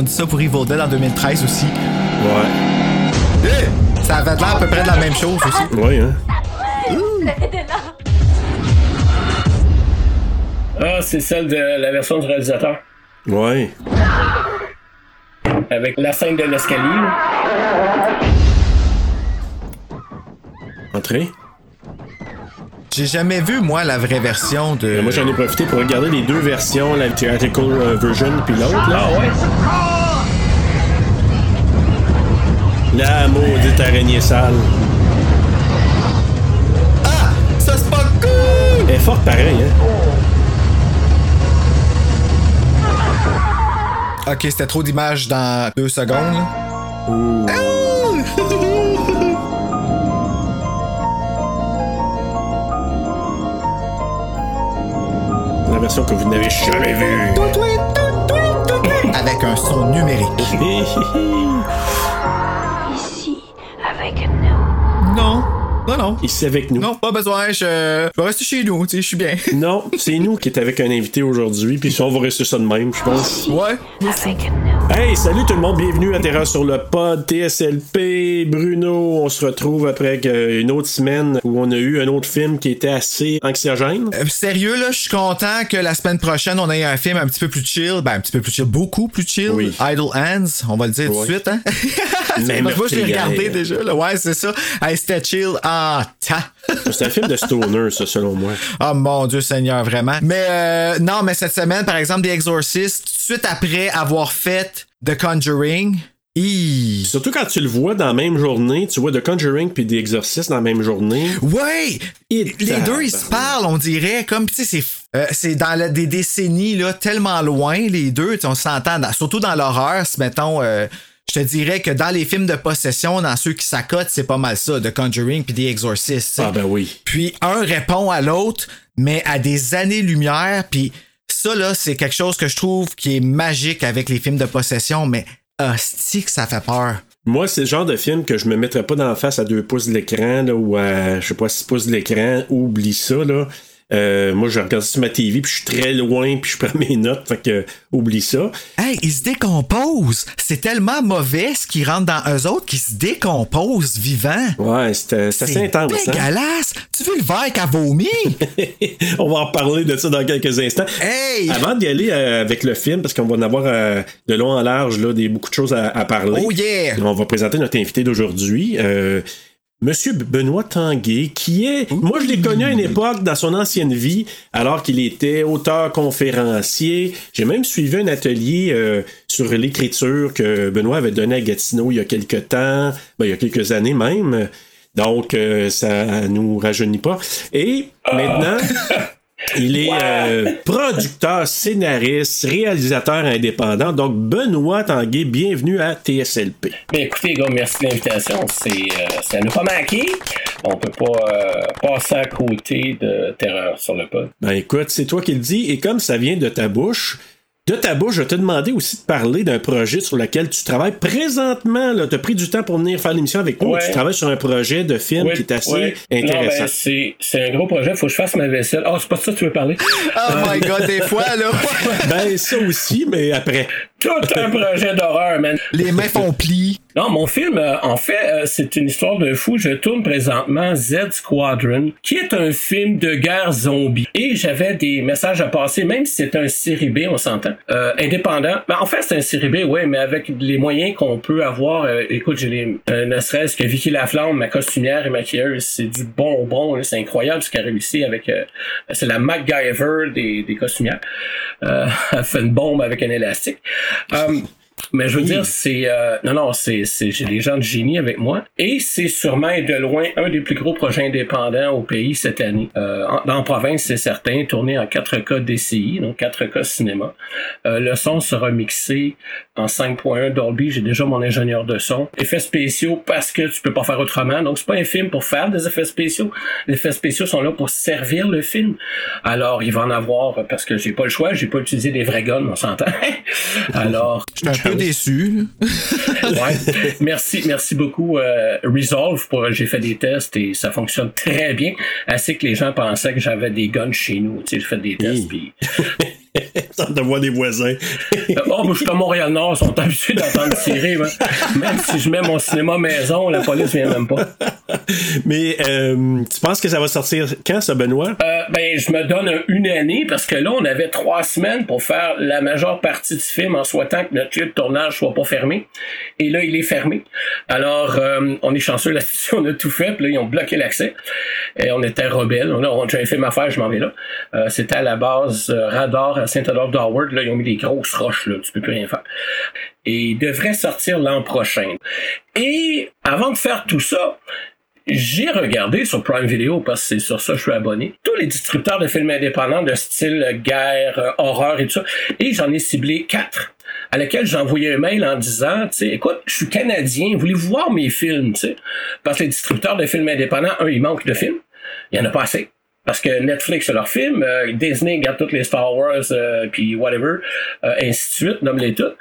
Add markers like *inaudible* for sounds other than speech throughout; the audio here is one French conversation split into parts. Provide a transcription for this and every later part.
Ont dit ça pour Evil Dead en 2013 aussi. Ouais. Ça avait l'air à peu près de la même chose aussi. Ouais, hein? Ah, c'est celle de la version du réalisateur. Ouais. Avec la scène de l'escalier. là. Entrez. J'ai jamais vu, moi, la vraie version de. Euh, Moi, j'en ai profité pour regarder les deux versions, la theatrical euh, version puis l'autre, là. Ah ouais? La maudite araignée sale. Ah! Ça, c'est pas cool! Elle est forte pareil, hein? Ok, c'était trop d'images dans deux secondes. là. La version que vous n'avez jamais vue. Avec un son numérique. *laughs* Non. Non. Ici avec nous. Non, pas besoin, je, je vais rester chez nous, tu sais, je suis bien. *laughs* Non, c'est nous qui est avec un invité aujourd'hui, puis on va rester ça de même, je pense. Ouais. Avec nous. Hey, salut tout le monde, bienvenue à Terra sur le pod TSLP. Bruno, on se retrouve après une autre semaine où on a eu un autre film qui était assez anxiogène. Euh, sérieux, là, je suis content que la semaine prochaine, on ait un film un petit peu plus chill. Ben, un petit peu plus chill, beaucoup plus chill. Oui. Idle Hands, on va le dire tout de suite, hein? *laughs* Mais Moi, je l'ai regardé déjà, là. Ouais, c'est ça. Hey, c'était chill. Ah, ta. C'est un film de stoner, ça, selon moi. Oh mon Dieu Seigneur, vraiment. Mais euh, non, mais cette semaine, par exemple, The Exorcist, suite après avoir fait The Conjuring. Surtout quand tu le vois dans la même journée, tu vois The Conjuring puis The Exorcist dans la même journée. Ouais! Les deux, ils se parlent, on dirait, comme, tu sais, c'est euh, c'est dans la- des décennies, là, tellement loin, les deux, on s'entend, dans- surtout dans l'horreur, si, mettons, euh, je te dirais que dans les films de possession, dans ceux qui s'accotent, c'est pas mal ça, The Conjuring puis The Exorcist. Ah ben oui. Puis un répond à l'autre, mais à des années-lumière. Puis ça, là, c'est quelque chose que je trouve qui est magique avec les films de possession, mais hostie que ça fait peur. Moi, c'est le genre de film que je me mettrais pas dans la face à 2 pouces de l'écran là, ou à, je sais pas, 6 pouces de l'écran. Oublie ça, là. Euh, moi, je regarde sur ma TV, puis je suis très loin, puis je prends mes notes, fait que oublie ça. Hey, ils se décomposent. C'est tellement mauvais ce qui rentre dans eux autres qu'ils se décomposent vivants. Ouais, c'était c'est assez intense. hein? dégueulasse. Tu veux le verre qu'à vomir? *laughs* On va en parler de ça dans quelques instants. Hey! Avant d'y aller euh, avec le film, parce qu'on va en avoir euh, de long en large là, des, beaucoup de choses à, à parler. Oh yeah! On va présenter notre invité d'aujourd'hui. Monsieur Benoît Tanguay, qui est. Moi, je l'ai connu à une époque dans son ancienne vie, alors qu'il était auteur conférencier. J'ai même suivi un atelier euh, sur l'écriture que Benoît avait donné à Gatineau il y a quelques temps, ben, il y a quelques années même. Donc, euh, ça nous rajeunit pas. Et maintenant. *laughs* Il est euh, producteur, scénariste, réalisateur indépendant. Donc, Benoît Tanguay, bienvenue à TSLP. Ben écoutez, gars, merci de l'invitation. C'est, euh, ça nous pas manqué. On peut pas euh, passer à côté de Terreur sur le pod. Ben écoute, c'est toi qui le dis, et comme ça vient de ta bouche, de ta bouche, je te demandé aussi de parler d'un projet sur lequel tu travailles présentement. Tu as pris du temps pour venir faire l'émission avec nous. Ouais. Tu travailles sur un projet de film Oui, qui est assez oui. Non, intéressant. ben, c'est, un gros projet. Faut que je fasse ma vaisselle. Ah, c'est pas de ça que tu veux parler? *laughs* Oh my god, des fois, là. *laughs* Ben, ça aussi, mais après. Tout un projet d'horreur, man. Les mains font pli. Non, mon film, euh, en fait, euh, c'est une histoire de fou. Je tourne présentement Z Squadron, qui est un film de guerre zombie. Et j'avais des messages à passer, même si c'est un série B, on s'entend, euh, indépendant. Ben, en fait, c'est un série B, ouais, mais avec les moyens qu'on peut avoir. euh, écoute, j'ai les, euh, ne serait-ce que Vicky Laflamme, ma costumière et maquilleuse, c'est du bonbon. là. C'est incroyable ce qu'elle a réussi avec. euh, c'est la MacGyver des, des costumières. Euh, *laughs* elle fait une bombe avec un élastique. Euh, mais je veux dire, c'est euh, non non, c'est c'est j'ai des gens de génie avec moi et c'est sûrement et de loin un des plus gros projets indépendants au pays cette année. Euh, en, dans la province, c'est certain, tourné en 4K DCI, donc 4K cinéma. Euh, le son sera mixé en 5.1 Dolby. J'ai déjà mon ingénieur de son. Effets spéciaux parce que tu peux pas faire autrement. Donc c'est pas un film pour faire des effets spéciaux. Les effets spéciaux sont là pour servir le film. Alors il va en avoir parce que j'ai pas le choix. J'ai pas utilisé des vrais guns, on s'entend. *laughs* Alors Je peu déçu. *laughs* Ouais. merci, merci beaucoup euh, Resolve pour j'ai fait des tests et ça fonctionne très bien. Assez que les gens pensaient que j'avais des guns chez nous. Tu sais, j'ai fait des tests. Oui. puis- *laughs* *laughs* Ça te voit des voisins. *laughs* Oh, moi, je suis à Montréal-Nord, ils sont habitués d'entendre tirer. Même si je mets mon cinéma maison, la police vient même pas. Mais euh, tu penses que ça va sortir quand, ça, Benoît? Euh, ben, je me donne un- une année parce que là, on avait trois semaines pour faire la majeure partie du film en souhaitant que notre lieu de tournage soit pas fermé. Et là, il est fermé. Alors, euh, on est chanceux là-dessus, *laughs* on a tout fait. Puis là, ils ont bloqué l'accès. Et on était rebelles. On a, j'avais fait ma affaire, je m'en vais là. C'était à la base Radar à Saint-Adolphe d'Howard. Là, ils ont mis des grosses roches, là. Tu peux plus rien faire. Et il devrait sortir l'an prochain. Et avant de faire tout ça, j'ai regardé sur Prime Video, parce que c'est sur ça que je suis abonné, tous les distributeurs de films indépendants de style guerre, euh, horreur et tout ça, et j'en ai ciblé quatre à laquelle j'ai envoyé un mail en disant, tu sais, écoute, je suis canadien, voulez-vous voir mes films, tu sais? Parce que les distributeurs de films indépendants, un, il manque de films. Il y en a pas assez. Parce que Netflix a leurs films, euh, Disney garde toutes les Star Wars, euh, puis whatever, euh, ainsi de suite, nomme-les toutes.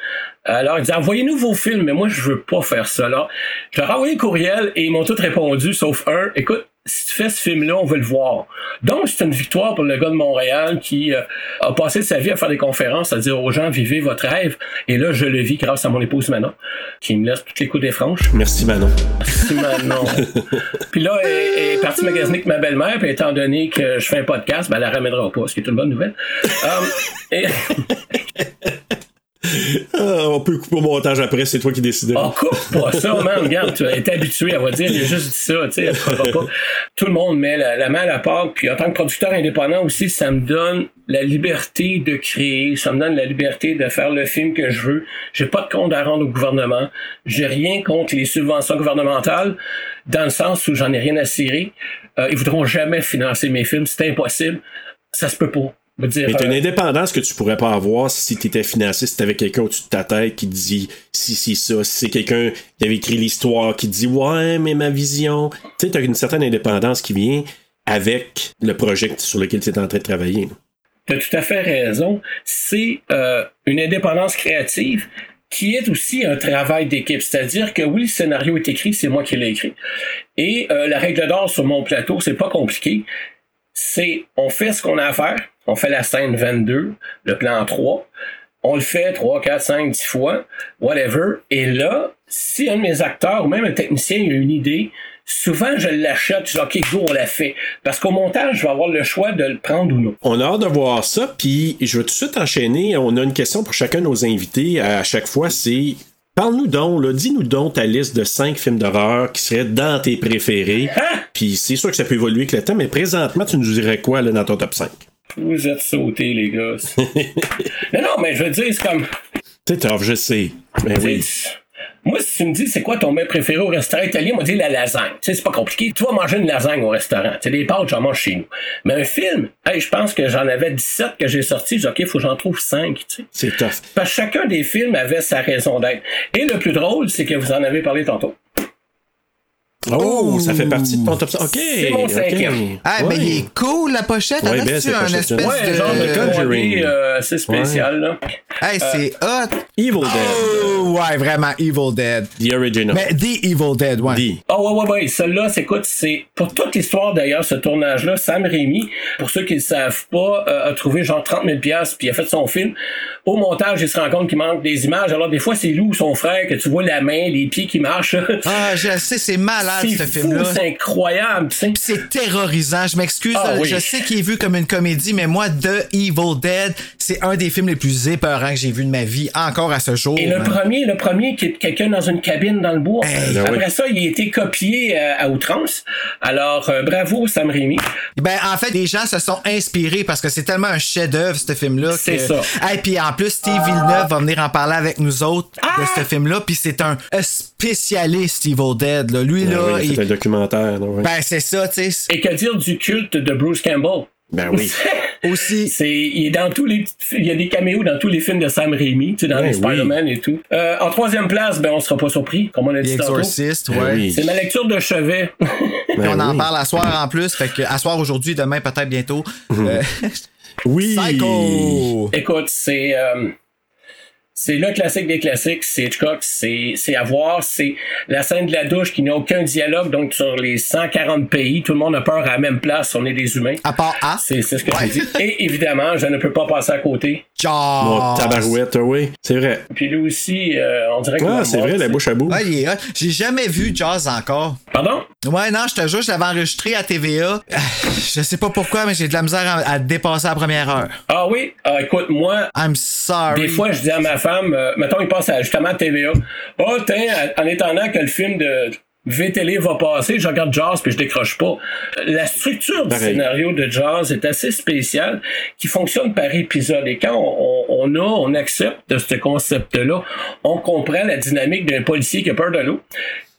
Alors, ils disaient, envoyez-nous vos films, mais moi, je veux pas faire ça, là. Je leur ai envoyé un courriel et ils m'ont tous répondu, sauf un, écoute, si tu fais ce film-là, on veut le voir. Donc, c'est une victoire pour le gars de Montréal qui euh, a passé sa vie à faire des conférences, à dire aux gens, vivez votre rêve. Et là, je le vis grâce à mon épouse Manon, qui me laisse toutes les coups des franches. Merci, Manon. Merci, Manon. *laughs* puis là, elle est partie magasiner avec ma belle-mère, puis étant donné que je fais un podcast, ben, elle la ramènera pas, ce qui est une bonne nouvelle. Um, et... *laughs* Ah, on peut couper au montage après, c'est toi qui décides. Oh, coupe pas ça, man. Regarde, tu es habitué, va dire, a juste dit ça, tu sais. Tout le monde met la, la main à la pâte, puis en tant que producteur indépendant aussi, ça me donne la liberté de créer, ça me donne la liberté de faire le film que je veux. J'ai pas de compte à rendre au gouvernement. J'ai rien contre les subventions gouvernementales, dans le sens où j'en ai rien à cirer. Euh, ils voudront jamais financer mes films, c'est impossible. Ça se peut pas. Dire, Mais t'as une euh, indépendance que tu pourrais pas avoir si t'étais financé, si t'avais quelqu'un au-dessus de ta tête qui dit si c'est ça, si c'est quelqu'un qui avait écrit l'histoire qui dit ouais, mais ma vision. Tu sais, t'as une certaine indépendance qui vient avec le projet sur lequel tu es en train de travailler. Tu as tout à fait raison. C'est euh, une indépendance créative qui est aussi un travail d'équipe. C'est-à-dire que oui, le scénario est écrit, c'est moi qui l'ai écrit. Et euh, la règle d'or sur mon plateau, c'est pas compliqué. C'est on fait ce qu'on a à faire. On fait la scène 22, le plan 3. On le fait 3, 4, 5, 10 fois, whatever. Et là, si un de mes acteurs ou même un technicien a une idée, souvent je l'achète, je dis OK, go, on l'a fait. Parce qu'au montage, je vais avoir le choix de le prendre ou non. On a hâte de voir ça, puis je vais tout de suite enchaîner. On a une question pour chacun de nos invités. À chaque fois, c'est Parle-nous donc, dis-nous donc ta liste de cinq films d'horreur qui seraient dans tes préférés. Hein? Puis c'est sûr que ça peut évoluer avec le temps, mais présentement, tu nous dirais quoi là, dans ton top 5? Vous êtes sautés, les gars. *laughs* non, non, mais je veux dire, c'est comme. T'es tough, je sais. Mais oui. c'est- Moi, si tu me dis c'est quoi ton mets préféré au restaurant italien, on dit la lasagne. Tu sais, c'est pas compliqué. Tu vas manger une lasagne au restaurant. Tu sais, des pâtes, j'en mange chez nous. Mais un film, hey, je pense que j'en avais 17 que j'ai sorti. J'ai dit, OK, il faut que j'en trouve 5, tu sais. C'est tough. Parce que chacun des films avait sa raison d'être. Et le plus drôle, c'est que vous en avez parlé tantôt. Oh, ça fait partie de ton top 5. OK. C'est mon ok. cinquième. Ah, Ouais. mais il est cool, la pochette. Ouais, Elle ben, c'est un espèce Ouais, de... genre de Conjuring. 3D euh, assez spécial, là. Hey, c'est hot. Evil Dead. Oh, ouais, vraiment, Evil Dead. The Original. Mais The Evil Dead, ouais. The. Ah ouais, ouais, ouais. Celle-là, c'est écoute, c'est pour toute l'histoire d'ailleurs, ce tournage-là, Sam Raimi, pour ceux qui ne savent pas, euh, a trouvé genre 30 000 pièces puis il a fait son film. Au montage, il se rend compte qu'il manque des images. Alors des fois, c'est Lou, son frère, que tu vois la main, les pieds qui marchent. Ah, je sais, c'est malade, ce fou, film-là. c'est incroyable. C'est terrorisant. Je m'excuse. Ah, là, oui. Je sais qu'il est vu comme une comédie, mais moi, The Evil Dead, c'est un des films les plus épeurants que j'ai vu de ma vie, encore à ce jour. Et le premier, le premier qui est quelqu'un dans une cabine dans le bois. Hey. Ben Après oui. ça, il a été copié euh, à outrance. Alors, euh, bravo Sam Raimi. Ben, en fait, les gens se sont inspirés parce que c'est tellement un chef-d'œuvre, ce film-là. C'est que- ça. Et puis en plus, Steve Villeneuve va venir en parler avec nous autres Ah! de ce film-là. Puis c'est un spécialiste Evil Dead. Là. Lui, Ben là, oui, il a il- fait un documentaire. là, ouais. ben c'est ça, tu sais. Et que dire du culte de Bruce Campbell? Ben oui. *laughs* Aussi. C'est, il est dans tous les, il y a des caméos dans tous les films de Sam Raimi, tu sais, dans Ouais, les Spider-Man et tout. Euh, en troisième place, ben, on sera pas surpris, comme on a dit tantôt. Exorcist, Ben ouais. oui. C'est ma lecture de chevet. *laughs* Ben on en parle à soir en plus. Fait que à soir aujourd'hui, demain, peut-être bientôt. *laughs* Euh, Oui. Psycho! Écoute, c'est, euh, c'est le classique des classiques, c'est Hitchcock, c'est, c'est à voir, c'est la scène de la douche qui n'a aucun dialogue, donc sur les 140 pays, tout le monde a peur à la même place, on est des humains. À part A. C'est, c'est ce que je dis. Et évidemment, je ne peux pas passer à côté. Mon Jaws. tabarouette, oui. C'est vrai. Puis lui aussi, euh, on dirait que. Ah, c'est vrai, la bouche à bout. Ouais, il est hot. J'ai jamais vu Jaws encore. Pardon? Ouais, non, je te jure, je l'avais enregistré à TVA. Euh, *sighs* Je sais pas pourquoi, mais j'ai de la misère à, à dépasser la première heure. Ah oui? Ah, écoute, moi, I'm sorry. Des fois, je dis à ma femme, euh, mettons, il passe à, justement à TVA. Oh, tiens, en attendant que le film de VTL va passer, je regarde Jaws puis je décroche pas. La structure du Pareil. scénario de Jaws est assez spéciale, qui fonctionne par épisode. Et quand on, on a, on accepte ce concept-là, on comprend la dynamique d'un policier qui a peur de l'eau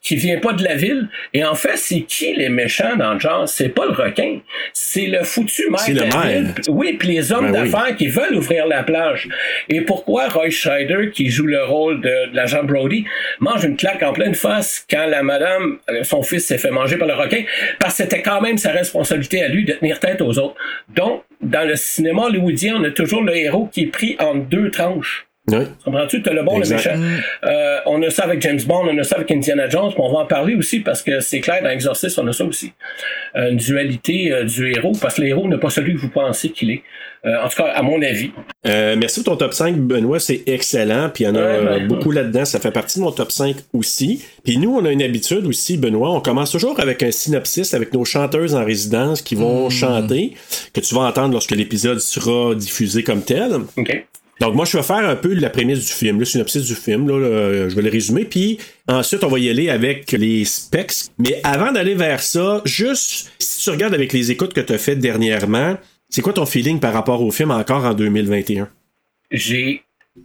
qui vient pas de la ville. Et en fait, c'est qui les méchants dans Jaws? C'est pas le requin. C'est le foutu maire C'est de le la maire. ville. Oui, puis les hommes Ben oui. d'affaires qui veulent ouvrir la plage. Et pourquoi Roy Scheider, qui joue le rôle de, de l'agent Brody, mange une claque en pleine face quand la madame, euh, son fils s'est fait manger par le requin? Parce que c'était quand même sa responsabilité à lui de tenir tête aux autres. Donc, dans le cinéma hollywoodien, on a toujours le héros qui est pris en deux tranches. Oui. Comprends-tu? T'as le bon, Exact. le méchant. Euh, on a ça avec James Bond, on a ça avec Indiana Jones, puis on va en parler aussi parce que c'est clair, dans Exorcist, on a ça aussi. Euh, une dualité euh, du héros, parce que le héros n'est pas celui que vous pensez qu'il est. En tout cas, à mon avis. Merci pour ton top 5, Benoît. C'est excellent. Puis il y en a Ouais, ben, beaucoup là-dedans. Ça fait partie de mon top 5 aussi. Puis nous, on a une habitude aussi, Benoît. On commence toujours avec un synopsis avec nos chanteuses en résidence qui vont chanter, que tu vas entendre lorsque l'épisode sera diffusé comme tel. OK? Donc moi, je vais faire un peu la prémisse du film, le synopsis du film. Là, je vais le résumer. Puis ensuite, on va y aller avec les specs. Mais avant d'aller vers ça, juste si tu regardes avec les écoutes que tu as faites dernièrement, c'est quoi ton feeling par rapport au film encore en 2021? J'ai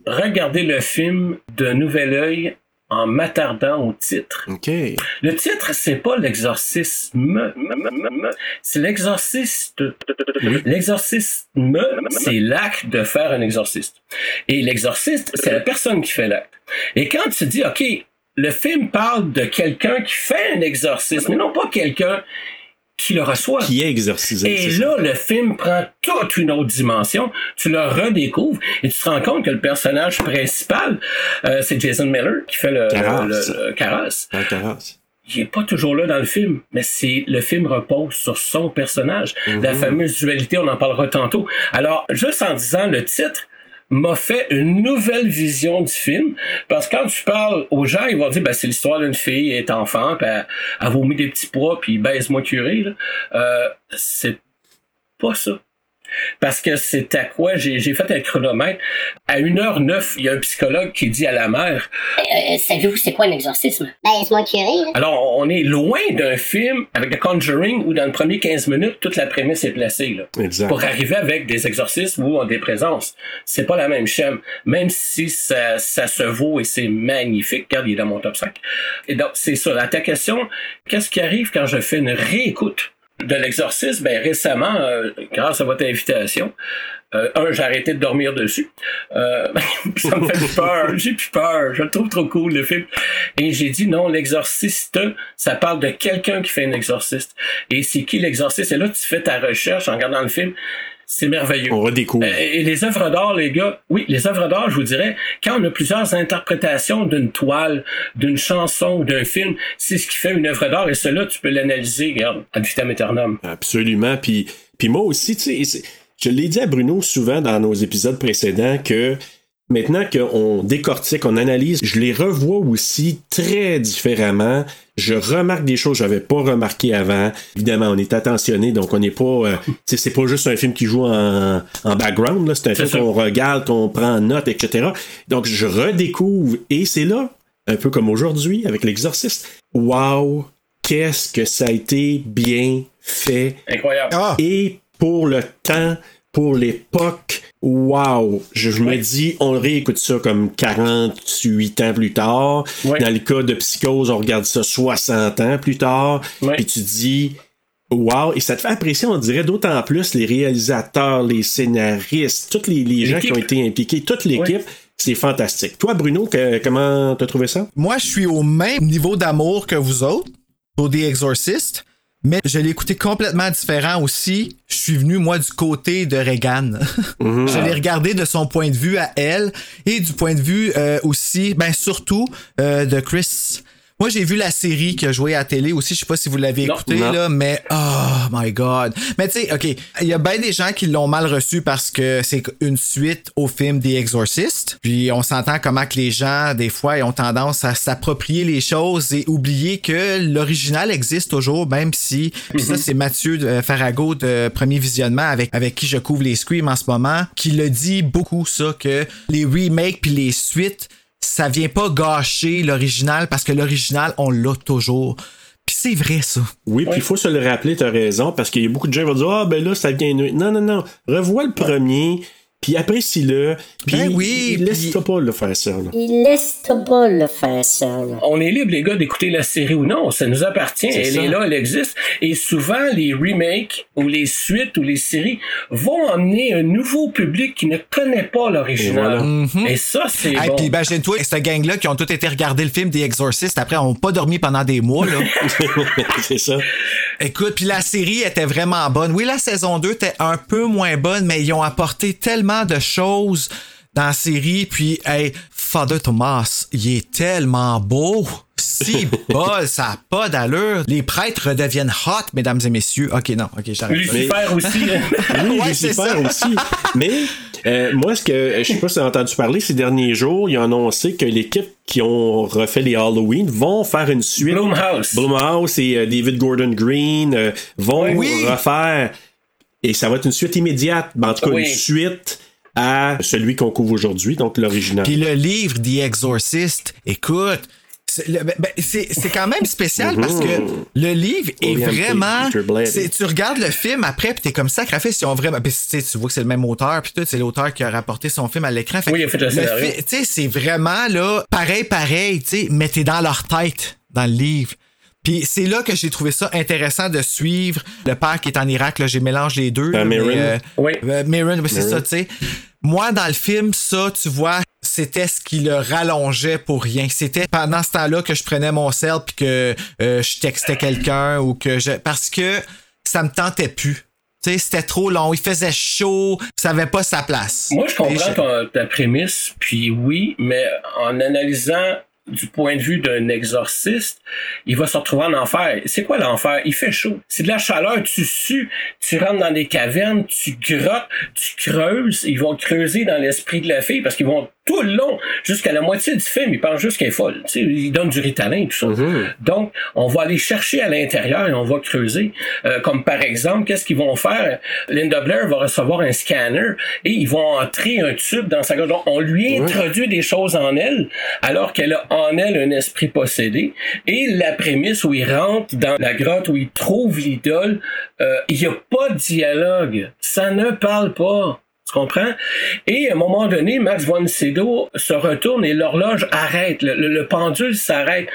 regardé le film d'un nouvel œil en m'attardant au titre. Le titre, c'est pas l'exorcisme, c'est l'exorciste. L'exorcisme, c'est l'acte de faire un exorciste. Et l'exorciste, c'est la personne qui fait l'acte. Et quand tu dis, OK, le film parle de quelqu'un qui fait un exorcisme, mais non pas quelqu'un qui le reçoit. Qui est exorcisé. Et ça. là, le film prend toute une autre dimension. Tu le redécouvres et tu te rends compte que le personnage principal, euh, c'est Jason Miller qui fait le, Carras. le- il est pas toujours là dans le film, mais c'est le film repose sur son personnage. La fameuse dualité, on en parlera tantôt. Alors, juste en disant le titre m'a fait une nouvelle vision du film parce que quand tu parles aux gens ils vont dire ben c'est l'histoire d'une fille elle est enfant puis elle, elle vomit des petits pois puis baise-moi curé. Euh, c'est pas ça parce que c'est à quoi j'ai j'ai fait un chronomètre à 1h09 il y a un psychologue qui dit à la mère Euh, Savez-vous c'est quoi un exorcisme? Ben, laisse-moi curer. Alors, on est loin d'un film avec The Conjuring où dans le premier 15 minutes, toute la prémisse est placée. Là, Exact. pour arriver avec des exorcismes ou des présences. C'est pas la même chaîne, même si ça, ça se vaut et c'est magnifique. Regarde, il est dans mon top 5. Et donc, c'est ça. À ta question, qu'est-ce qui arrive quand je fais une réécoute? De l'exorcisme, ben récemment, euh, grâce à votre invitation, euh, un, j'ai arrêté de dormir dessus. Euh, *laughs* ça me fait plus peur. J'ai plus peur. Je le trouve trop cool, le film. Et j'ai dit non, l'exorciste, ça parle de quelqu'un qui fait un exorciste. Et c'est qui l'exorciste? Et là, tu fais ta recherche en regardant le film. C'est merveilleux. On redécouvre. Euh, et les œuvres d'art, les gars, oui, les œuvres d'art, je vous dirais, quand on a plusieurs interprétations d'une toile, d'une chanson ou d'un film, c'est ce qui fait une œuvre d'art. Et cela, tu peux l'analyser, regarde, ad vitam aeternam. Absolument. Puis, puis moi aussi, tu sais, je l'ai dit à Bruno souvent dans nos épisodes précédents que maintenant qu'on décortique, on analyse, je les revois aussi très différemment. Je remarque des choses que j'avais pas remarquées avant. Évidemment, on est attentionné, donc on n'est pas. Euh, *laughs* c'est pas juste un film qui joue en, en background, c'est un film qu'on regarde, qu'on prend en note, etc. Donc je redécouvre, et c'est là, un peu comme aujourd'hui avec l'exorciste. Wow! Qu'est-ce que ça a été bien fait. Incroyable. Ah! Et pour le temps, pour l'époque, wow! Je, je me dis, on réécoute ça comme 48 ans plus tard. Ouais. Dans le cas de Psychose, on regarde ça 60 ans plus tard. Ouais. Puis tu dis, wow! Et ça te fait apprécier, on dirait, d'autant plus les réalisateurs, les scénaristes, tous les, les gens qui ont été impliqués, toute l'équipe. C'est fantastique. Toi, Bruno, que- comment t'as trouvé ça? Moi, je suis au même niveau d'amour que vous autres pour The Exorcist, mais je l'ai écouté complètement différent aussi. Je suis venu, moi, du côté de Reagan. *laughs* je l'ai regardé de son point de vue à elle et du point de vue euh, aussi, ben surtout, euh, de Chris. Moi, j'ai vu la série qui a joué à la télé aussi. Je sais pas si vous l'avez Non. écouté, Non. là, mais oh my god. Mais tu sais, OK, il y a bien des gens qui l'ont mal reçu parce que c'est une suite au film The Exorcist. Puis on s'entend comment que les gens, des fois, ils ont tendance à s'approprier les choses et oublier que l'original existe toujours, même si... Puis ça, c'est Mathieu euh, Farago de Premier Visionnement, avec, avec qui je couvre les Screams en ce moment, qui le dit beaucoup, ça, que les remakes puis les suites ça vient pas gâcher l'original parce que l'original, on l'a toujours. Puis c'est vrai, ça. Oui, puis il faut se le rappeler, t'as raison, parce qu'il y a beaucoup de gens qui vont dire Ah, ben là, ça vient. Non, non, non. Revois le premier, puis apprécie-le. Puis Ben oui, laisse-toi puis- pas le faire ça. là. Il laisse pas le faire ça, là. On est libre, les gars, d'écouter la série ou non. Ça nous appartient. Elle ça. est là, elle existe. Et souvent, les remakes ou les suites ou les séries vont emmener un nouveau public qui ne connaît pas l'original. Et Et, ça, c'est Hey, bon. Puis imagine-toi, cette gang-là qui ont tous été regarder le film The Exorcist, après, ont pas dormi pendant des mois, là. *laughs* c'est ça. Écoute, puis la série était vraiment bonne. Oui, la saison 2 était un peu moins bonne, mais ils ont apporté tellement de choses dans la série. Puis, hey, Father Thomas, il est tellement beau. Si *laughs* bol, ça a pas d'allure. Les prêtres deviennent hot, mesdames et messieurs. Ok, non, ok, j'arrête. Lucifer aussi. hein. *laughs* Oui, Ouais, Lucifer aussi. Mais euh, moi, ce que je sais pas si tu as entendu parler ces derniers jours, ils ont annoncé que l'équipe qui ont refait les Halloween vont faire une suite. Blumhouse. Blumhouse et euh, David Gordon Green euh, vont Oui. refaire. Et ça va être une suite immédiate. Ben, en tout cas, Oui. une suite à celui qu'on couvre aujourd'hui, donc l'original. Puis le livre The Exorcist, écoute, c'est ben, ben, quand même spécial parce que le livre est vraiment. Tu regardes le film après, puis t'es comme ça, fait si on vraiment. puis, tu vois que c'est le même auteur, puis tout, c'est l'auteur qui a rapporté son film à l'écran. Oui, il a fait le Tu sais, c'est vraiment là, pareil, pareil, tu sais, mais t'es dans leur tête, dans le livre. Puis c'est là que j'ai trouvé ça intéressant de suivre le père qui est en Irak. Là, j'ai mélange les deux. Euh. Oui. euh, oui, c'est ça, tu sais. Moi, dans le film, ça, tu vois, c'était ce qui le rallongeait pour rien. C'était pendant ce temps-là que je prenais mon sel puis que euh, je textais quelqu'un ou que je... Parce que ça me tentait plus. Tu sais, c'était trop long, il faisait chaud, ça avait pas sa place. Moi, je comprends ton- ta prémisse, puis oui, mais en analysant du point de vue d'un exorciste, il va se retrouver en enfer. C'est quoi l'enfer? Il fait chaud. C'est de la chaleur, tu sues, tu rentres dans des cavernes, tu grottes, tu creuses. Ils vont creuser dans l'esprit de la fille parce qu'ils vont tout le long, jusqu'à la moitié du film, ils pensent juste qu'elle est folle. Tu sais, ils donnent du ritalin, tout ça. Donc, on va aller chercher à l'intérieur et on va creuser. Euh, comme par exemple, qu'est-ce qu'ils vont faire? Linda Blair va recevoir un scanner et ils vont entrer un tube dans sa gorge. Donc, on lui introduit des choses en elle alors qu'elle a en elle un esprit possédé. Et la prémisse où il rentre dans la grotte où il trouve l'idole, euh, il n'y a pas de dialogue. Ça ne parle pas. Tu comprends? Et à un moment donné, Max von Sydow se retourne et l'horloge arrête. Le, le- le pendule s'arrête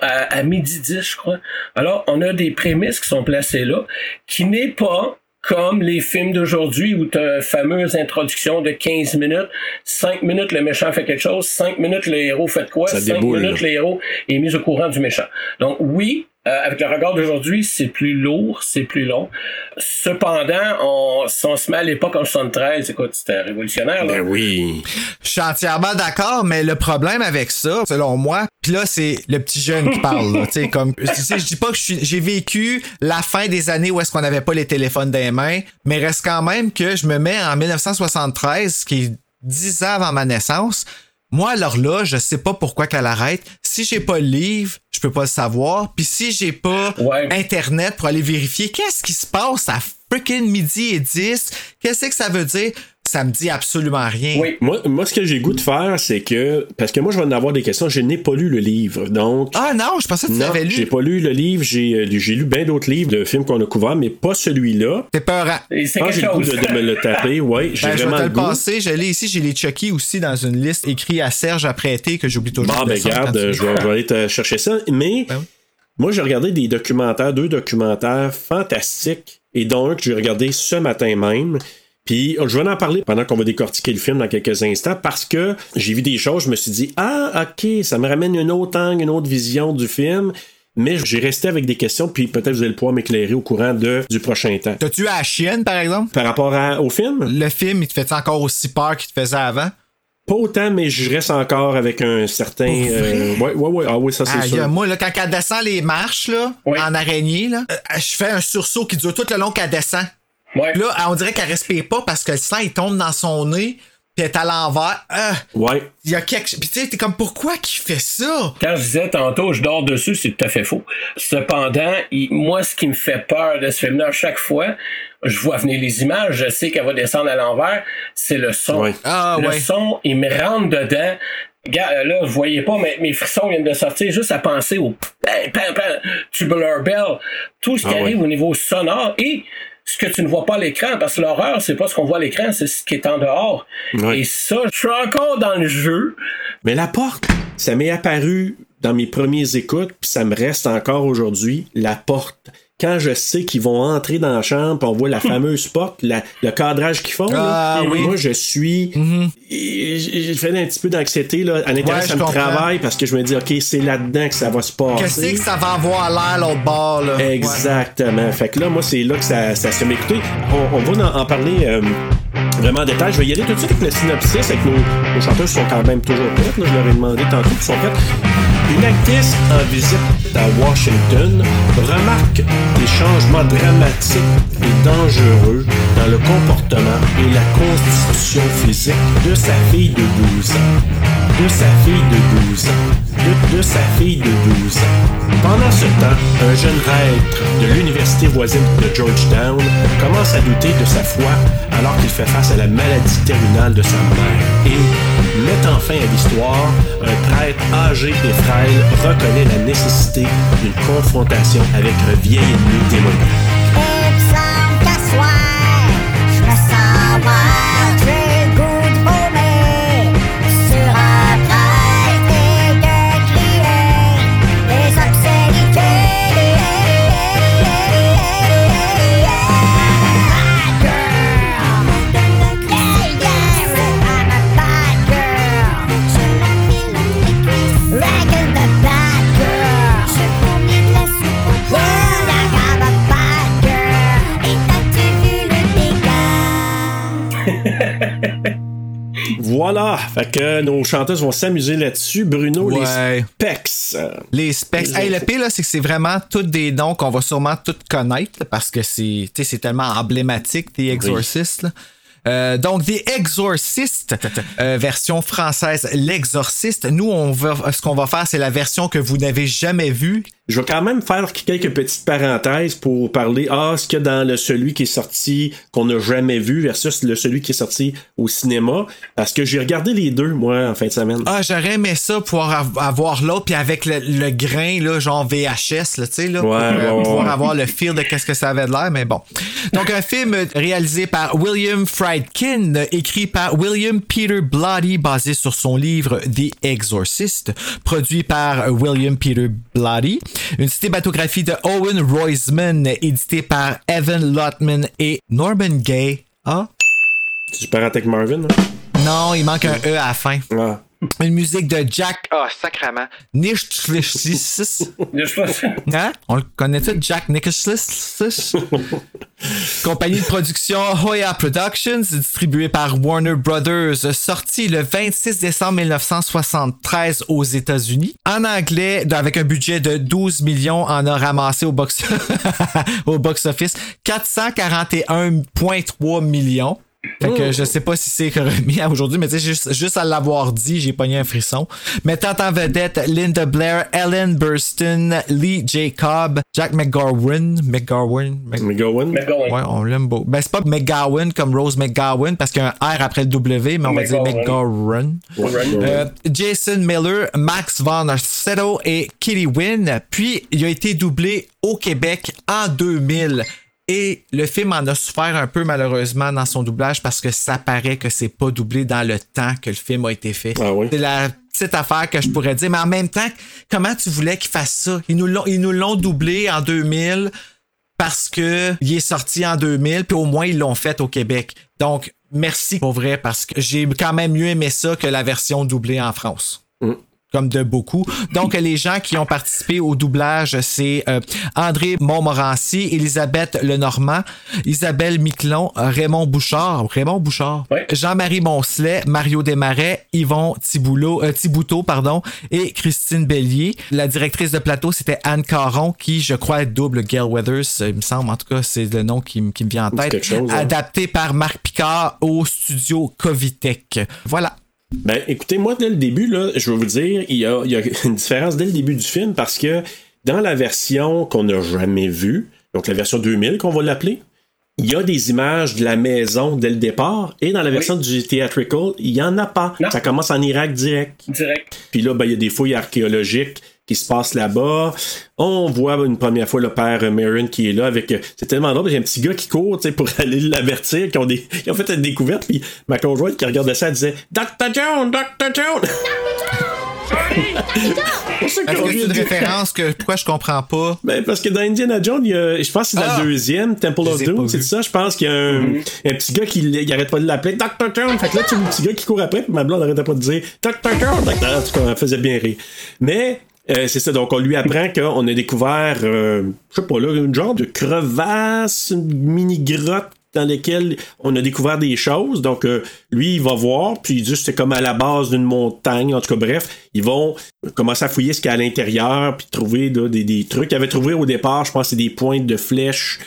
à midi 10, je crois. Alors, on a des prémices qui sont placées là, qui n'est pas comme les films d'aujourd'hui où tu as une fameuse introduction de 15 minutes, 5 minutes le méchant fait quelque chose, 5 minutes le héros fait quoi, Ça 5 déboule, minutes là. le héros est mis au courant du méchant. Donc oui, euh, avec le regard d'aujourd'hui, c'est plus lourd, c'est plus long. Cependant, on, si on se met à l'époque en 73, écoute, c'était révolutionnaire. Là. Ben oui. Je suis entièrement d'accord, mais le problème avec ça, selon moi, puis là, c'est le petit jeune qui parle. là, tu sais, comme, tu sais, je dis pas que je suis- j'ai vécu la fin des années où est-ce qu'on n'avait pas les téléphones dans les mains, mais reste quand même que je me mets en 1973, qui est 10 ans avant ma naissance. Moi, l'horloge, je sais pas pourquoi qu'elle arrête. Si j'ai pas le livre, je peux pas le savoir. Puis si j'ai pas Ouais. Internet pour aller vérifier qu'est-ce qui se passe à freaking midi et 10, qu'est-ce que ça veut dire? Ça me dit absolument rien. Oui. Moi, moi, ce que j'ai goût de faire, c'est que. Parce que moi, je vais en avoir des questions. Je n'ai pas lu le livre. Donc. Ah non, je pensais que tu l'avais lu. j'ai pas lu le livre. J'ai euh, j'ai lu bien d'autres livres de films qu'on a couverts, mais pas celui-là. T'es peurant. Et c'est Ah, j'ai le goût de, de me le taper. *laughs* Oui, j'ai Ben, je vais vraiment te le goût. passer. Je l'ai ici. J'ai les Chucky aussi dans une liste écrite à Serge à prêter que j'oublie toujours. Bon, de ben, descendre garde, quand tu- je vais, je vais aller te chercher ça. Mais Ben oui. moi, j'ai regardé des documentaires, deux documentaires fantastiques, et dont un que j'ai regardé ce matin même. Puis je vais en parler pendant qu'on va décortiquer le film dans quelques instants parce que j'ai vu des choses, je me suis dit ah ok, ça me ramène une autre angle, une autre vision du film. Mais j'ai resté avec des questions, puis peut-être vous allez pouvoir m'éclairer au courant de, du prochain temps. T'as-tu à la chienne, par exemple? Par rapport à- au film, Le film, il te fait encore aussi peur qu'il te faisait avant? Pas autant, mais je reste encore avec un certain. Euh, ouais, ouais, ouais. Ah oui, ça c'est Aïe, sûr. moi, là, quand elle descend les marches, là, en araignée, là, euh, je fais un sursaut qui dure tout le long qu'elle descend. Ouais. Là, on dirait qu'elle respire pas parce que le sang, il tombe dans son nez, puis est à l'envers. Ah, Ouais. il y a quelque chose. Puis tu sais, t'es comme, pourquoi qu'il fait ça? Quand je disais tantôt, je dors dessus, c'est tout à fait faux. Cependant, il- moi, ce qui me fait peur de ce film-là, à chaque fois, je vois venir les images, je sais qu'elle va descendre à l'envers, c'est le son. Ouais. Ah, le ouais. son, il me rentre dedans. Gars, euh, là, vous voyez pas, mais mes frissons viennent de sortir juste à penser au pam, pam, pam, tubular bell, tout ce qui Ah, arrive ouais. au niveau sonore et ce que tu ne vois pas à l'écran, parce que l'horreur, c'est pas ce qu'on voit à l'écran, c'est ce qui est en dehors. Et ça, je suis encore dans le jeu. Mais la porte, ça m'est apparu dans mes premiers écoutes, puis ça me reste encore aujourd'hui, la porte. Quand je sais qu'ils vont entrer dans la chambre, on voit la *laughs* fameuse porte, la- le cadrage qu'ils font, là, Ah, oui. moi je suis. et J'ai j'ai fait un petit peu d'anxiété là. À l'intérieur, Ouais, ça me comprends. travaille parce que je me dis, OK, c'est là-dedans que ça va se passer. Qu'est-ce que ça va avoir l'air l'autre bord, là? Ouais. Exactement. Fait que là, moi, c'est là que ça, ça se met. Écoutez, on, on va en, en parler euh, vraiment en détail. Je vais y aller tout de suite avec le synopsis, avec nos, nos chanteuses qui sont quand même toujours prêtes. là. Je leur ai demandé tantôt qu'ils sont prêtes. Une actrice en visite à Washington remarque des changements dramatiques et dangereux dans le comportement et la constitution physique de sa fille de 12 ans. De sa fille de 12 ans. De, sa fille de 12 ans. Pendant ce temps, un jeune reître de l'université voisine de Georgetown commence à douter de sa foi alors qu'il fait face à la maladie terminale de sa mère. Et, mettant fin à l'histoire, un prêtre âgé et frêle reconnaît la nécessité d'une confrontation avec un vieil ennemi démoniaque. Voilà! Fait que nos chanteuses vont s'amuser là-dessus. Bruno, Ouais. les specs. euh, Les specs. Hey, le pire, là, c'est que c'est vraiment tous des noms qu'on va sûrement tous connaître parce que c'est, tellement emblématique, The Exorcist. Euh, donc, The Exorcist, euh, version française, L'Exorciste. Nous, on va, ce qu'on va faire, c'est la version que vous n'avez jamais vue. Je vais quand même faire quelques petites parenthèses pour parler, ah, ce qu'il y a dans le celui qui est sorti, qu'on n'a jamais vu, versus le celui qui est sorti au cinéma. Parce que j'ai regardé les deux, moi, en fin de semaine. Ah, j'aurais aimé ça, pouvoir av- avoir l'autre, puis avec le, le grain, là, genre VHS, là, tu sais, là, pour Ouais, euh, ouais, ouais, pouvoir ouais. avoir le feel de qu'est-ce que ça avait de l'air, mais bon. Donc, un film réalisé par William Friedkin, écrit par William Peter Blatty, basé sur son livre The Exorcist, produit par William Peter Blatty, une cinématographie de Owen Roisman, édité par Evan Lotman et Norman Gay. Ah? Tu parles avec Marvin, hein? Non, il manque un E à la fin. Ah. Une musique de Jack. Ah, sacrament. Nichtschlissis. Je pense- Hein? On le connaît tout, Jack Nicholson. *laughs* Compagnie de production Hoya Productions, distribuée par Warner Brothers, sorti le 26 décembre 1973 aux États-Unis. En anglais, avec un budget de 12 millions, en a ramassé au box, *laughs* au box office 441,3 millions. Fait que je sais pas si c'est remis à aujourd'hui, mais tu sais, juste, juste à l'avoir dit, j'ai pogné un frisson. Mettant en vedette Linda Blair, Ellen Burstyn, Lee Jacob, Jack McGowan. McGowan. Mc- McGowan? McGowan. Ouais, on l'aime beau. Ben, c'est pas McGowan comme Rose McGowan parce qu'il y a un R après le W, mais on va dire McGowan. Euh, Jason Miller, Max Von Sydow et Kitty Wynn. Puis, il a été doublé au Québec en 2000. Et le film en a souffert un peu malheureusement dans son doublage parce que ça paraît que c'est pas doublé dans le temps que le film a été fait. Ah oui? C'est la petite affaire que je pourrais dire. Mais en même temps, comment tu voulais qu'ils fassent ça? Ils nous l'ont, ils nous l'ont doublé en 2000 parce que il est sorti en 2000 puis au moins ils l'ont fait au Québec. Donc merci pour vrai parce que j'ai quand même mieux aimé ça que la version doublée en France. Comme de beaucoup. Donc, les gens qui ont participé au doublage, c'est euh, André Montmorency, Elisabeth Lenormand, Isabelle Miquelon, Raymond Bouchard, Raymond Bouchard. Jean-Marie Moncelet, Mario Desmarais, Yvon Thiboulot, euh, Thibouteau, pardon, et Christine Bellier. La directrice de plateau, c'était Anne Caron, qui, je crois, double Gail Weathers, euh, il me semble. En tout cas, c'est le nom qui, me vient en tête. chose, hein. Adapté par Marc Picard au studio Covitech. Voilà. Ben, écoutez, moi, dès le début, là, je vais vous dire, il y a, il y a une différence dès le début du film parce que dans la version qu'on n'a jamais vue, donc la version 2000 qu'on va l'appeler, il y a des images de la maison dès le départ et dans la version du theatrical, il n'y en a pas. Non. Ça commence en Irak direct. Direct. Puis là, ben, il y a des fouilles archéologiques qui se passent là-bas. On voit une première fois le père Marin qui est là avec. euh, C'est tellement drôle, il y a un petit gars qui court tu sais, pour *laughs* aller l'avertir, qui ont, des... qui ont fait une découverte. Puis ma conjointe qui regardait ça, elle disait Dr. Jones, Dr. *laughs* Est-ce qu'on que c'est une référence que pourquoi je comprends pas? Ben, parce que dans Indiana Jones, il y a, je pense que c'est dans Ah! le deuxième, Temple of Doom, c'est ça? Je pense qu'il y a un, un petit gars qui il arrête pas de l'appeler Dr. Jones. Fait que là, tu vois le petit gars qui court après, puis ma blonde arrêtait pas de dire Dr. Jones. Dr. En tout cas, elle faisait bien rire. Mais, euh, c'est ça, donc on lui apprend qu'on a découvert, euh, je sais pas, là, une genre de crevasse, une mini-grotte dans laquelle on a découvert des choses. Donc, euh, lui, il va voir, puis que c'est comme à la base d'une montagne. En tout cas, bref, ils vont commencer à fouiller ce qu'il y a à l'intérieur, puis trouver des, des trucs. Ils avaient trouvé au départ, je pense, c'est des pointes de flèches,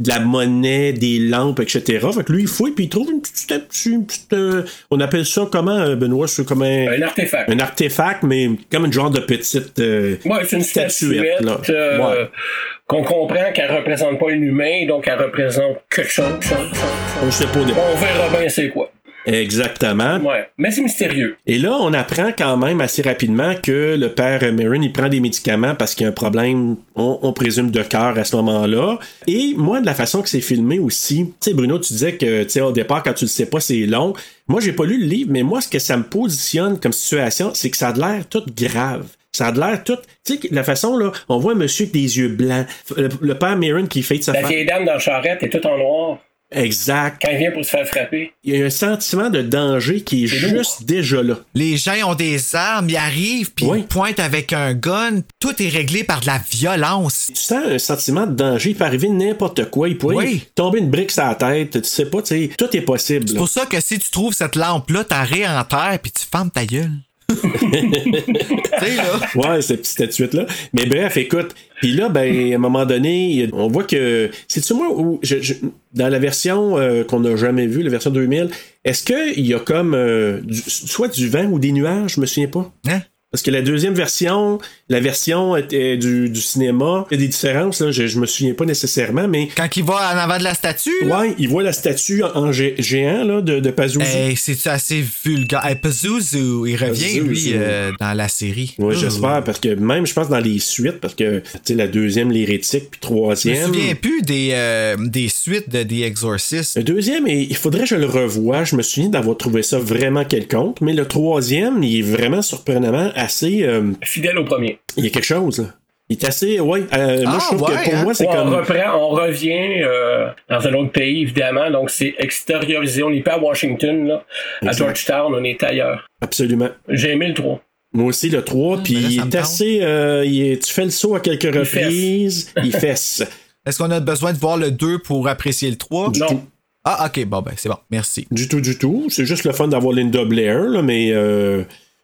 de la monnaie, des lampes, etc. Fait que lui, il fouille, puis il trouve une petite... une petite- une petite, euh, on appelle ça comment, euh, Benoît? C'est comme un... Un artefact. Un artefact, mais comme une genre de petite... euh, Ouais, c'est une statuette là. euh, Ouais. qu'on comprend qu'elle représente pas un humain, donc elle représente quelque chose. chose, chose, chose. On sait pas. On verra bien c'est quoi. Exactement. Ouais. Mais c'est mystérieux. Et là, on apprend quand même assez rapidement que le père Marin, il prend des médicaments parce qu'il y a un problème, on, on présume, de cœur à ce moment-là. Et moi, de la façon que c'est filmé aussi, tu sais, Bruno, tu disais que, tu sais, au départ, quand tu le sais pas, c'est long. Moi, j'ai pas lu le livre, mais moi, ce que ça me positionne comme situation, c'est que ça a l'air tout grave. Ça a l'air tout. Tu sais, la façon, là, on voit un monsieur avec des yeux blancs. Le, le père Marin qui fait de sa La femme. vieille dame dans la charrette est toute en noir Exact. quand elle vient pour se faire frapper. Il y a un sentiment de danger qui est lourd. juste déjà là. Les gens ont des armes, ils arrivent, puis Oui. ils pointent avec un gun. Tout est réglé par de la violence. tu sens un sentiment de danger, il peut arriver n'importe quoi, il pourrait Oui. tomber une brique sur la tête, tu sais pas, tu sais, tout est possible. C'est pour ça que si tu trouves cette lampe-là, t'arrêtes en terre, puis tu fermes ta gueule. *laughs* tu sais, là. Ouais, cette petite statuette-là. Mais bref, écoute, puis là, ben, à un moment donné, on voit que, c'est-tu moi, où, je- je- dans la version euh, qu'on n'a jamais vue, la version 2000, est-ce qu'il y a comme, euh, du- soit du vent ou des nuages, je me souviens pas? Hein? Parce que la deuxième version, la version était du, du cinéma, il y a des différences, là, je, je me souviens pas nécessairement, mais. Quand il va en avant de la statue, là, Ouais, il voit la statue en, en gé- géant là, de, de Pazuzu. hey, c'est assez vulgaire? Hey, Pazuzu, il revient, Pazuzu. lui, euh, dans la série. Oui, Oh. j'espère, parce que même, je pense, dans les suites, parce que, tu sais, la deuxième, l'hérétique, puis Je me troisième. souviens plus des, euh, des suites de The Exorcist. Le deuxième, et il faudrait que je le revoie. Je me souviens d'avoir trouvé ça vraiment quelconque. Mais le troisième, il est vraiment surprenamment assez. euh, Fidèle au premier. il y a quelque chose, là. Il est assez. Ouais, euh, moi, Ah, je trouve ouais, que pour hein? moi, c'est on comme. reprend, on revient euh, dans un autre pays, évidemment. Donc, c'est extériorisé. On n'est pas à Washington, là. À. Georgetown, on est ailleurs. Absolument. J'ai aimé le 3. Moi aussi, le 3, puis ben là, il est assez. euh, il est- tu fais le saut à quelques reprises. Il *laughs* fesse. Est-ce qu'on a besoin de voir le 2 pour apprécier le 3? Du Non. tout. Ah, ok, bon, ben, c'est bon. Merci. Du tout, du tout. C'est juste le fun d'avoir Linda Blair, là, mais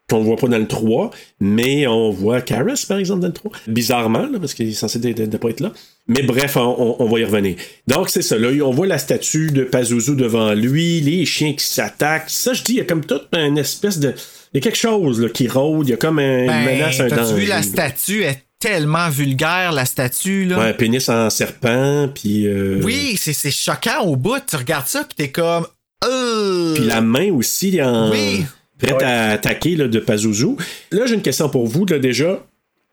qu'on voit pas dans le 3. Mais on voit Karis, par exemple, dans le 3. Bizarrement, là, parce qu'il est censé ne pas être là. Mais bref, on, va y revenir. Donc, c'est ça. Là, on voit la statue de Pazuzu devant lui, les chiens qui s'attaquent. Ça, je dis, il y a comme toute une espèce de. Il y a quelque chose là, qui rôde. Il y a comme un- une Ben, menace, un danger. vu la statue? Est tellement vulgaire, la statue, là? Ouais, un pénis en serpent, puis. euh, Oui, c'est c'est choquant au bout. Tu regardes ça, puis t'es comme. Euh... Puis la main aussi en Oui. Prête à attaquer là, de Pazuzu. Là, j'ai une question pour vous là, déjà.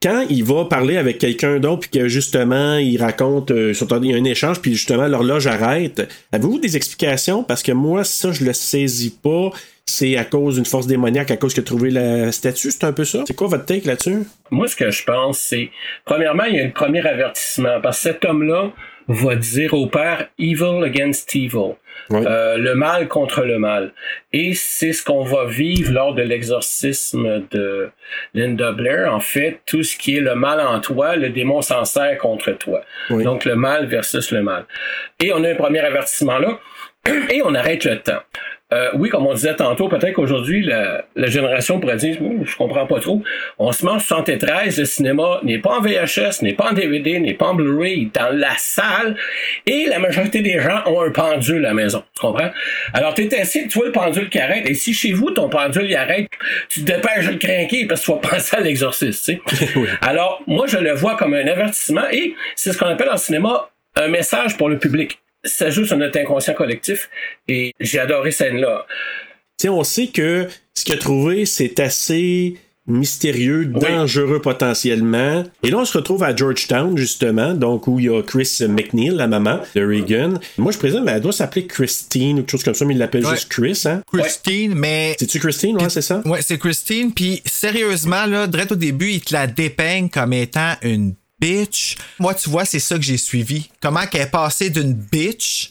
Quand il va parler avec quelqu'un d'autre, puis que justement, il raconte, euh, il y a un échange, puis justement, l'horloge arrête, avez-vous des explications? Parce que moi, ça, je le saisis pas. C'est à cause d'une force démoniaque, à cause qu'il a trouvé la statue, c'est un peu ça? C'est quoi votre take là-dessus? Moi, ce que je pense, c'est, premièrement, il y a un premier avertissement, parce que cet homme-là va dire au père evil against evil. Euh, le mal contre le mal. Et c'est ce qu'on va vivre lors de l'exorcisme de Linda Blair. En fait, tout ce qui est le mal en toi, le démon s'en sert contre toi. Oui. Donc le mal versus le mal. Et on a un premier avertissement là. Et on arrête le temps. Euh, oui, comme on disait tantôt, peut-être qu'aujourd'hui, la, la génération pourrait dire, je comprends pas trop. On se mange 73, le cinéma n'est pas en VHS, n'est pas en DVD, n'est pas en Blu-ray, il est dans la salle, et la majorité des gens ont un pendule à la maison. Tu comprends? Alors, t'es assis, tu vois le pendule qui arrête, et si chez vous, ton pendule il arrête, tu te dépêches de le craquer parce que tu vas *laughs* penser à l'exorcisme, tu sais. *laughs* Alors, moi, je le vois comme un avertissement, et c'est ce qu'on appelle en cinéma un message pour le public ça joue sur notre inconscient collectif et j'ai adoré cette scène-là. Tu sais, on sait que ce qu'il a trouvé, c'est assez mystérieux, dangereux potentiellement. Et là, on se retrouve à Georgetown, justement, donc où il y a Chris McNeil, la maman de Regan. Moi, je présume, elle doit s'appeler Christine ou quelque chose comme ça, mais il l'appelle Ouais. juste Chris, hein? Christine, mais. C'est-tu Christine, ouais, c'est ça? Ouais, c'est Christine. Puis sérieusement, là, direct au début, il te la dépeigne comme étant une bitch. Moi, tu vois, c'est ça que j'ai suivi. Comment qu'elle est passée d'une bitch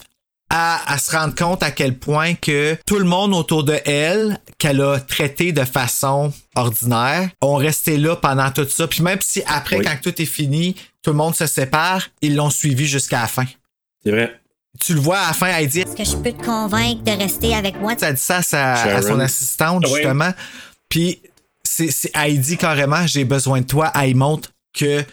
à, à se rendre compte à quel point que tout le monde autour de elle, qu'elle a traité de façon ordinaire, ont resté là pendant tout ça. Puis même si après, Oui. quand tout est fini, tout le monde se sépare, ils l'ont suivi jusqu'à la fin. C'est vrai. Tu le vois à la fin, elle dit Est-ce que je peux te convaincre de rester avec moi? ça dit ça à, sa- à Sharon. son assistante, Oui. justement. Puis, c'est, c'est, elle dit carrément, j'ai besoin de toi. Elle montre que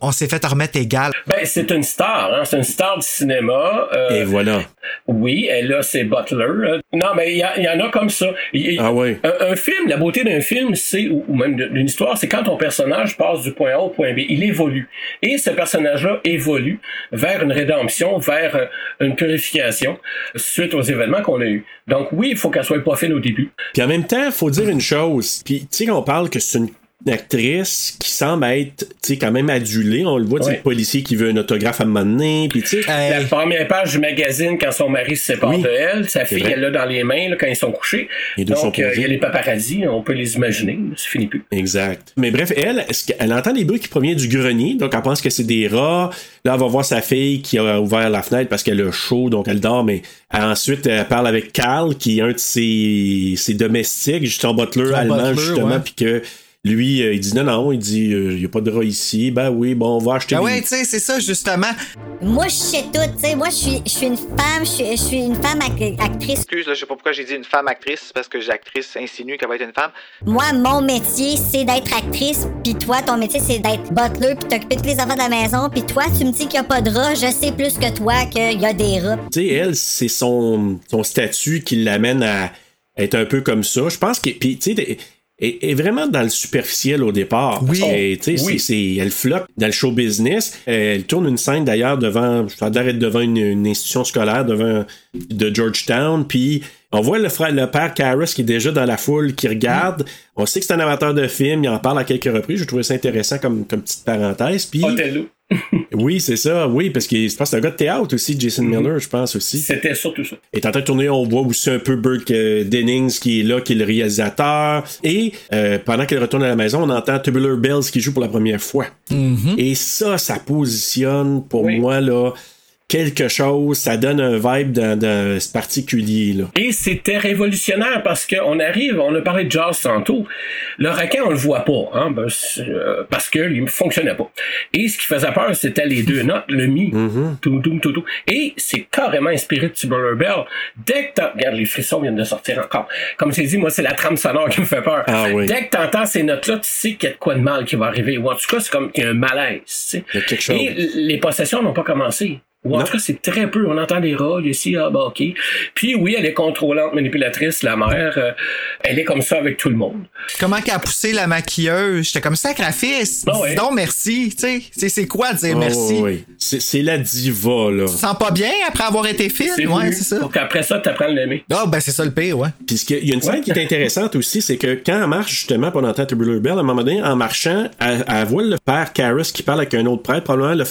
on s'est fait remettre égal. Ben, c'est une star, hein? c'est une star du cinéma. Euh, Et voilà. oui, elle a ses butlers. Non, mais il y, a- il y en a comme ça. Il- il- Ah ouais. un, un film, la beauté d'un film, c'est, ou, même d'une histoire, c'est quand ton personnage passe du point A au point B. Il évolue. Et ce personnage-là évolue vers une rédemption, vers euh, une purification suite aux événements qu'on a eus. Donc oui, il faut qu'elle soit pas fine au début. Puis en même temps, faut dire une chose. Puis tu sais, on parle que c'est une actrice qui semble être, tu sais, quand même adulée. On le voit, Ouais. le policier qui veut un autographe à un moment donné. Puis tu sais, La Hey, première page du magazine, quand son mari se sépare Oui, de elle, sa fille, elle l'a dans les mains là, quand ils sont couchés. Les deux sont Donc, euh, il y a les paparazzis, on peut les imaginer, ça finit plus. Exact. Mais bref, elle, est-ce qu'elle entend des bruits qui proviennent du grenier, donc elle pense que c'est des rats. Là, elle va voir sa fille qui a ouvert la fenêtre parce qu'elle a chaud, donc elle dort, mais ensuite, elle parle avec Carl, qui est un de ses, ses domestiques, juste un butler Son allemand, butler, justement, puis que lui, euh, il dit non, non, il dit, euh, il n'y a pas de rats ici. Ben oui, bon, on va acheter ah des- ouais, tu sais, c'est ça, justement. Moi, je sais tout, tu sais. Moi, je suis, je suis une femme, je suis, je suis une femme ac- actrice. Excuse, là, je sais pas pourquoi j'ai dit une femme actrice, c'est parce que l'actrice insinue qu'elle va être une femme. Moi, mon métier, c'est d'être actrice, puis toi, ton métier, c'est d'être butler, puis t'occuper de tous les enfants de la maison, puis toi, tu me dis qu'il y a pas de rats, je sais plus que toi qu'il y a des rats. Tu sais, elle, c'est son, son statut qui l'amène à être un peu comme ça. Je pense que. Puis, tu sais, est, est vraiment dans le superficiel au départ. Oui. Sais, Oui. c'est- c'est- elle flotte dans le show business. Elle tourne une scène d'ailleurs devant, je devant une, une institution scolaire, devant de Georgetown, puis on voit le frère, le père Karras qui est déjà dans la foule, qui regarde. On sait que c'est un amateur de film, il en parle à quelques reprises. Je trouvais ça intéressant comme, comme petite parenthèse. Puis, *laughs* oui, c'est ça, oui, parce que je pense que c'est un gars de théâtre aussi, Jason Miller, je pense aussi. C'était surtout ça. Et en train de tourner, on voit aussi un peu Burke euh, Dennings qui est là, qui est le réalisateur. Et euh, pendant qu'elle retourne à la maison, on entend Tubular Bells qui joue pour la première fois. Et ça, ça positionne pour Oui. moi là quelque chose, ça donne un vibe dans ce particulier là. Et c'était révolutionnaire parce qu'on arrive, on a parlé de jazz tantôt. Le requin, on le voit pas, hein, ben, euh, parce que il fonctionnait pas. Et ce qui faisait peur, c'était les deux notes, le mi, tout, tout, tout, tout. Et c'est carrément inspiré de Tubular Bell. Dès que t'as, regarde, les frissons viennent de sortir encore. Comme je t'ai dit, moi, c'est la trame sonore qui me fait peur. Ah oui. Dès que t'entends ces notes-là, tu sais qu'il y a de quoi de mal qui va arriver. Ou en tout cas, c'est comme qu'il y a un malaise, tu sais. Il y a quelque chose. Et les possessions n'ont pas commencé. Ou en Non. tout cas, c'est très peu. On entend des rôles ici, ah bah ok. Puis oui, elle est contrôlante, manipulatrice, la mère. euh, elle est comme ça avec tout le monde. Comment qu'elle a poussé la maquilleuse? J'étais comme sacrifice. Ah ouais. Dis donc merci, tu sais. C'est- C'est quoi dire Oh, merci? oui. C'est c'est la diva là. Tu te sens pas bien après avoir été? C'est Ouais, c'est ça. Pour qu'après ça, tu apprennes à l'aimer. Ah, ben c'est ça le pire, ouais. Puis ce qu'il y a- il y a une scène qui est intéressante aussi, c'est que quand elle marche justement pendant Tubular Bell, à un moment donné, en marchant, elle, elle voit le père Karras qui parle avec un autre prêtre, probablement le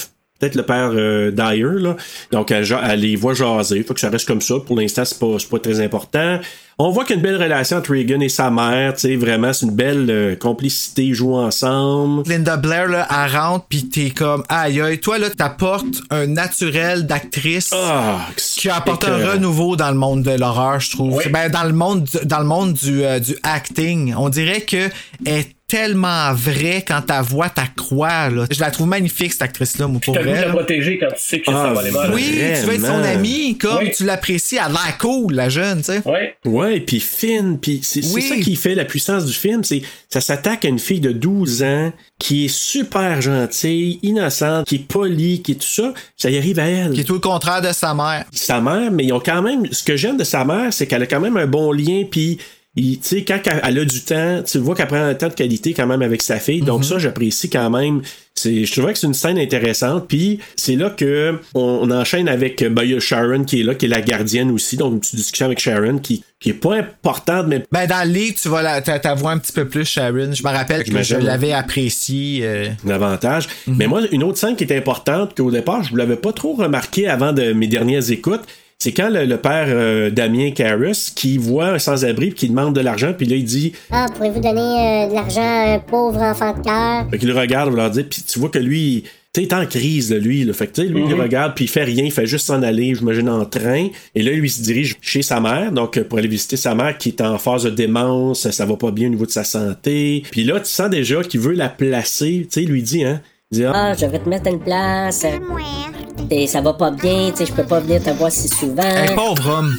peut-être le père euh, Dyer, là. Donc elle, les voit jaser. Faut que ça reste comme ça. Pour l'instant, c'est pas, c'est pas très important. On voit qu'il y a une belle relation entre Reagan et sa mère, tu sais, vraiment, c'est une belle euh, complicité, ils jouent ensemble. Linda Blair, là, elle rentre, pis t'es comme, aïe, aïe, toi, là, t'apportes un naturel d'actrice. Ah, qui apporte un renouveau dans le monde de l'horreur, je trouve. Oui. Ben, dans le monde, du- dans le monde du, euh, du acting. On dirait que elle est tellement vraie quand ta voix, ta croix, là. Je la trouve magnifique, cette actrice-là, moi, pour Tu as vrai. la protéger quand tu sais que ça va aller mal. Oui, tu veux être son ami, comme Oui. tu l'apprécies, elle a l'air cool, la jeune, tu sais. Ouais. Ouais, puis fine, puis c'est Oui. ça qui fait la puissance du film, c'est ça s'attaque à une fille de 12 ans qui est super gentille, innocente, qui est polie, qui est tout ça, ça y arrive à elle. Qui est tout le contraire de sa mère. Sa mère, mais ils ont quand même ce que j'aime de sa mère, c'est qu'elle a quand même un bon lien puis tu sais, quand elle a du temps, tu vois qu'elle prend un temps de qualité quand même avec sa fille. Donc ça, j'apprécie quand même. C'est, je trouvais que c'est une scène intéressante. Puis c'est là que on, on enchaîne avec ben, il y a Sharon qui est là, qui est la gardienne aussi. Donc une petite discussion avec Sharon qui, qui est pas importante, mais Ben, dans le livre, tu vas la, t'a- ta voix un petit peu plus, Sharon. Je me rappelle que je l'avais apprécié. euh, davantage. Mais moi, une autre scène qui est importante, qu'au départ, je ne l'avais pas trop remarqué avant de mes dernières écoutes, c'est quand le, le père euh, Damien Karras qui voit un sans-abri puis qui demande de l'argent, puis là, il dit, Ah, pourriez-vous donner euh, de l'argent à un pauvre enfant de cœur? fait qu'il le regarde, il leur dit, puis tu vois que lui, tu sais, il est en crise, là, lui. Là. Fait que, tu sais, lui, il le regarde, puis il fait rien, il fait juste s'en aller, j'imagine, en train. Et là, lui, il se dirige chez sa mère, donc euh, pour aller visiter sa mère qui est en phase de démence, ça va pas bien au niveau de sa santé. Puis là, tu sens déjà qu'il veut la placer, tu sais, il lui dit, hein, ah, je vais te mettre une place. Et ça va pas bien, tu sais, je peux pas venir te voir si souvent. Un pauvre homme.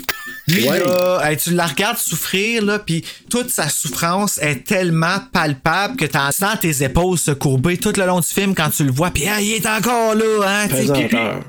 Lui, Ouais. là, hey, tu la regardes souffrir, là, puis toute sa souffrance est tellement palpable que t'en sens tes épaules se courber tout le long du film quand tu le vois, puis ah, il est encore là, hein.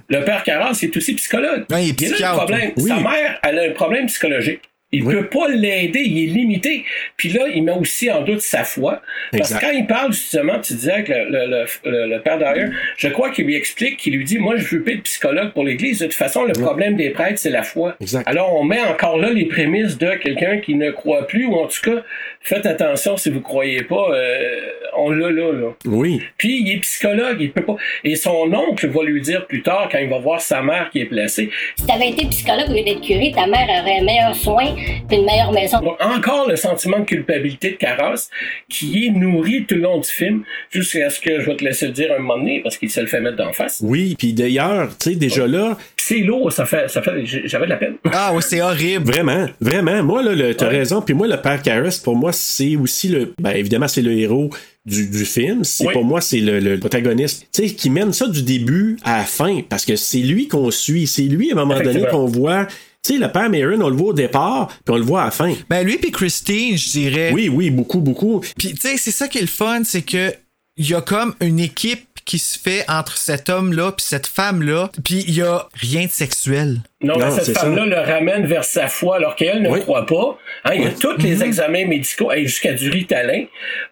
Le père Carras, c'est aussi psychologue. Ouais, il est a le problème. oui. Sa mère, elle a un problème psychologique. Il Oui. peut pas l'aider, il est limité. Puis là, il met aussi en doute sa foi. Parce Exact. que quand il parle, justement, tu disais que le, le, le, le père d'ailleurs, je crois qu'il lui explique, qu'il lui dit, moi, je veux pas être psychologue pour l'Église. De toute façon, le problème des prêtres, c'est la foi. Exact. Alors, on met encore là les prémices de quelqu'un qui ne croit plus, ou en tout cas, faites attention si vous croyez pas, euh, on l'a là, là. oui. Puis il est psychologue, il peut pas. Et son oncle va lui dire plus tard, quand il va voir sa mère qui est placée, Si t'avais été psychologue au lieu d'être curé, ta mère aurait un meilleur soin une meilleure maison. Donc, encore le sentiment de culpabilité de Carras qui est nourri tout le long du film, jusqu'à ce que je vais te laisser le dire un moment donné, parce qu'il se le fait mettre d'en face. Oui, puis d'ailleurs, tu sais, déjà là, C'est lourd, ça fait, ça fait, j'avais de la peine. Ah oui, c'est horrible. vraiment, vraiment, moi, là, le- t'as Ouais. raison, puis moi, le père Karras, pour moi, c'est aussi le, ben, évidemment, c'est le héros du, du film, c'est Oui. pour moi, c'est le, le protagoniste, tu sais, qui mène ça du début à la fin, parce que c'est lui qu'on suit, c'est lui, à un moment donné, qu'on voit, tu sais, le père Maron, on le voit au départ, puis on le voit à la fin. Ben lui puis Christine, je dirais. Oui, oui, beaucoup, beaucoup. Puis tu sais, c'est ça qui est le fun, c'est que il y a comme une équipe qui se fait entre cet homme-là puis cette femme-là, puis il y a rien de sexuel. Non, mais Non, c'est cette femme-là le ramène vers sa foi alors qu'elle ne Oui. croit pas. Hein, il y a tous Mhm. les examens médicaux, et jusqu'à du ritalin,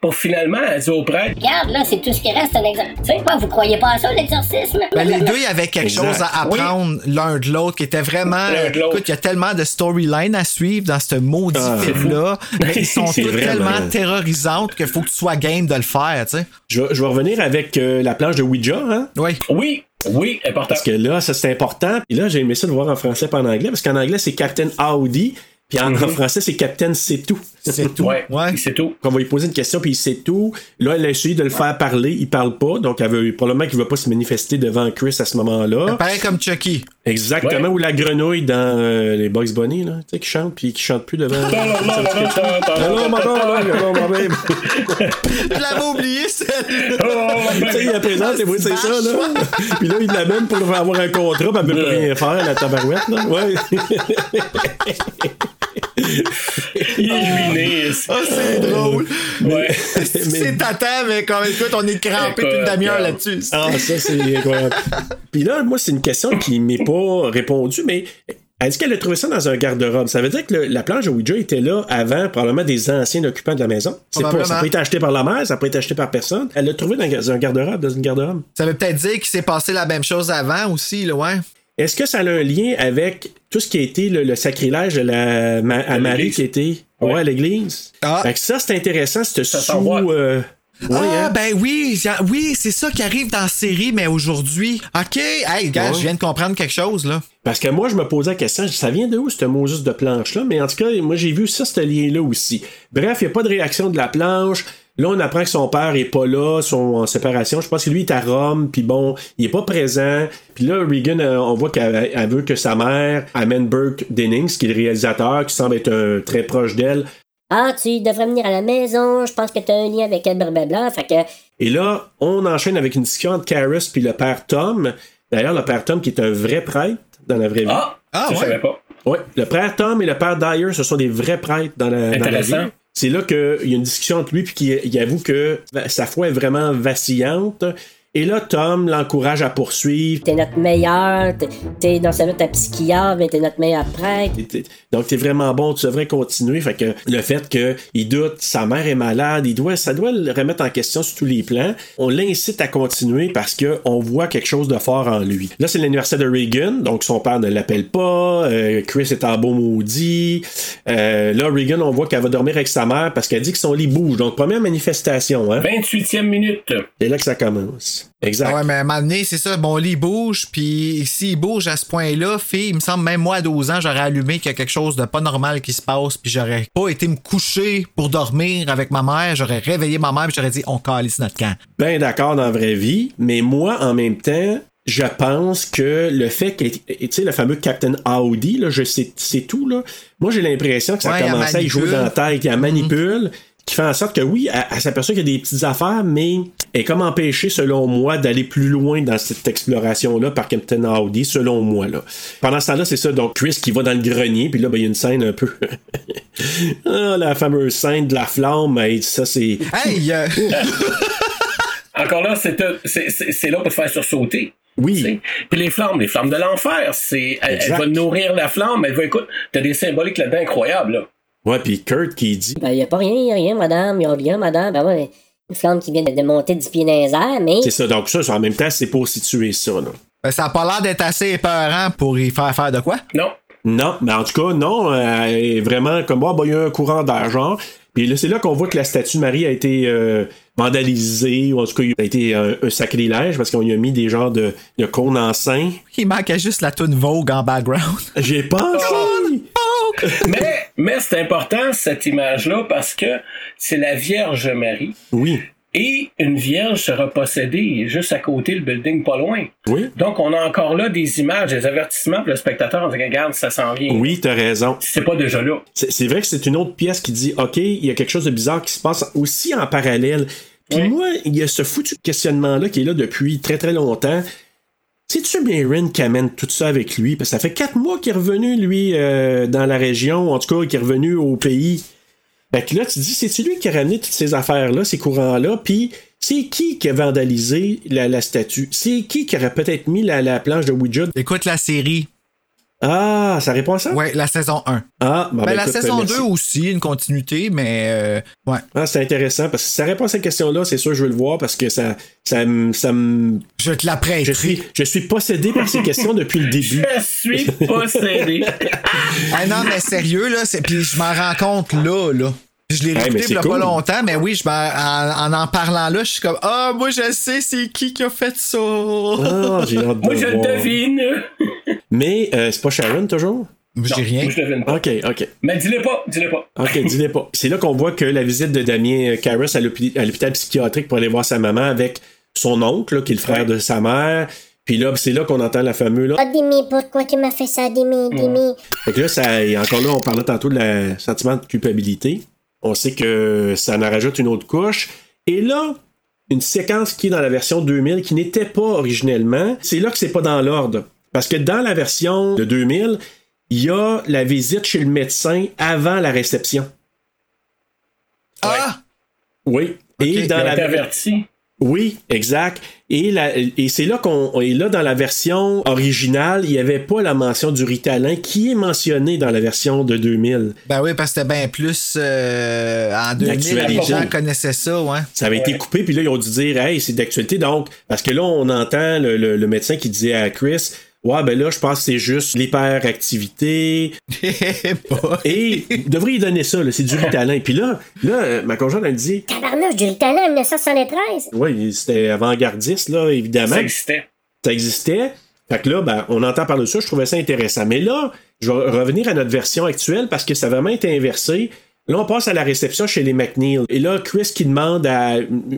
pour finalement, elle dit au prêtre, Regarde, là, c'est tout ce qui reste, un exorcisme. Tu sais quoi, vous croyez pas à ça, l'exorcisme? Ben, les deux, il y avait quelque Exact. chose à apprendre l'un de l'autre qui était vraiment. L'un de l'autre. écoute, il y a tellement de storylines à suivre dans ce maudit Ah, film-là. *laughs* Mais ils sont tous tellement terrorisantes qu'il faut que tu sois game de le faire, tu sais. Je vais, je vais revenir avec euh, la planche de Ouija, hein? Oui. oui, oui, important. Parce que là, ça c'est important. Et là, j'ai aimé ça de voir en français pas en anglais, parce qu'en anglais, c'est Captain Audi, puis en, en français, c'est Captain C'est tout. C'est tout. Ouais, Ouais. c'est tout. Qu'on va lui poser une question, puis il sait tout. Là, elle a essayé de le faire parler, il parle pas, donc elle veut probablement qu'il va pas se manifester devant Chris à ce moment-là. Pareil comme Chucky. Exactement, Ouais. ou la grenouille dans euh, les Bugs Bunny, là, tu sais, qui chante, puis qui chante plus devant. Darling, hello, my baby. Je l'avais oublié, celle *laughs* Tu sais, il la présente, et moi, c'est ça, là. *laughs* Puis là, il l'amène pour avoir un contrat, puis elle peut plus rien faire, la tabarouette, là. Ouais. *laughs* *laughs* Il est ruiné. Ah, c'est *laughs* drôle. Ouais. *laughs* C'est tata, mais comme écoute, on est crampé depuis une demi-heure là-dessus. Ah, ça, c'est incroyable. Puis là, moi, c'est une question qui m'est pas répondue, mais dit qu'elle a trouvé ça dans un garde-robe? Ça veut dire que le- la planche de Ouija était là avant, probablement, des anciens occupants de la maison. C'est pas, ça Probablement. n'a pas été acheté par la mère, ça n'a pas été acheté par personne. Elle l'a trouvé dans un garde-robe, dans une garde-robe. Ça veut peut-être dire qu'il s'est passé la même chose avant aussi, là, ouais. Est-ce que ça a un lien avec tout ce qui a été le, le sacrilège de la, ma- à Marie qui était ouais. Ouais. à l'église? Ah. Fait que ça, c'est intéressant, c'est sous... euh, ouais, ah, hein? ben oui, oui, c'est ça qui arrive dans la série, mais aujourd'hui. OK, hey, gars, Ouais. je viens de comprendre quelque chose, là. Parce que moi, je me posais la question, ça vient de où, cette Moses de planche-là? Mais en tout cas, moi, j'ai vu ça, ce lien-là aussi. Bref, il n'y a pas de réaction de la planche. Là, on apprend que son père est pas là, sont en séparation. Je pense que lui est à Rome, puis bon, il est pas présent. Puis là, Regan, euh, on voit qu'elle elle veut que sa mère amène Burke Dennings, qui est le réalisateur, qui semble être très proche d'elle. Ah, tu devrais venir à la maison, je pense que t'as un lien avec elle, blablabla. Fait que, Et là, on enchaîne avec une discussion entre Karis puis le père Tom. D'ailleurs, le père Tom qui est un vrai prêtre dans la vraie vie. Ah, Ah, ça, je ouais. savais pas. Oui, le père Tom et le père Dyer, ce sont des vrais prêtres dans la, dans la Intéressant. vie. C'est là qu'il y a une discussion entre lui puis qu'il il avoue que sa foi est vraiment vacillante. Et là, Tom l'encourage à poursuivre. t'es notre meilleur, t'es, t'es non seulement ta psychiatre, mais t'es notre meilleur prêtre. T'es- Donc, t'es vraiment bon, tu devrais continuer. Fait que le fait qu'il doute, sa mère est malade, il doit, ça doit le remettre en question sur tous les plans. On l'incite à continuer parce que on voit quelque chose de fort en lui. Là, c'est l'anniversaire de Reagan, donc son père ne l'appelle pas. euh, Chris est en beau maudit. Euh, là, Reagan, on voit qu'elle va dormir avec sa mère parce qu'elle dit que son lit bouge. Donc, première manifestation, hein. 28e minute. C'est là que ça commence. Exact. Ah ouais, mais à un moment donné, c'est ça, mon lit bouge, puis s'il bouge à ce point-là, fille, il me semble, même moi à 12 ans, j'aurais allumé qu'il y a quelque chose de pas normal qui se passe, puis j'aurais pas été me coucher pour dormir avec ma mère, j'aurais réveillé ma mère, puis j'aurais dit, on calisse notre camp. ben d'accord dans la vraie vie, mais moi, en même temps, je pense que le fait que, tu sais, le fameux Captain Audi, là, je sais, c'est tout, là. Moi, j'ai l'impression que ça Ouais, commencé à y jouer dans la tête, il la manipule, qui fait en sorte que oui, elle, elle s'aperçoit qu'il y a des petites affaires, mais elle est comme empêchée, selon moi, d'aller plus loin dans cette exploration-là par Captain Audi, selon moi, là. Pendant ce temps-là, c'est ça, donc Chris qui va dans le grenier, puis là, ben, il y a une scène un peu. *laughs* ah, la fameuse scène de la flamme, hey, ça, c'est. Hey! euh, *laughs* Encore là, c'est c'est- c'est- c'est là pour te faire sursauter. Oui. Puis les flammes, les flammes de l'enfer, c'est elle, elle va nourrir la flamme, elle va écoute, t'as des symboliques là-dedans incroyables. Là. Ouais, puis Kurt qui dit. Ben, y a pas rien, y a rien, madame, y a rien, madame. Ben, ouais, une flamme qui vient de, de monter du pied dans les airs, mais. C'est ça, donc ça, en même temps, c'est pour situer ça, là. ben, ça a pas l'air d'être assez épeurant pour y faire faire de quoi? Non. Non, mais en tout cas, non, euh, elle est vraiment comme, ah, ben, il y a un courant d'air, genre. Puis là, c'est là qu'on voit que la statue de Marie a été euh, vandalisée, ou en tout cas, il a été un, un sacrilège, parce qu'on y a mis des genres de, de cônes en sein. Il manquait juste la toune Vogue en background. J'ai pensé! *laughs* mais mais c'est important cette image-là parce que c'est la Vierge Marie Oui, et une vierge sera possédée juste à côté le building pas loin. oui. Donc on a encore là des images, des avertissements pour le spectateur en disant regarde ça s'en vient. Oui, t'as raison. C'est pas déjà là. C'est c'est vrai que c'est une autre pièce qui dit OK, il y a quelque chose de bizarre qui se passe aussi en parallèle. Puis Oui. moi, il y a ce foutu questionnement-là qui est là depuis très très longtemps. C'est-tu Ren qui amène tout ça avec lui? Parce que ça fait quatre mois qu'il est revenu, lui, euh, dans la région, en tout cas, qu'il est revenu au pays. Fait que là, tu te dis, c'est-tu lui qui a ramené toutes ces affaires-là, ces courants-là? Puis c'est qui qui a vandalisé la, la statue? C'est qui qui aurait peut-être mis la, la planche de Ouija? Écoute la série. Ah, ça répond à ça? Ouais, la saison 1. Ah, bon, Ben, ben, la écoute, saison merci. 2 aussi, une continuité, mais euh, ouais. Ah, c'est intéressant parce que ça répond à cette question-là, c'est sûr que je veux le voir parce que ça, ça, me- ça me. Je te la prête. Je suis, je suis possédé par ces questions depuis le début. Je suis possédé. *laughs* Ah non, mais sérieux, là, c'est- puis je m'en rends compte là, là. Je l'ai réécouté il y a pas longtemps, mais oui, je m'en- en, en en parlant là, je suis comme Ah, moi je sais c'est qui qui a fait ça. Ah, j'ai hâte de Moi, je le devine. Mais euh, c'est pas Sharon toujours? J'ai rien. Moi, je devine pas. Ok, ok. Mais dis-le pas, dis-le pas. Ok, dis-le pas. C'est là qu'on voit que la visite de Damien Carus à l'hôpi- à l'hôpital psychiatrique pour aller voir sa maman avec son oncle, là, qui est le frère de sa mère. Puis là, c'est là qu'on entend la fameuse là. Oh, Dimi, pourquoi tu m'as fait ça, Dimi, Dimi? Fait que là, ça, encore là, on parlait tantôt de la sentiment de culpabilité. On sait que ça en rajoute une autre couche. Et là, une séquence qui est dans la version 2000, qui n'était pas originellement, c'est là que c'est pas dans l'ordre. Parce que dans la version de 2000, il y a la visite chez le médecin avant la réception. Ah! Oui. Et dans Il a la été averti. oui, exact. Et, la- et c'est là qu'on et là dans la version originale, il n'y avait pas la mention du Ritalin qui est mentionnée dans la version de 2000. Ben oui, parce que c'était bien plus euh, en 2000, les gens connaissaient ça, ouais. Ça avait été coupé, puis là, ils ont dû dire, hey, c'est d'actualité. Donc, parce que là, on entend le, le- le médecin qui disait à Chris, ouais, ben là, je pense que c'est juste l'hyperactivité. *laughs* Et vous devriez y donner ça, là, c'est du Ritalin. Puis là, là, euh, ma conjointe, elle me dit, Tabarnouche, du Ritalin en 1973. oui, c'était avant-gardiste, là, évidemment. Ça existait. ça existait. Fait que là, ben, on entend parler de ça, je trouvais ça intéressant. Mais là, je vais revenir à notre version actuelle parce que ça a vraiment été inversé. Là, on passe à la réception chez les McNeil. Et là, Chris qui demande à,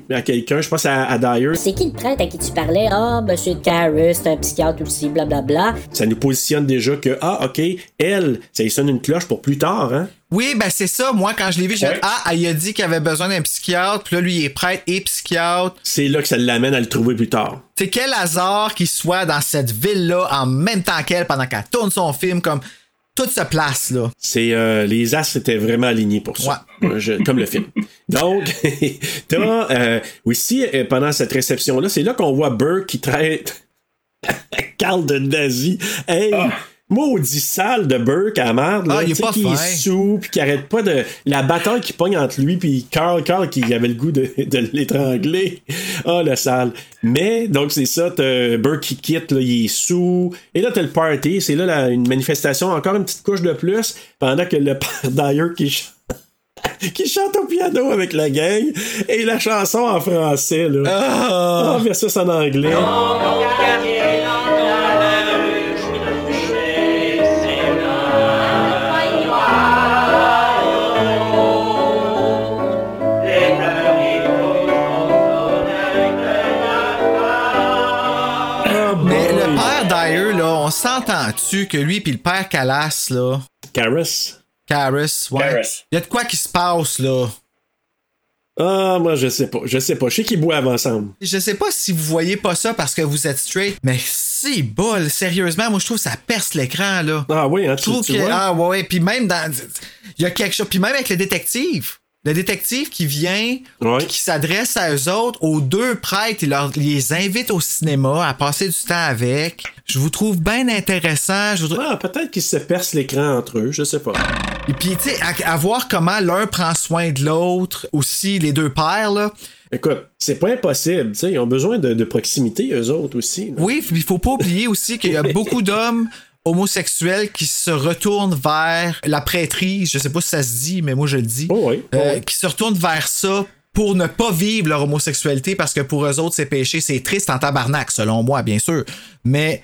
à quelqu'un, je pense à, à Dyer, C'est qui le prêtre à qui tu parlais? Ah, monsieur Carus, c'est un psychiatre aussi, blablabla. ça nous positionne déjà que, ah, OK, elle, ça lui sonne une cloche pour plus tard, hein? Oui, ben c'est ça. Moi, quand je l'ai vu, j'ai Ouais. dit Ah, il a dit qu'il avait besoin d'un psychiatre, puis là, lui, il est prêtre et psychiatre. C'est là que ça l'amène à le trouver plus tard. C'est quel hasard qu'il soit dans cette ville-là en même temps qu'elle pendant qu'elle tourne son film, comme toute se place, là. C'est euh, les astres étaient vraiment alignés pour ça, je- comme le film. Donc, *laughs* t'as euh, aussi euh, pendant cette réception là, c'est là qu'on voit Burke qui traite *laughs* Carl de nazi. Hey, maudit sale de Burke à merde, là, Ah, il est tu sais, pas qui est sous, puis qui arrête pas de la bataille qui pogne entre lui puis Carl, Carl qui avait le goût de, de l'étrangler. Ah, le sale. Mais donc c'est ça, t'as Burke qui quitte, là, il est sous. Et là t'as le party, c'est là la- une manifestation, encore une petite couche de plus, pendant que le père Dyer qui chante qui chante au piano avec la gang et la chanson en français là. Ah, versus en anglais. Mais on s'entend-tu que lui puis le père Calas, là, Caris. Caris, ouais. Caris. Il y a de quoi qui se passe, là? Ah, moi je sais pas, je sais pas. Je sais qu'ils boivent ensemble. Je sais pas si vous voyez pas ça parce que vous êtes straight, mais c'est bol, sérieusement, moi je trouve que ça perce l'écran, là. Ah oui, hein, Je tu, trouve tu que. vois? Ah ouais, ouais. Puis même dans. Il y a quelque chose. Puis même avec le détective. Le détective qui vient, Ouais. qui s'adresse à eux autres, aux deux prêtres, il leur, les invite au cinéma à passer du temps avec. Je vous trouve bien intéressant. Je vous trouve- Ah, peut-être qu'ils se percent l'écran entre eux, je sais pas. Et puis, tu sais, à, à voir comment l'un prend soin de l'autre, aussi les deux pères, là. Écoute, c'est pas impossible, tu sais, ils ont besoin de, de proximité, eux autres aussi. là. Oui, il faut pas oublier aussi qu'il y a *laughs* beaucoup d'hommes homosexuels qui se retournent vers la prêtrise, je sais pas si ça se dit, mais moi je le dis, Oh oui, oh euh, oui. qui se retournent vers ça pour ne pas vivre leur homosexualité parce que pour eux autres c'est péché, c'est triste en tabarnak selon moi bien sûr, mais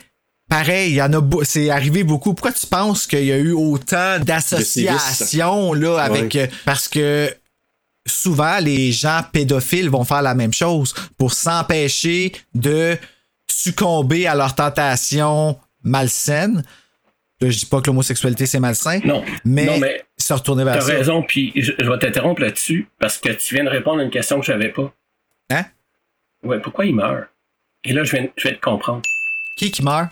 pareil, il y en a c'est arrivé beaucoup. Pourquoi tu penses qu'il y a eu autant d'associations là avec euh, parce que souvent les gens pédophiles vont faire la même chose pour s'empêcher de succomber à leur tentation malsaine. Là, je dis pas que l'homosexualité c'est malsain, Non. mais, Non, mais se retourner vers T'as ça. raison, puis je, je vais t'interrompre là-dessus parce que tu viens de répondre à une question que j'avais pas. Hein? Ouais, pourquoi il meurt? Et là, je viens, je viens de comprendre. Qui qui meurt?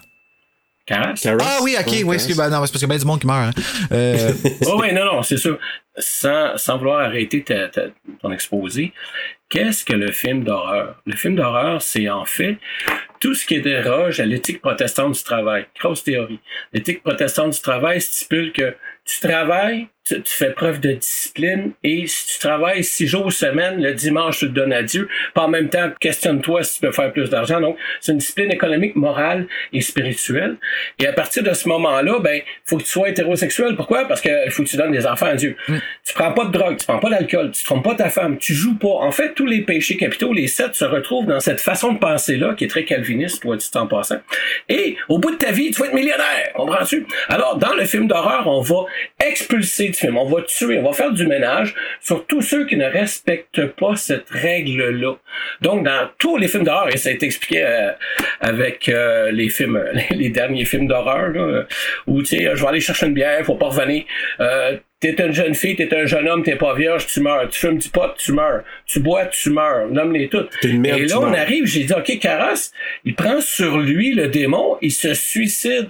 Caras? Ah oui, ok, Ouais, oui, excuse, ben non, c'est parce qu'il y a bien du monde qui meurt. hein. Euh, *laughs* Oh oui, non, non, c'est sûr. Sans, sans vouloir arrêter ta- ta- ton exposé, Qu'est-ce que le film d'horreur? Le film d'horreur, c'est en fait tout ce qui déroge à l'éthique protestante du travail. Grosse théorie. L'éthique protestante du travail stipule que tu travailles, tu, tu fais preuve de discipline et si tu travailles six jours semaine, le dimanche, tu te donnes à Dieu. Pas en même temps, questionne-toi si tu peux faire plus d'argent. Donc, c'est une discipline économique, morale et spirituelle. Et à partir de ce moment-là, ben, faut que tu sois hétérosexuel. Pourquoi? Parce que faut que tu donnes des enfants à Dieu. Tu prends pas de drogue, tu prends pas d'alcool, tu trompes pas ta femme, tu joues pas. En fait, tous les péchés capitaux, les sept, se retrouvent dans cette façon de penser-là, qui est très calviniste, toi, dit en passant. Et au bout de ta vie, tu vas être millionnaire. Comprends-tu? Alors, dans le film d'horreur, on va expulser film, on va tuer, on va faire du ménage sur tous ceux qui ne respectent pas cette règle-là. Donc, dans tous les films d'horreur, et ça a été expliqué euh, avec euh, les films, *laughs* les derniers films d'horreur, où, tu sais, je vais aller chercher une bière, faut pas revenir. Euh, T'es une jeune fille, t'es un jeune homme, t'es pas vierge, tu meurs. Tu fumes du pot, tu meurs. Tu bois, tu meurs. Nomme-les toutes. T'es une merde, Et là, on arrive, j'ai dit, OK, Carras, il prend sur lui le démon, il se suicide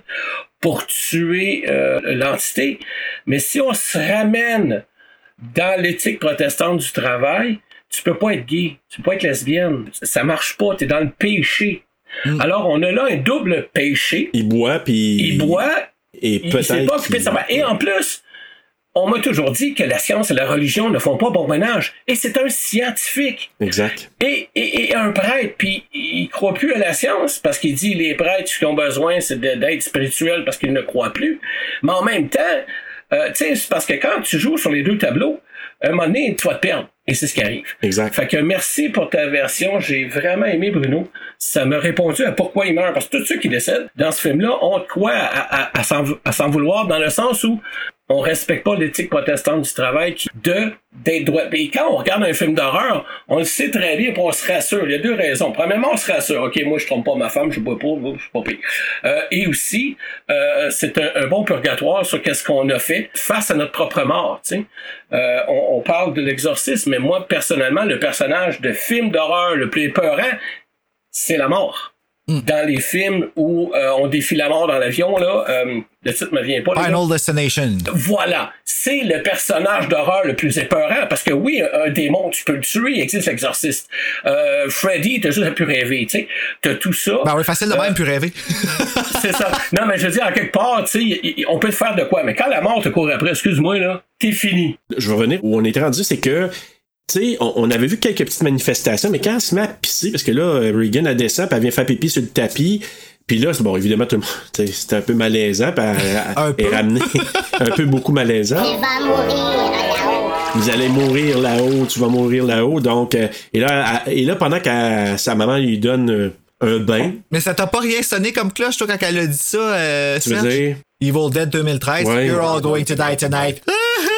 pour tuer euh, l'entité. Mais si on se ramène dans l'éthique protestante du travail, tu peux pas être gay, tu peux pas être lesbienne. Ça marche pas, t'es dans le péché. Alors, on a là un double péché. Il boit, puis. Il boit, Et il s'est peut-être. pas occupé de sa Et en plus, on m'a toujours dit que la science et la religion ne font pas bon ménage. Et c'est un scientifique. Exact. Et, et, et un prêtre, puis il croit plus à la science parce qu'il dit les prêtres, ce qu'ils ont besoin, c'est d'être spirituels parce qu'ils ne croient plus. Mais en même temps, euh, tu sais, parce que quand tu joues sur les deux tableaux, à un moment donné, tu vas te perdre. Et c'est ce qui arrive. Exact. Fait que merci pour ta version. J'ai vraiment aimé Bruno. Ça m'a répondu à pourquoi il meurt. Parce que tous ceux qui décèdent dans ce film-là ont de quoi à, s'en vouloir dans le sens où on respecte pas l'éthique protestante du travail de d'être droit. Et quand on regarde un film d'horreur, on le sait très bien, on se rassure. Il y a deux raisons. Premièrement, on se rassure. Ok, moi je trompe pas ma femme, je bois pas, je suis pas pire. Euh, et aussi, euh, c'est un, bon purgatoire sur qu'est-ce qu'on a fait face à notre propre mort. Euh, on, on parle de l'exorcisme, mais moi personnellement, le personnage de film d'horreur le plus épeurant, c'est la mort. Dans les films où euh, on défie la mort dans l'avion, là, euh, le titre me vient pas. Final Destination. Voilà, c'est le personnage d'horreur le plus épeurant parce que oui, un, un démon, tu peux le tuer, il existe l'exorciste. Euh, Freddy, t'as juste à pu rêver, tu sais, t'as tout ça. Ben oui, facile de même, puis rêver. *laughs* C'est ça. Non, mais je veux dire, en quelque part, tu sais, on peut te faire de quoi, mais quand la mort te court après, excuse-moi là, t'es fini. Je vais revenir où on était rendu, c'est que. Tu sais, on, on avait vu quelques petites manifestations, mais quand elle se met à pisser, parce que là, euh, Regan, elle descend, puis elle vient faire pipi sur le tapis, puis là, c'est bon, évidemment, tout le monde, *laughs* c'était un peu malaisant, puis elle, elle- Un elle est peu. ramenée *laughs* un peu beaucoup malaisant. Il va mourir là-haut. Vous allez mourir là-haut, tu vas mourir là-haut. Donc, euh, et là, elle- et là pendant que sa maman lui donne euh, un bain, Mais ça t'a pas rien sonné comme cloche, toi, quand elle a dit ça, euh, tu veux Serge? dire, Evil Dead 2013, Ouais. You're all going to die tonight.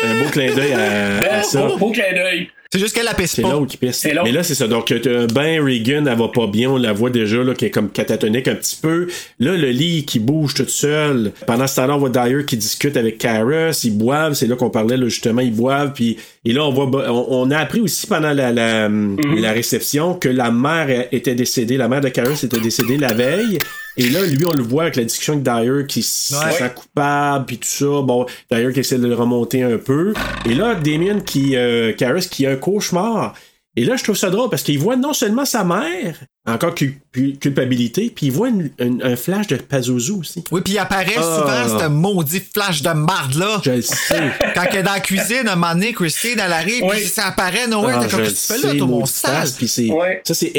Un beau clin d'œil à, à Ben, ça. beau, beau clin d'œil. C'est juste qu'elle la pisse C'est pas. l'autre qui pisse. C'est. Mais là, c'est ça. Donc, un bain, Regan, elle va pas bien, on la voit déjà, là, qui est comme catatonique un petit peu. Là, le lit qui bouge toute seule. Pendant ce temps-là, on voit Dyer qui discute avec Karis, ils boivent, c'est là qu'on parlait, là, justement, ils boivent, puis et là, on voit, on, on a appris aussi pendant la, la, la réception que la mère était décédée, la mère de Karis était décédée la veille. Et là, lui, on le voit avec la discussion avec Dyer qui se Ouais. sent coupable, puis tout ça. Bon, Dyer qui essaie de le remonter un peu. Et là, Damien qui, euh, Karis qui a un cauchemar. Et là, je trouve ça drôle parce qu'il voit non seulement sa mère, encore cul- cul- culpabilité, puis il voit une- une- un flash de Pazuzu aussi. Oui, puis il apparaît Ah. souvent, ce maudit flash de marde là. Je le sais. *laughs* Quand elle est dans la cuisine, un moment donné, Christine, elle arrive, Oui. puis ça apparaît, Noël, Ah, t'es comme, je qu'est-ce que tu le fais là, tout mon sale? face, puis c'est- Ouais. Ça, c'est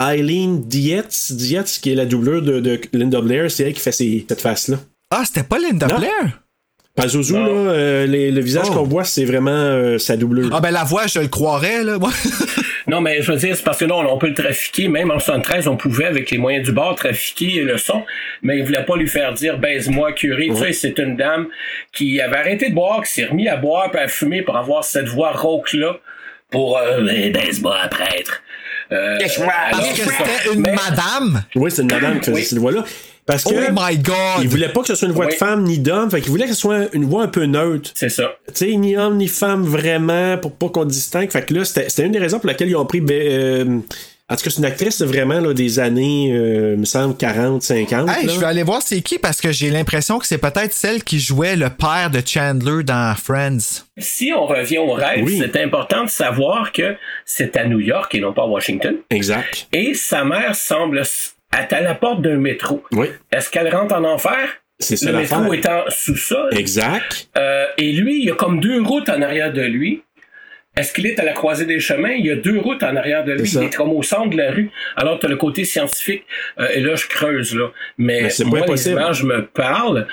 euh, Eileen Dietz, Dietz, qui est la doublure de, de Linda Blair, c'est elle qui fait ces- cette face-là. Ah, c'était pas Linda Non. Blair? Pazuzu, Non. là, euh, les- le visage Oh. qu'on voit, c'est vraiment euh, sa doublure. Ah, ben la voix, je le croirais, là. moi. *laughs* Non, mais je veux dire, c'est parce que non, on peut le trafiquer. Même en 73, on pouvait, avec les moyens du bord, trafiquer le son. Mais il voulait pas lui faire dire, baise-moi, curé. Tu sais, c'est une dame qui avait arrêté de boire, qui s'est remis à boire puis à fumer pour avoir cette voix rauque-là. Pour, euh, Eh, baise-moi, prêtre. Euh, Parce que c'était une Mais- madame. Oui, c'est une madame qui faisait Oui. cette voix-là. Parce que Oh my il god. voulait pas que ce soit une voix de femme ni d'homme, fait qu'il voulait que ce soit une voix un peu neutre. C'est ça. Tu sais, ni homme ni femme vraiment, pour pas qu'on distingue. Fait que là, c'était une des raisons pour laquelle ils ont pris. ben, euh, En tout cas, c'est une actrice vraiment là, des années, euh, me semble, 40, 50. Hey, là. je vais aller voir c'est qui parce que j'ai l'impression que c'est peut-être celle qui jouait le père de Chandler dans Friends. Si on revient au rêve, Oui. c'est important de savoir que c'est à New York et non pas à Washington. Exact. Et sa mère semble être à la porte d'un métro. Oui, Est-ce qu'elle rentre en enfer? c'est ça Le métro étant sous-sol. Exact. Euh, et lui, il y a comme deux routes en arrière de lui. Est-ce qu'il est à la croisée des chemins? Il y a deux routes en arrière de lui. Il est comme au centre de la rue. Alors, tu as le côté scientifique. Euh, et là, je creuse, là. Mais, Mais moi, les images me parlent.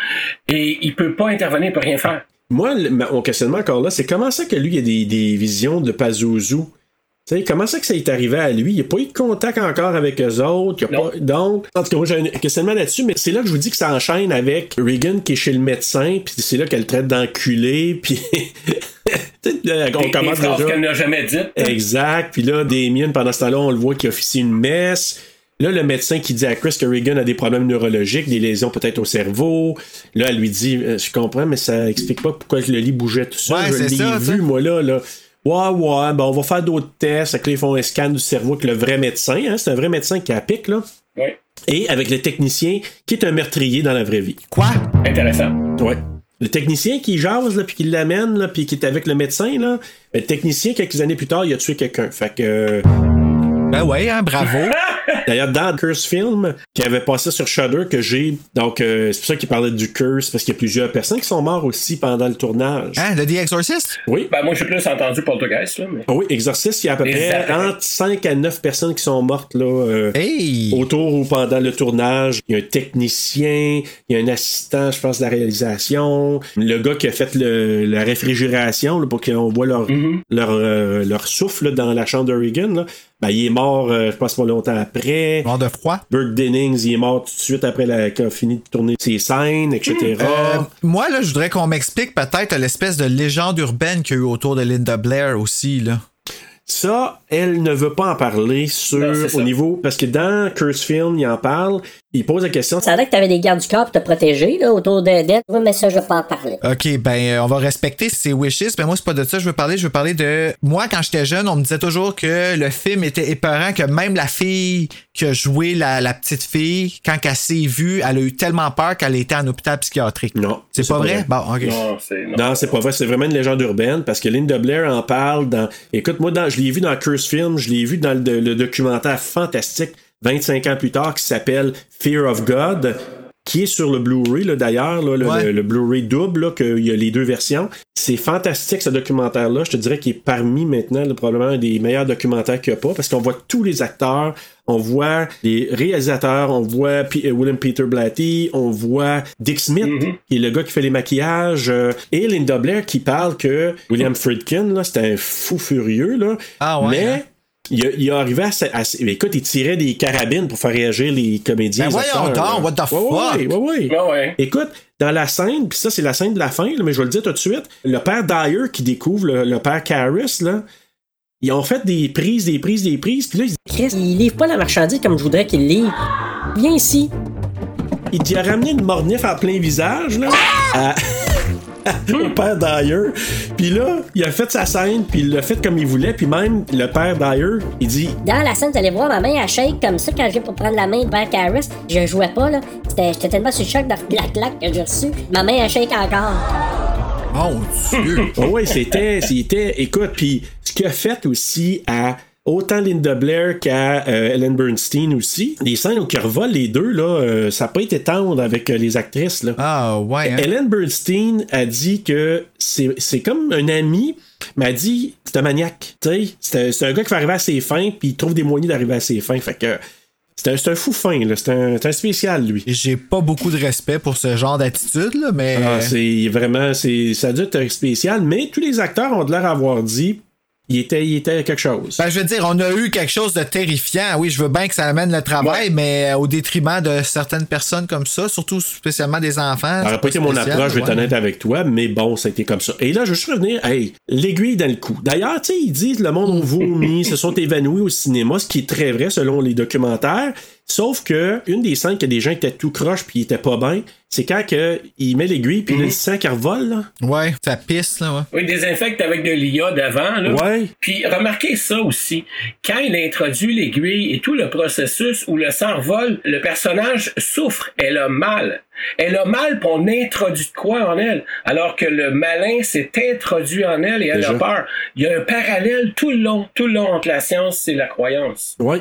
Et il peut pas intervenir, il peut rien faire. Moi, le- ma- mon questionnement encore là, c'est comment ça que lui, il a des, des visions de Pazuzu? Comment ça que ça est arrivé à lui? Il n'a pas eu de contact encore avec eux autres. Il a Non. pas, donc, en tout cas, moi, j'ai un questionnement là-dessus, mais c'est là que je vous dis que ça enchaîne avec Regan qui est chez le médecin, puis c'est là qu'elle le traite d'enculé, *laughs* puis *laughs* là, on Des- des commence déjà. qu'elle n'a jamais dites. Exact. Puis là, Damien, pendant ce temps-là, on le voit qui officie une messe. Là, le médecin qui dit à Chris que Regan a des problèmes neurologiques, des lésions peut-être au cerveau. Là, elle lui dit euh, Je comprends, mais ça explique pas pourquoi le lit bougeait tout seul. Ouais, Je l'ai vu, ça. moi, là. là. Ouais, ouais, ben on va faire d'autres tests. Fait que là, ils font un scan du cerveau avec le vrai médecin. Hein, c'est un vrai médecin qui applique, là. Oui. Et avec le technicien qui est un meurtrier dans la vraie vie. Quoi? Intéressant. Ouais. Le technicien qui jase, là, puis qui l'amène, là, puis qui est avec le médecin, là, ben, le technicien, quelques années plus tard, il a tué quelqu'un. Fait que. Euh, Ben ouais, hein, bravo. *laughs* D'ailleurs, dans Curse Film, qui avait passé sur Shudder, que j'ai. Donc, euh, c'est pour ça qu'il parlait du Curse, parce qu'il y a plusieurs personnes qui sont mortes aussi pendant le tournage. Hein, de The Exorcist? Oui. Ben, moi, j'ai plus entendu Poltergeist, là. Mais... Ah oui, Exorcist, il y a à peu Les près appareils. entre 5 à 9 personnes qui sont mortes là, euh, Hey! autour ou pendant le tournage. Il y a un technicien, il y a un assistant, je pense, de la réalisation. Le gars qui a fait le- la réfrigération là, pour qu'on voit leur, leur, euh, leur souffle là, dans la chambre de Regan. Là. Ben, il est mort, euh, je pense, pas longtemps après. Mort de froid? Burke Dennings, il est mort tout de suite après la- qu'il a fini de tourner ses scènes, etc. Euh, moi, là, je voudrais qu'on m'explique peut-être l'espèce de légende urbaine qu'il y a eu autour de Linda Blair aussi, là. Ça, elle ne veut pas en parler sur Non, au niveau. Parce que dans Curse Film, il en parle. Il pose la question. Ça a l'air que t'avais des gardes du corps pour te protéger, là, autour de- d'elle. Oui, mais ça, je vais pas en parler. OK, ben, euh, on va respecter ses wishes. Ben, moi, c'est pas de ça que je veux parler. Je veux parler de. Moi, quand j'étais jeune, on me disait toujours que le film était épeurant, que même la fille qui a joué la, la petite fille, quand elle s'est vue, elle a eu tellement peur qu'elle était en hôpital psychiatrique. Non. C'est pas vrai? Bon, OK. Non, c'est. Non. Non, c'est pas vrai, c'est vraiment une légende urbaine parce que Linda Blair en parle dans. Écoute, moi, dans... je l'ai vu dans Curse Film, je l'ai vu dans le, le documentaire fantastique 25 ans plus tard qui s'appelle Fear of God, qui est sur le Blu-ray, là, d'ailleurs, le, Ouais. le- le Blu-ray double, là, qu'il y a les deux versions. C'est fantastique ce documentaire-là. Je te dirais qu'il est parmi maintenant là, probablement un des meilleurs documentaires qu'il n'y a pas parce qu'on voit tous les acteurs, on voit les réalisateurs, on voit P- euh, William Peter Blatty, on voit Dick Smith, qui est le gars qui fait les maquillages, euh, et Linda Blair qui parle que William Friedkin, là, c'était un fou furieux, là. Ah ouais, Mais. hein? Il, a, il a arrivé à, à- Écoute, il tirait des carabines pour faire réagir les comédiens. Ben voyons donc, what the Ouais, ouais, fuck? ouais, ouais. Ah ouais. Écoute, dans la scène, puis ça, c'est la scène de la fin, là, mais je vais le dire tout de suite, le père Dyer qui découvre le, le père Carris, là, ils ont fait des prises, des prises, des prises, puis là, ils- Chris, il livre pas la marchandise comme je voudrais qu'il livre. Viens ici. il t'y a ramené une mornif en plein visage, là, à- au père Dyer. Puis là, il a fait sa scène, puis il l'a fait comme il voulait, puis même le père Dyer, il dit Dans la scène, t'allais voir ma main à shake comme ça quand j'ai pour prendre la main de Père Carris. Je jouais pas, là. C'était- J'étais tellement sur le choc de la claque que j'ai reçu. Ma main à shake encore. Mon Dieu! Oh *laughs* ouais, c'était, c'était, écoute, puis ce qu'il a fait aussi à autant Linda Blair qu'à euh, Ellen Bernstein aussi, les scènes où ils revolent les deux, là, euh, ça n'a pas été tendre avec euh, les actrices, là. Ah ouais, hein? Ellen Bernstein a dit que c'est, c'est comme un ami, mais a dit c'est un maniaque. C'est un, c'est un gars qui va arriver à ses fins, puis il trouve des moyens d'arriver à ses fins. Fait que c'est un, c'est un fou fin, là. C'est un, c'est un spécial, lui. J'ai pas beaucoup de respect pour ce genre d'attitude, là, mais. Ah, c'est vraiment, c'est, ça a dû être spécial, mais tous les acteurs ont de l'air avoir dit il était, il était quelque chose. Ben, je veux dire, on a eu quelque chose de terrifiant. Oui, je veux bien que ça amène le travail, mais au détriment de certaines personnes comme ça, surtout spécialement des enfants. Ça n'aurait pas été mon approche, je vais être honnête avec toi, mais bon, ça a été comme ça. Et là, je veux juste revenir, hey, l'aiguille dans le cou. D'ailleurs, tu sais, ils disent le monde ont vomi, *laughs* se sont évanouis au cinéma, ce qui est très vrai selon les documentaires. Sauf que une des scènes que des gens étaient tout croche puis ils étaient pas bien, c'est quand que il met l'aiguille puis le sang qui revole. Là. Ouais, ça pisse, là, ouais. Oui, il désinfecte avec de l'IA d'avant. Là. Ouais. Puis remarquez ça aussi. Quand il introduit l'aiguille et tout le processus où le sang revole, le personnage souffre. Elle a mal. Elle a mal pour on introduit de quoi en elle? Alors que le malin s'est introduit en elle et elle Déjà. a peur. Il y a un parallèle tout le long, tout le long entre la science et la croyance. Ouais.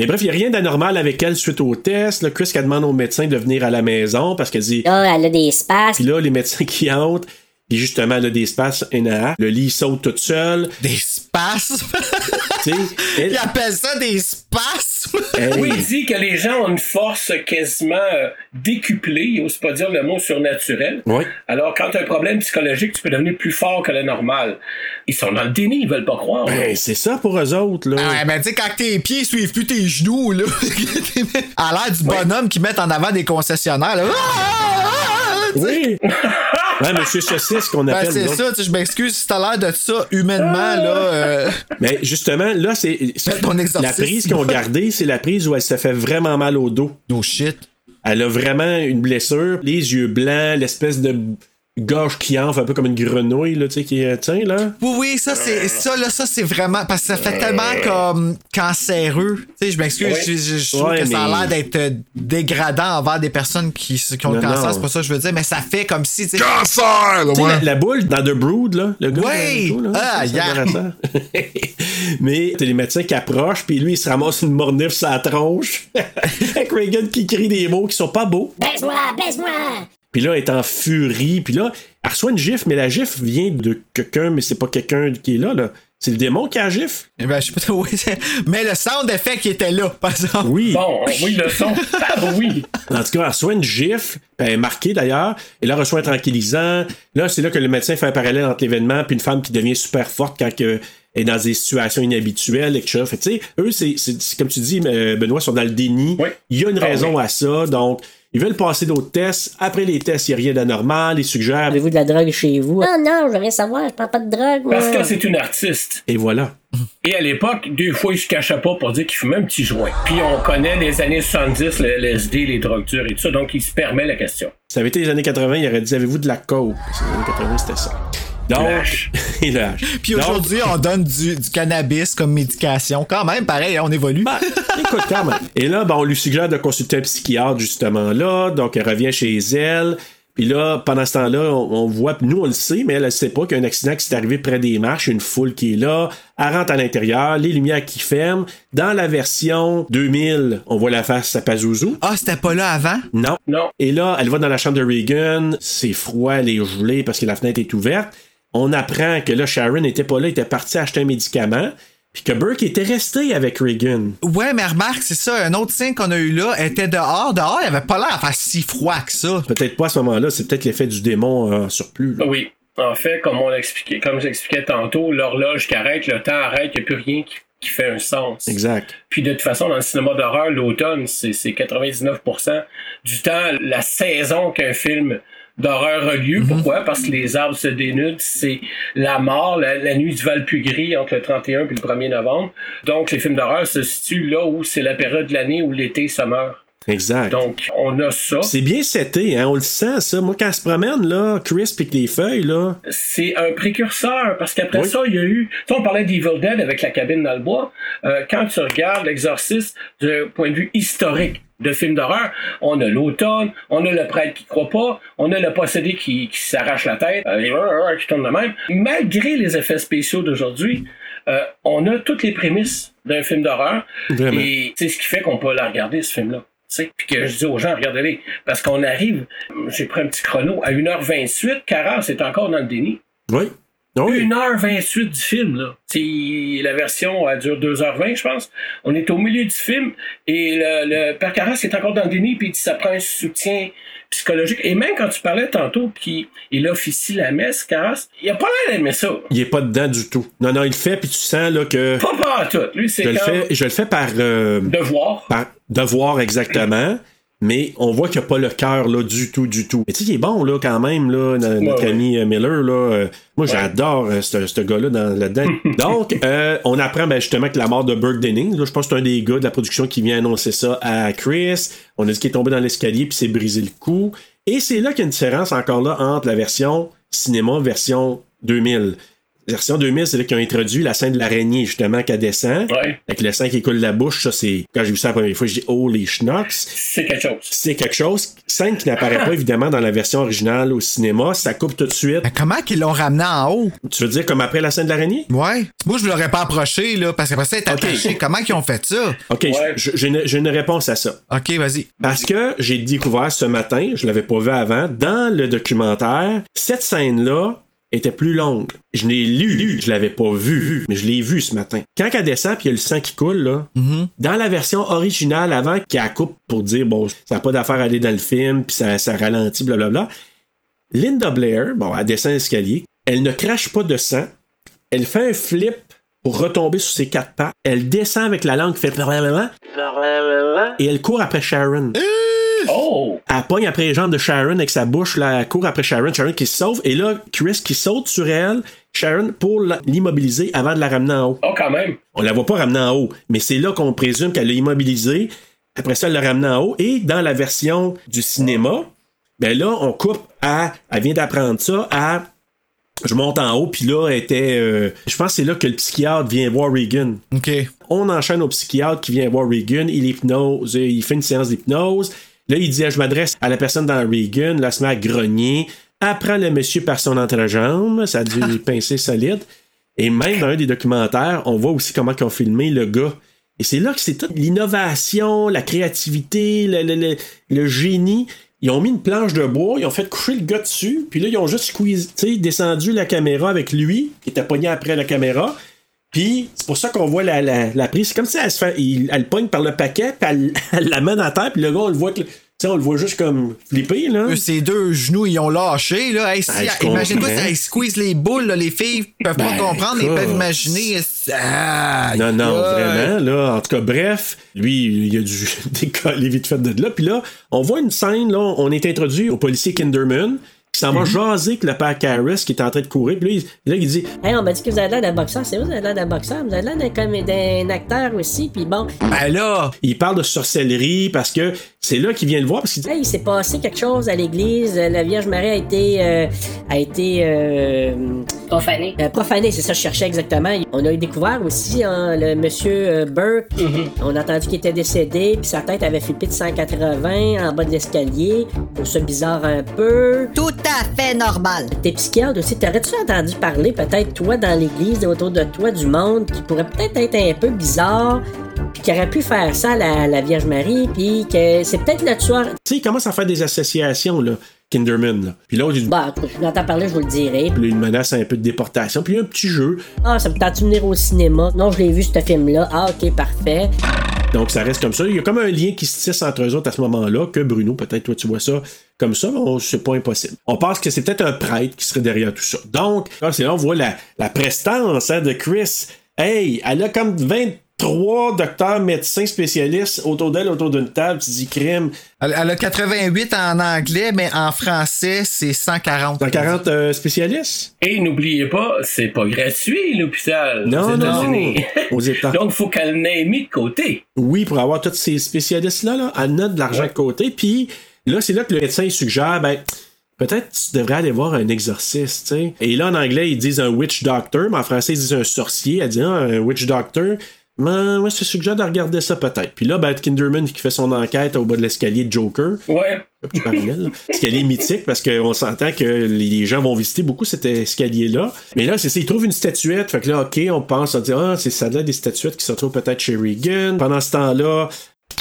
Mais bref, il n'y a rien d'anormal avec elle suite au test. Là, Chris qui demande au médecin de venir à la maison? Parce qu'elle dit. Là, elle a des spasmes. Puis là, les médecins qui entrent, puis justement, elle a des NAA. Le lit saute toute seule. Des spasmes? *laughs* Elle- Il appelle ça des spasmes. *laughs* Oui, il dit que les gens ont une force quasiment euh, décuplée, il n'ose pas dire le mot surnaturel. Ouais. Alors, quand tu as un problème psychologique, tu peux devenir plus fort que le normal. Ils sont dans le déni, ils veulent pas croire. Ben, c'est ça pour eux autres, là. Ah ben, tu sais, quand tes pieds suivent plus tes genoux, là. *laughs* à l'air du bonhomme qui met en avant des concessionnaires, là. Ah, ah, ah. Oui. *laughs* ouais, monsieur Saucisse qu'on Ben, appelle. c'est nous autres. ça, je m'excuse si t'as l'air de ça humainement, là. euh, Mais justement, là, c'est. *laughs* La prise qu'ils ont gardée, c'est la prise où elle se fait vraiment mal au dos. No shit. Elle a vraiment une blessure, les yeux blancs, l'espèce de gorge qui enfle un peu comme une grenouille, là, tu sais, qui est. Tiens, là. Oui, oui, ça, c'est ça, là, ça, c'est vraiment. Parce que ça fait tellement comme cancéreux. Tu sais, je m'excuse, Oui. je, je- je trouve Ouais, que ça a l'air d'être euh, dégradant envers des personnes qui, qui ont le cancer, c'est pas ça que je veux dire, mais ça fait comme si, tu sais. Cancer, ouais. la, la boule dans The Brood, là, le gars. Ouais! là, tout, là, Ah, c'est yeah. *laughs* Mais t'as les médecins qui approchent, puis lui, il se ramasse une mornif sur la tronche. *laughs* Avec Reagan qui crie des mots qui sont pas beaux. Baise-moi, baise-moi! Puis là, elle est en furie. Puis là, elle reçoit une gifle, mais la gifle vient de quelqu'un, mais c'est pas quelqu'un qui est là, là. C'est le démon qui a la gifle? Eh Ben, je sais pas *laughs* oui, c'est- mais le sound effect qui était là, par exemple. Oui. Bon, oui, le son. Ah, oui. *laughs* En tout cas, elle reçoit une gifle, puis elle est marquée d'ailleurs, et là, elle reçoit un tranquillisant. Là, c'est là que le médecin fait un parallèle entre l'événement puis une femme qui devient super forte quand elle est dans des situations inhabituelles, etc. Fait que, tu sais, eux, c'est, c'est- c'est comme tu dis, euh, Benoît, sont dans le déni. Oui. Il y a une Ah, raison oui. à ça, donc ils veulent passer d'autres tests. Après les tests, il n'y a rien d'anormal, ils suggèrent, Avez-vous de la drogue chez vous? Non, non, je veux rien savoir, je prends pas de drogue, moi. Parce que c'est une artiste. et voilà. Et à l'époque, deux fois, il se cachait pas pour dire qu'il fumait un petit joint. Puis on connaît les années 70, le LSD, les drogues dures et tout ça, donc il se permet la question. Ça avait été les années 80, il aurait dit Avez-vous de la coke? Parce que les années 80, c'était ça. Donc, le hash. *laughs* Puis aujourd'hui, on donne du, du cannabis comme médication. Quand même, pareil, on évolue. Ben, écoute, quand même. Et là, ben, on lui suggère de consulter un psychiatre, justement, là. Donc, elle revient chez elle. Puis là, pendant ce temps-là, on, on voit, nous, on le sait, mais elle ne sait pas qu'il y a un accident qui s'est arrivé près des marches, une foule qui est là. Elle rentre à l'intérieur, les lumières qui ferment. Dans la version 2000, on voit la face à Pazuzu. Ah, c'était pas là avant? Non. Non. Et là, elle va dans la chambre de Reagan. C'est froid, elle est gelée parce que la fenêtre est ouverte. On apprend que là, Sharon n'était pas là, il était parti acheter un médicament. Puis que Burke était resté avec Reagan. Ouais, mais remarque, c'est ça, un autre signe qu'on a eu là était dehors. Dehors, il avait pas l'air à faire si froid que ça. Peut-être pas à ce moment-là, c'est peut-être l'effet du démon en surplus. là. Oui. En fait, comme on l'expliquait, comme j'expliquais tantôt, l'horloge qui arrête, le temps arrête, il n'y a plus rien qui, qui fait un sens. Exact. Puis de toute façon, dans le cinéma d'horreur, l'automne, c'est c'est 99% du temps, la saison qu'un film d'horreur a lieu. Pourquoi? Parce que les arbres se dénudent, c'est la mort, la, la nuit du Val-Plus-Gris entre le 31 et le 1er novembre. Donc, les films d'horreur se situent là où c'est la période de l'année où l'été se meurt. Exact. Donc, on a ça. C'est bien seté, hein, on le sent, ça. Moi, quand elle se promène, là, Chris pique les feuilles, là. c'est un précurseur parce qu'après Oui. ça, il y a eu. Tu on parlait d'Evil Dead avec la cabine dans le bois. Euh, quand tu regardes l'exorciste du point de vue historique de films d'horreur, on a l'automne, on a le prêtre qui croit pas, on a le possédé qui, qui s'arrache la tête, euh, qui tourne de même. Malgré les effets spéciaux d'aujourd'hui, euh, on a toutes les prémices d'un film d'horreur. Et c'est ce qui fait qu'on peut la regarder, ce film-là. Puis que je dis aux gens, regardez-les. Parce qu'on arrive, j'ai pris un petit chrono, à 1h28, Carras est encore dans le déni. Oui. Ah Oui. 1h28 du film, là. C'est- la version, elle dure 2h20, je pense. On est au milieu du film et le, le père Carras est encore dans le déni puis ça prend un soutien psychologique. Et même quand tu parlais tantôt qu'il officie la messe, Carras, il a pas l'air d'aimer ça. Il est pas dedans du tout. Non, non, il le fait, puis tu sens, là, que. Pas pas à tout. Lui, c'est Je le fais, je le fais par, euh, devoir. par devoir exactement. Mais on voit qu'il n'y a pas le cœur là du tout, du tout. Mais tu sais, il est bon là quand même, là, no- notre ouais. ami euh, Miller. Là, euh, moi, j'adore euh, ce ce gars-là dans- là-dedans. *laughs* Donc, euh, on apprend ben, justement que la mort de Burke Denning, là, je pense que c'est un des gars de la production qui vient annoncer ça à Chris. On a dit qu'il est tombé dans l'escalier puis s'est brisé le cou. Et c'est là qu'il y a une différence encore là entre la version cinéma version 2000. Version 2000, c'est là qu'ils ont introduit la scène de l'araignée, justement, qu'elle descend. Ouais. Avec le sang qui coule de la bouche, ça, c'est. Quand j'ai vu ça la première fois, je dis, oh, les schnocks. C'est quelque chose. C'est quelque chose. Scène qui n'apparaît pas, *laughs* évidemment, dans la version originale au cinéma. Ça coupe tout de suite. Mais comment qu'ils l'ont ramené en haut? Tu veux dire comme après la scène de l'araignée? Ouais. Moi, je l'aurais pas approché, là, parce qu'après ça, elle est Ok. attachée. Comment qu'ils ont fait ça? OK, Ouais. j'ai une, j'ai une réponse à ça. OK, vas-y. Parce que j'ai découvert ce matin, je l'avais pas vu avant, dans le documentaire, cette scène-là était plus longue. Je l'ai lu, je l'avais pas vu, mais je l'ai vu ce matin. Quand elle descend puis il y a le sang qui coule, là, dans la version originale, avant qu'elle coupe pour dire, bon, ça n'a pas d'affaire à aller dans le film, puis ça, ça ralentit, blablabla, Linda Blair, bon, elle descend l'escalier, elle ne crache pas de sang, elle fait un flip pour retomber sur ses quatre pattes, elle descend avec la langue qui fait et elle court après Sharon. Oh! Elle pogne après les jambes de Sharon avec sa bouche, là, elle court après Sharon, Sharon qui se sauve, et là, Chris qui saute sur elle, Sharon, pour l'immobiliser avant de la ramener en haut. Oh, quand même. On la voit pas ramener en haut, mais c'est là qu'on présume qu'elle l'a immobilisée. Après ça, elle l'a ramené en haut. Et dans la version du cinéma, ben là, on coupe à. Elle vient d'apprendre ça à. Je monte en haut, puis là, elle était. euh, je pense que c'est là que le psychiatre vient voir Regan. OK. On enchaîne au psychiatre qui vient voir Regan, il hypnose, euh, il fait une séance d'hypnose. Là, il dit, je m'adresse à la personne dans Regan, elle se met à grogner, apprend le monsieur par son entrejambe, ça a dû *laughs* pincer solide. Et même dans un des documentaires, on voit aussi comment ils ont filmé le gars. Et c'est là que c'est toute l'innovation, la créativité, le, le- le- le génie. Ils ont mis une planche de bois, ils ont fait coucher le gars dessus, puis là, ils ont juste squeeze, descendu la caméra avec lui, qui était pogné après la caméra. Puis c'est pour ça qu'on voit la, la, la prise. C'est comme si elle se fait. il- elle le pogne par le paquet, puis elle, *laughs* elle la met à terre, puis le gars, on le voit que. Tu sais, on le voit juste comme flipper, là. Eux, Ces deux genoux, ils ont lâché. Là. Hey, si- Ah, Imagine-toi si elles squeeze les boules. Là, les filles peuvent pas Ben, comprendre. Ils peuvent imaginer. Ah, Non, non, vraiment, là. En tout cas, bref, lui, il a dû *laughs* décoller vite fait de là. Puis là, on voit une scène, là, on est introduit au policier Kinderman, s'en va jaser avec le père Karras, qui est en train de courir. Puis là, il, là, il dit Hey, on m'a dit que vous avez l'air d'un boxeur. C'est vrai, vous avez l'air d'un boxeur. Vous avez l'air d'un, comme d'un acteur aussi. Puis bon, Ben là, il parle de sorcellerie parce que c'est là qu'il vient le voir. Parce qu'il dit hey, il s'est passé quelque chose à l'église. Euh, La Vierge Marie a été, euh, a été euh, Profané. euh, profanée. C'est ça que je cherchais exactement. On a eu découvert aussi hein, le monsieur euh, Burke. On a entendu qu'il était décédé. Puis sa tête avait flippé de 180 en bas de l'escalier. Pour ça bizarre un peu. Tout à fait normal. T'es psychiatre aussi. T'aurais-tu entendu parler, peut-être, toi, dans l'église, autour de toi, du monde, qui pourrait peut-être être un peu bizarre, puis qui aurait pu faire ça la, la Vierge Marie, puis que c'est peut-être le tueur. Tu sais, il commence à faire des associations, là, Kinderman. Là. Puis l'autre, il, Bah, je l'entends parler, je vous le dirai. puis là, il menace un peu de déportation. Puis il y a un petit jeu. Ah, ça me tente de venir au cinéma. Non, je l'ai vu, ce film-là. Ah, ok, parfait. Donc ça reste comme ça. Il y a comme un lien qui se tisse entre eux autres à ce moment-là, que Bruno, peut-être toi tu vois ça comme ça, mais c'est pas impossible. On pense que c'est peut-être un prêtre qui serait derrière tout ça. Donc, là, c'est là on voit la, la prestance hein, de Chris. Hey, elle a comme 23 docteurs, médecins, spécialistes autour d'elle, autour d'une table. Tu dis crime. elle, elle a 88 en anglais, mais en français, c'est 140. 140 euh, spécialistes? Et n'oubliez pas, c'est pas gratuit, l'hôpital. Non, aux non. États-Unis. Aux États. *laughs* Donc, faut qu'elle n'ait mis de côté. Oui, pour avoir tous ces spécialistes-là, là, elle note de l'argent Ouais. de côté. Puis là, c'est là que le médecin il suggère, ben, peut-être tu devrais aller voir un exorciste, tu sais. Et là, en anglais, ils disent un witch doctor, mais en français, ils disent un sorcier. Elle dit, ah, un witch doctor. Mais moi, je te suggère de regarder ça peut-être. Puis là, ben, Kinderman qui fait son enquête au bas de l'escalier de Joker. Ouais. Un petit parallèle, là. Escalier mythique parce qu'on s'entend que les gens vont visiter beaucoup cet escalier-là. Mais là, c'est ça, ils trouvent une statuette. Fait que là, OK, on pense, on dit, ah, c'est ça là des statuettes qui se retrouvent peut-être chez Regan. Pendant ce temps-là,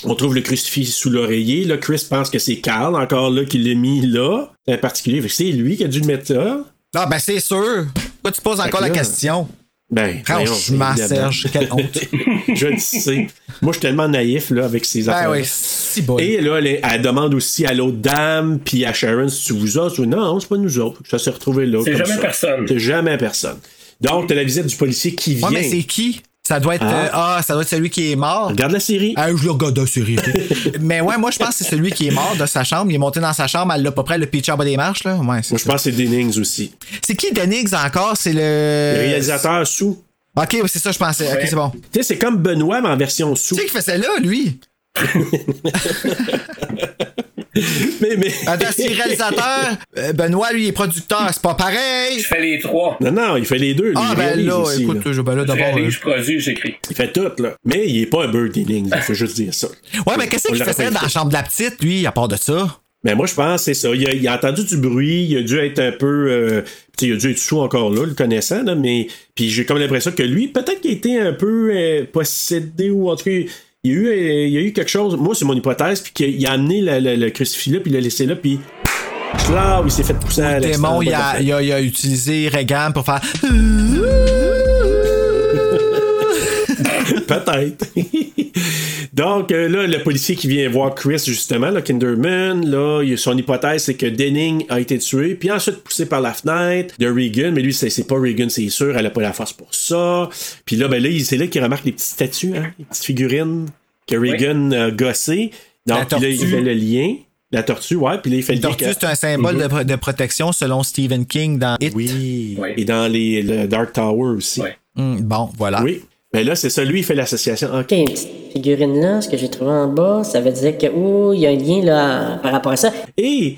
on trouve le crucifix sous l'oreiller. Là, Chris pense que c'est Carl, encore là, qui l'a mis là. En particulier. C'est lui qui a dû le mettre là. Ah, ben c'est sûr. Pourquoi tu poses encore la question? Ben, Franchement, voyons, Serge, quelle honte. *laughs* je le sais. Moi, je suis tellement naïf là, avec ces Ben affaires. oui, si bon. Et là, elle, elle demande aussi à l'autre dame, puis à Sharon, si tu vous autres. Non, c'est pas nous autres. Ça s'est retrouvé là. C'est jamais ça. personne. C'est jamais personne. Donc, t'as la visite du policier qui vient. Ouais, mais c'est qui? Ça doit être. Ah. euh, Ah, ça doit être celui qui est mort. Regarde la série. Ah, je le regarde la série. *laughs* Mais ouais, moi, je pense que c'est celui qui est mort de sa chambre. Il est monté dans sa chambre, elle l'a pas près, le pitch en bas des marches, là. Ouais, Moi, je pense que c'est Dennings aussi. C'est qui Denix encore? C'est le. Le réalisateur sous. Ok, c'est ça, je pensais. Ok, c'est bon. Tu sais, c'est comme Benoît, mais en version sous. Tu sais qui fait ça là, lui? *laughs* *laughs* Mais, mais... Attends, c'est réalisateur. *laughs* euh, Benoît, lui, il est producteur. C'est pas pareil. Je fais les trois. Non, non, il fait les deux. lui, Ah, ben là, aussi, écoute, là. je ben là Je d'abord. réalise, euh, je produis, j'écris. Il fait tout, là. Mais il est pas un Bird Dennings, il faut juste dire ça. Ouais, mais qu'est-ce qu'il faisait dans la chambre de la petite, lui, à part de ça? Mais moi, je pense que c'est ça. Il a, il a entendu du bruit, il a dû être un peu. euh, tu sais, il a dû être sous encore là, le connaissant, là, mais. Puis j'ai comme l'impression que lui, peut-être qu'il était un peu euh, possédé ou en tout cas. Il y, a eu, euh, il y a eu quelque chose, moi c'est mon hypothèse, puis qu'il a amené le, le- le crucifix là, puis il l'a laissé là, puis là, il s'est fait pousser à Le démon, l'extérieur. il a, il a- il a utilisé Regan pour faire. *laughs* Peut-être. *laughs* Donc euh, là, le policier qui vient voir Chris, justement, là, Kinderman, là, il- son hypothèse, c'est que Denning a été tué, puis ensuite poussé par la fenêtre de Regan, mais lui, c'est pas Regan, c'est sûr, elle a pas la force pour ça. Puis là, ben là, il- c'est là qu'il remarque les petites statues, hein, les petites figurines que Regan a gossées. La Donc, puis là, il fait le lien. La tortue, ouais, puis là, il fait lien. tortue, c'est un symbole de, pro- de protection selon Stephen King dans It. Oui. Et dans les, le Dark Tower aussi. Hum, bon, voilà. Oui. Mais là, c'est ça, lui, il fait l'association. Ok. Une petite figurine là, ce que j'ai trouvé en bas, ça veut dire que, ouh, il y a un lien là par rapport à ça. Et,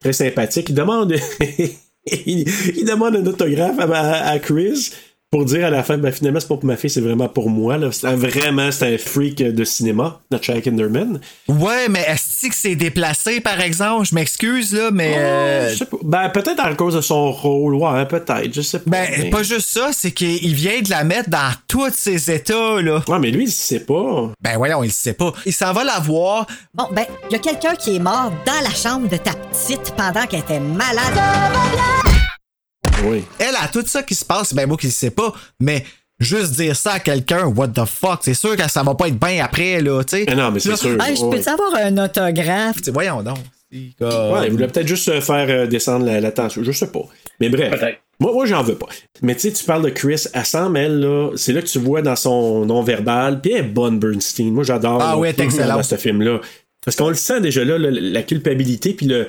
très sympathique, il demande, *laughs* il, il demande un autographe à- à Chris pour dire à la fin, ben, finalement, c'est pas pour ma fille, c'est vraiment pour moi. Là. C'est vraiment, c'est un freak de cinéma, notre cher Kinderman. Ouais, mais est-ce que c'est déplacé, par exemple? Je m'excuse, là, mais. euh, Je sais pas. Ben, peut-être à cause de son rôle, ouais, peut-être, je sais pas. ben, mais... pas juste ça, c'est qu'il vient de la mettre dans tous ses états, là. Ouais, mais lui, il sait pas. Ben, voyons, il sait pas. Il s'en va la voir. Bon, ben, il y a quelqu'un qui est mort dans la chambre de ta petite pendant qu'elle était malade. Oui. Elle a tout ça qui se passe, ben, moi qui le sais pas, mais. Juste dire ça à quelqu'un, what the fuck, c'est sûr que ça va pas être bien après, là, tu sais. Mais non, mais c'est sûr. Hey, je ouais. peux-tu avoir un autographe? Voyons donc. Comme- Ouais, il voulait peut-être juste euh, faire euh, descendre la, la tension. Je sais pas. Mais bref. Peut-être. Moi, moi j'en veux pas. Mais tu sais, tu parles de Chris, semble, elle, là, c'est là que tu vois dans son non-verbal, puis elle est bonne, Bernstein. Moi, j'adore Ah là, oui, elle est excellente. dans ce film-là. Parce qu'on le sent déjà là, le- la culpabilité, puis le,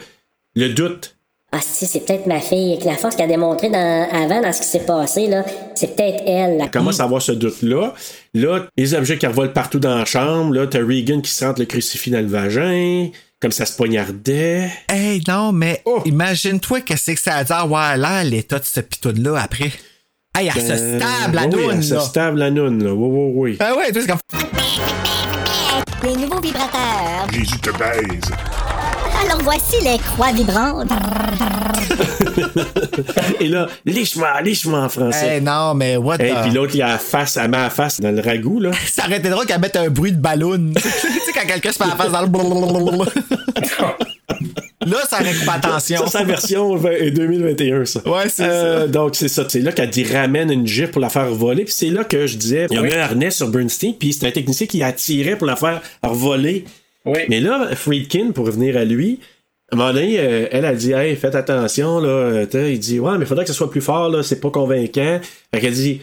le doute. Ah, si, c'est peut-être ma fille. Avec la force qu'elle a démontrée dans, avant dans ce qui s'est passé, là, c'est peut-être elle. là. Elle commence à avoir ce doute-là? Là, les objets qui revolent partout dans la chambre. Là, t'as Regan qui se rentre le crucifix dans le vagin, comme ça se poignardait. Hey, non, mais Oh. imagine-toi que c'est que ça a dit, ah, ouais, là, l'état de ce pitoune-là après. Hey, elle se Euh, stable, la oui, noune, Elle se stable la noune, là. Oui, oui, oui. Ah ouais, toi, c'est comme. Les nouveaux vibrateurs. Jésus te baise. Alors voici les croix vibrantes. *laughs* Et là, liche-moi, liche-moi en français. Hey, non, mais what Et the... puis l'autre, il a la face, met la face dans le ragoût, là. *laughs* Ça aurait été drôle qu'elle mette un bruit de ballon. *laughs* tu sais, quand quelqu'un se met la face dans le. Là, ça aurait pas attention. C'est sa version vingt- 2021, ça. Ouais, c'est Euh, Donc, c'est ça. C'est là qu'elle dit ramène une gifle pour la faire voler. Puis c'est là que je disais, il y a mis un harnais sur Bernstein, puis c'est un technicien qui attirait pour la faire voler. Oui. Mais là, Friedkin, pour revenir à lui, à un moment donné, euh, elle a dit Hey, faites attention, là. euh, il dit Ouais, mais il faudrait que ce soit plus fort, là, c'est pas convaincant. Fait qu'elle dit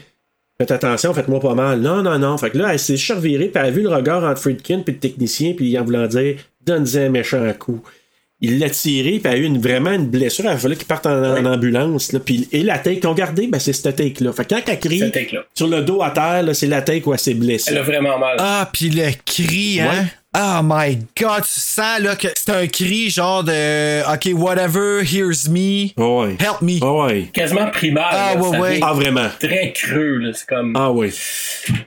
Faites attention, faites-moi pas mal. Non, non, non. Fait que là, elle s'est revirée, puis elle a vu le regard entre Friedkin et le technicien, puis en voulant dire Donne-y un méchant coup. Il l'a tiré, puis elle a eu une, vraiment une blessure. Il fallait qu'il parte en, en ambulance. Là, puis, et la take qu'on gardait, ben, c'est cette take-là. Fait que quand elle crie sur le dos à terre, c'est la take où elle s'est blessée. Elle a vraiment mal. Ah, puis le cri, hein? Ouais. Oh my god, tu sens là que c'est un cri genre de OK, whatever, here's me, ouais. help me. Ouais. Quasiment primaire. Ah, là, ouais, ouais. Ah, vraiment. Très creux, là. C'est comme Ah oui.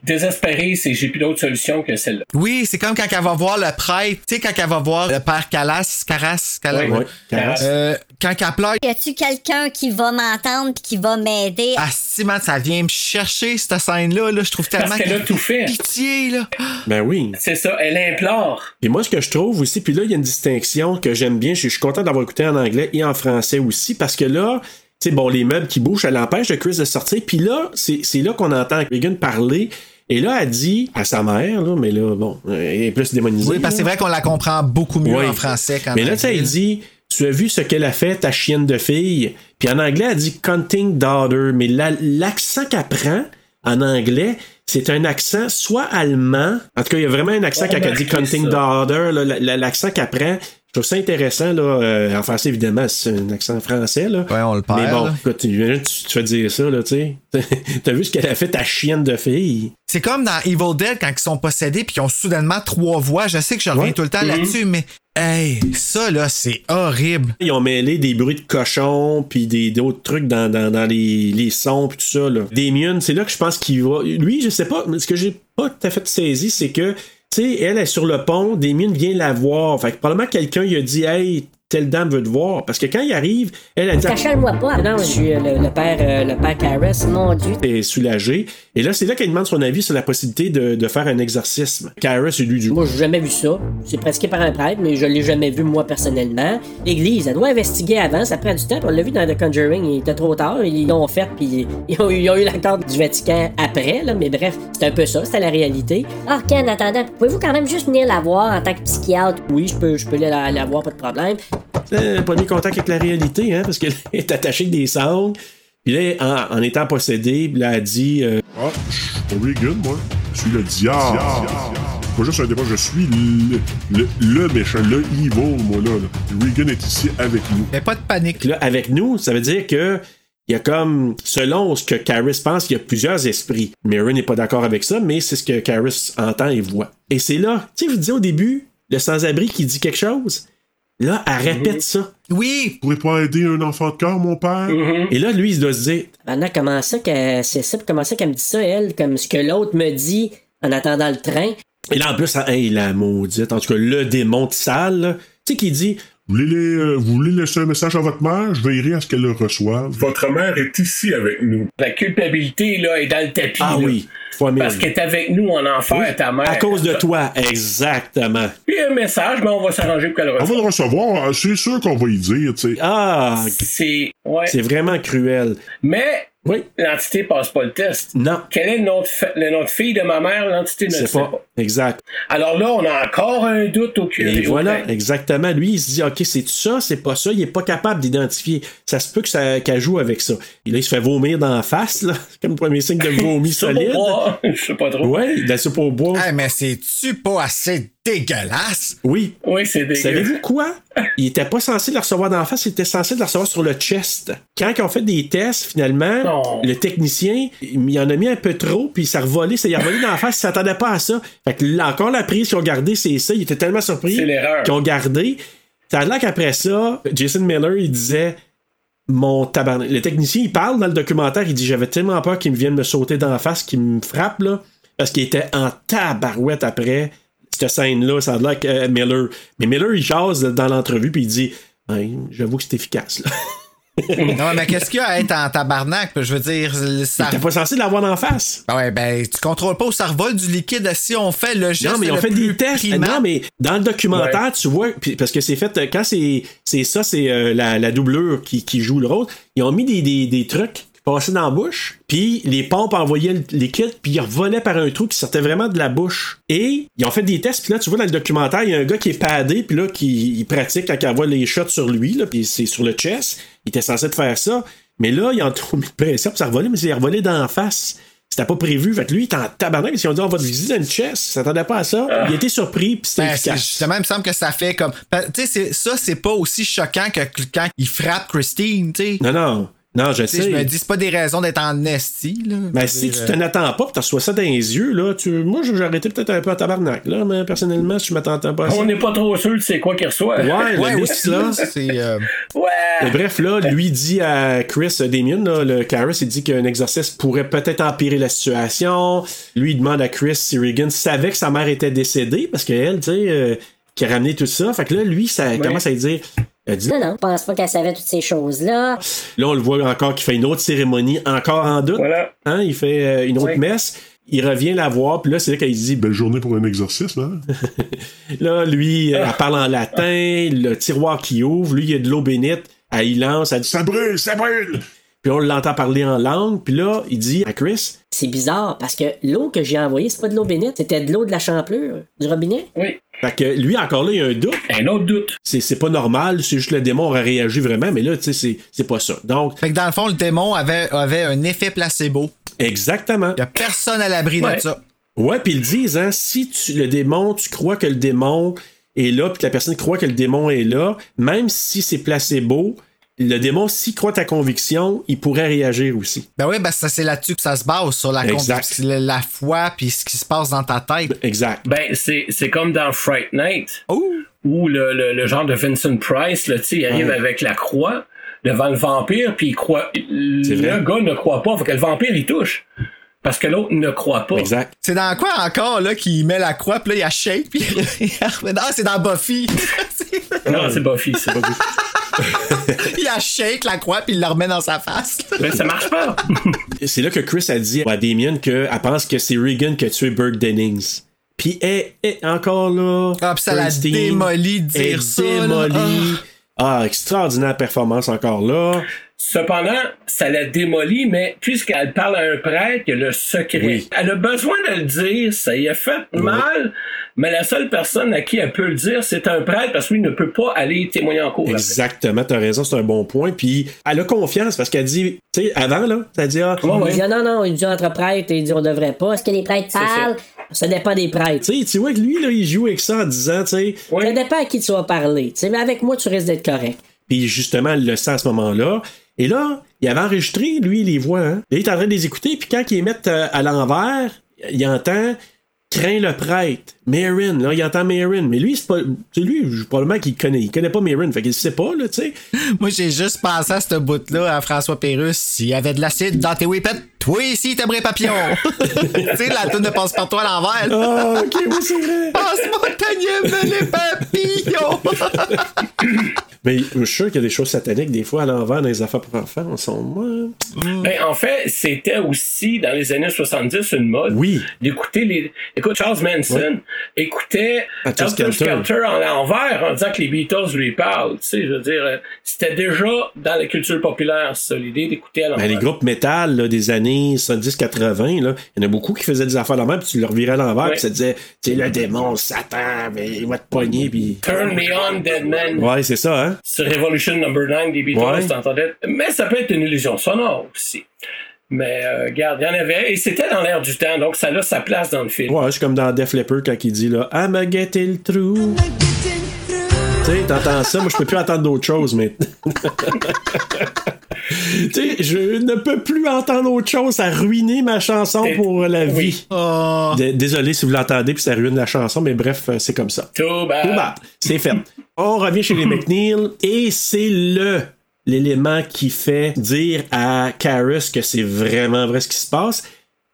désespéré, c'est j'ai plus d'autre solution que celle-là. Oui, c'est comme quand elle va voir le prêtre, tu sais, quand elle va voir le père Calas, Caras, Calas? Oui, Ouais. Carasse. Euh, quand elle pleure, Y a-tu quelqu'un qui va m'entendre pis qui va m'aider? Asti, man, ça vient me chercher, cette scène-là. Là, je trouve tellement Parce qu'elle a tout fait. pitié, là. Ben oui. C'est ça, elle implore. Puis moi, ce que je trouve aussi, puis là, il y a une distinction que j'aime bien. Je suis content d'avoir écouté en anglais et en français aussi, parce que là, tu sais, bon, les meubles qui bougent, elle empêche de Chris de sortir. Puis là, c'est là qu'on entend Regan parler. Et là, elle dit à sa mère, là, mais là, bon, elle est plus démonisée. Oui, parce que c'est vrai qu'on la comprend beaucoup mieux Oui. en français qu'en Mais là, tu sais, elle dit Tu as vu ce qu'elle a fait, ta chienne de fille? Puis en anglais, elle dit Counting daughter. Mais la- l'accent qu'elle prend, en anglais, c'est un accent soit allemand, en tout cas, il y a vraiment un accent Ouais, quand elle ben, dit Counting. Daughter, l'accent qu'elle prend. Trouve ça intéressant, là. euh, en français, évidemment, c'est un accent français, là. Ouais, on le perd. Mais bon, écoute, tu, tu, tu fais dire ça, là, tu sais. *laughs* T'as vu ce qu'elle a fait ta chienne de fille? C'est comme dans Evil Dead quand ils sont possédés puis qu'ils ont soudainement trois voix. Je sais que je reviens Ouais. tout le temps là-dessus, mais hey, ça là, c'est horrible. Ils ont mêlé des bruits de cochons puis des d'autres trucs dans, dans, dans les, les sons puis tout ça. Là. Damien, c'est là que je pense qu'il va. Lui, je sais pas, mais ce que j'ai pas tout à fait saisi, c'est que, sais, elle est sur le pont, Damien vient la voir. Fait que probablement quelqu'un lui a dit, hey, telle dame veut te voir. Parce que quand il arrive, elle a dit, Cachale-moi pas. Non, je suis euh, le, le père, euh, le père Karras. Mon Dieu. est soulagée. Et là, c'est là qu'elle demande son avis sur la possibilité de, de faire un exorcisme. Kara, c'est lui du. Moi, j'ai jamais vu ça. C'est pratiqué par un prêtre, mais je l'ai jamais vu moi personnellement. L'église, elle doit investiguer avant, ça prend du temps. On l'a vu dans The Conjuring, il était trop tard. Ils l'ont fait, puis *laughs* ils ont, eu- ils ont eu l'accord du Vatican après, là. Mais bref, c'est un peu ça, c'était la réalité. Ah, Ken, attendant, pouvez-vous quand même juste venir la voir en tant que psychiatre? Oui, je peux, je peux la, la voir, pas de problème. Euh, premier contact avec la réalité, hein, parce qu'elle *laughs* est attachée avec des sangles. Puis là, en, en étant possédée, là, elle dit euh, Ah, je suis pas Regan, moi. Je suis le diable. Pas juste un débat, je suis le, le, le méchant, le evil, moi, là. là. Regan est ici avec nous. Mais pas de panique. Puis là, avec nous, ça veut dire que il y a comme, selon ce que Caris pense, il y a plusieurs esprits. Mirren n'est pas d'accord avec ça, mais c'est ce que Caris entend et voit. Et c'est là, tu sais, je vous disais au début, le sans-abri qui dit quelque chose, là, elle répète ça. Oui, Vous pourrez pas aider un enfant de cœur, mon père? Et là, lui, il doit se dire, Maintenant, comment ça qu'elle, c'est ça, comment ça qu'elle me dit ça, elle, comme ce que l'autre me dit en attendant le train? et là, en plus, hey, la maudite, en tout cas, le démon de sale, là, tu sais, qui dit, Vous voulez, les- euh, vous voulez laisser un message à votre mère? Je veillerai à ce qu'elle le reçoive. Votre mère est ici avec nous. La culpabilité, là, est dans le tapis. ah là. oui, fois mille. Parce qu'elle est avec nous en enfer, ta mère. À cause de toi, exactement. Puis un message, mais on va s'arranger pour qu'elle On va reçoive. le recevoir, euh, c'est sûr qu'on va y dire, tu sais. Ah, C'est. Ouais. c'est vraiment cruel. Mais Oui, l'entité passe pas le test. non, Quel est le nom de, fa- le nom de fille de ma mère? L'entité ne le sait pas. pas. Exact. Alors là, on a encore un doute au curé. Et voilà, exactement. Lui, il se dit, OK, c'est ça, c'est pas ça. Il est pas capable d'identifier. Ça se peut que ça, qu'elle joue avec ça. Et là, il se fait vomir dans la face, là. *laughs* Comme le premier signe de *laughs* vomi Ça, solide. *laughs* Je sais pas trop. Ouais, de la soupe au bois. Hey, mais c'est-tu pas assez dégueulasse? Oui. Oui, c'est dégueu. Savez-vous quoi? Il était pas censé le recevoir dans la face, il était censé le recevoir sur le chest. Quand ils ont fait des tests, finalement, Non. le technicien, il en a mis un peu trop, puis ça a revolé, ça y a revolé dans la face, il s'attendait pas à ça. Fait que là, encore la prise qu'ils ont gardé, c'est ça. Il était tellement surpris C'est l'erreur. qu'ils ont gardé. Ça a l'air qu'après ça, Jason Miller, il disait mon tabarnak. Le technicien, il parle dans le documentaire, il dit J'avais tellement peur qu'il me vienne me sauter dans la face, qu'il me frappe, là. Parce qu'il était en tabarouette après cette scène-là. Ça a l'air que euh, Miller. Mais Miller, il jase dans l'entrevue, puis il dit Ouais, J'avoue que c'est efficace, là. Non, mais qu'est-ce qu'il y a à être en tabarnak? Je veux dire, ça. T'es pas censé l'avoir en face. Ben ouais, ben, tu contrôles pas où ça revole du liquide si on fait le geste. Non, mais ils ont le fait des tests. primant. Non, mais dans le documentaire, tu vois, parce que c'est fait, quand c'est c'est ça, c'est euh, la, la doublure qui, qui joue le rôle, ils ont mis des, des, des trucs passaient dans la bouche, puis les pompes envoyaient le liquide, puis ils revolaient par un trou qui sortait vraiment de la bouche. Et ils ont fait des tests, puis là, tu vois dans le documentaire, il y a un gars qui est padé, puis là, qui il pratique quand il envoie les shots sur lui, là, puis c'est sur le chest. Il était censé de faire ça. Mais là, ils ont trop mis de pression pour ça revoler, mais c'est revolé dans la face. C'était pas prévu. Fait que lui, il est en tabarnak. Ils ont dit, on va te visiter dans une chest. Il s'attendait pas à ça. Il a été surpris, puis c'était Ben, efficace. justement, il me semble que ça fait comme. Tu sais, ça, c'est pas aussi choquant que quand il frappe Christine, tu sais. Non, non. Non, je Tu sais. Je me dis, c'est pas des raisons d'être en esti, là. Veux si dire, tu t'en attends pas, tu reçois ça dans les yeux, là, tu... moi, j'ai arrêté peut-être un peu en tabarnak, là, mais personnellement, si je m'attendais pas à ça. On n'est pas trop sûr de c'est quoi qu'il reçoit. Ouais, Ouais, le aussi, mix, là. c'est. euh, Et Ouais. bref, là, lui dit à Chris euh, Damien, là, le Caris, il dit qu'un exorcisme pourrait peut-être empirer la situation. Lui, il demande à Chris si Regan savait que sa mère était décédée, parce qu'elle, tu sais, euh, qui a ramené tout ça. Fait que là, lui, ça commence à lui dire. Elle dit, Non, non, je pense pas qu'elle savait toutes ces choses-là. Là, on le voit encore qu'il fait une autre cérémonie, encore en doute. Voilà. Hein, il fait euh, une autre Oui. messe. Il revient la voir, puis là, c'est là qu'elle dit Belle journée pour un exorcisme, hein? *laughs* Là, lui, euh, elle parle en latin, le tiroir qui ouvre, lui, il y a de l'eau bénite, elle y lance, elle dit Ça brûle, ça brûle! Puis on l'entend parler en langue, puis là, il dit à Chris, C'est bizarre parce que l'eau que j'ai envoyée, c'est pas de l'eau bénite, c'était de l'eau de la champlure, du robinet? Oui. fait que lui, encore là, il y a un doute. Un autre doute. C'est, c'est pas normal, c'est juste le démon aurait réagi vraiment, mais là, tu sais, c'est, c'est pas ça. Donc, Fait que dans le fond, le démon avait, avait un effet placebo. Exactement. Il y a personne à l'abri Ouais. de ça. Ouais, puis ils le disent, hein, si tu, le démon, tu crois que le démon est là, puis que la personne croit que le démon est là, même si c'est placebo, le démon, s'il croit ta conviction, il pourrait réagir aussi. Ben oui, ben ça c'est là-dessus que ça se base, sur la, conviction, la, la foi puis ce qui se passe dans ta tête. Exact. Ben, c'est, c'est comme dans Fright Night, Oh! où le, le, le genre de Vincent Price, là, tu sais, il arrive avec la croix devant le vampire, puis il croit. Le gars ne croit pas, fait que le vampire, il touche. Parce que l'autre ne croit pas. Exact. C'est dans quoi encore là qu'il met la croix puis là il a shake puis *laughs* non c'est dans Buffy Non, c'est Buffy, ça. *laughs* *laughs* il a shake la croix puis il la remet dans sa face Mais ça marche pas. *laughs* C'est là que Chris a dit à Damien qu'elle pense que c'est Regan qui a tué Burke Dennings. Puis elle est encore là. Ah, puis ça l'a de dire ça, là. démoli. Ah, extraordinaire performance encore là. Cependant, ça la démolit, mais puisqu'elle parle à un prêtre, il y a le secret. Oui. Elle a besoin de le dire, ça y a fait mal, mais la seule personne à qui elle peut le dire, c'est un prêtre, parce que lui ne peut pas aller témoigner en cours. Exactement, t'as raison, c'est un bon point. Puis elle a confiance parce qu'elle dit, tu sais, avant là, t'as dit, ah, Il dit, ah, non, non, il dit entre prêtres, il dit, on devrait pas. Est-ce que les prêtres parlent? Ça dépend des prêtres. tu sais, tu vois que lui, là, il joue avec ça en disant, tu sais, Oui. Ça dépend à qui tu vas parler. Tu sais, mais avec moi, tu risques d'être correct. Puis justement, elle le sent à ce moment-là. Et là, il avait enregistré, lui, les voix. Hein? Là, il est en train de les écouter. Puis quand ils les mettent euh, à l'envers, il entend Crains le prêtre. Marin, là, il entend Marin. Mais lui, c'est pas. C'est lui, probablement qu'il connaît. Il connaît pas Marin. Fait qu'il sait pas, là, tu sais. *laughs* moi j'ai juste pensé à ce bout là à François Pérusse s'il y avait de l'acide dans tes whippets toi ici t'aimerais papillon *laughs* tu sais la toune de passe par toi à l'envers là. Ah, ok, oui, c'est vrai. passe-moi ta gueule, les papillons *laughs* Mais je suis sûr qu'il y a des choses sataniques, des fois, à l'envers dans les affaires pour enfants. On sont moins. Ben, en fait, c'était aussi, dans les années 70, une mode Oui. d'écouter les... Écoute, Charles Manson écoutait Skelter. Skelter en l'envers en disant que les Beatles lui parlent. Tu sais, je veux dire, c'était déjà dans la culture populaire, ça, l'idée d'écouter à l'envers. Ben, les groupes métal là, des années 70-80, là, il y en a beaucoup qui faisaient des affaires à l'envers, puis tu leur virais à l'envers, Ouais. puis ça disait, tu le démon, Satan, mais il va te pogner, puis. Turn Me On, Dead Man. Ouais, c'est ça, hein? sur Revolution Number 9 des Beatles, Ouais. t'entendais. Mais ça peut être une illusion sonore aussi. Mais euh, regarde, il y en avait, et c'était dans l'air du temps, donc ça a sa place dans le film. Ouais, c'est comme dans Def Leppard quand il dit là, I'm a get le trou. Tu sais, t'entends ça, moi je peux plus entendre d'autre chose maintenant. *laughs* tu sais, je ne peux plus entendre autre chose, ça a ruiné ma chanson pour la oui. vie. oh. D- Désolé si vous l'entendez, puis ça ruine la chanson, mais bref, euh, c'est comme ça. Tout bad. Tout bad. C'est fait. On revient chez les *laughs* McNeil et c'est le l'élément qui fait dire à Karis que c'est vraiment vrai ce qui se passe.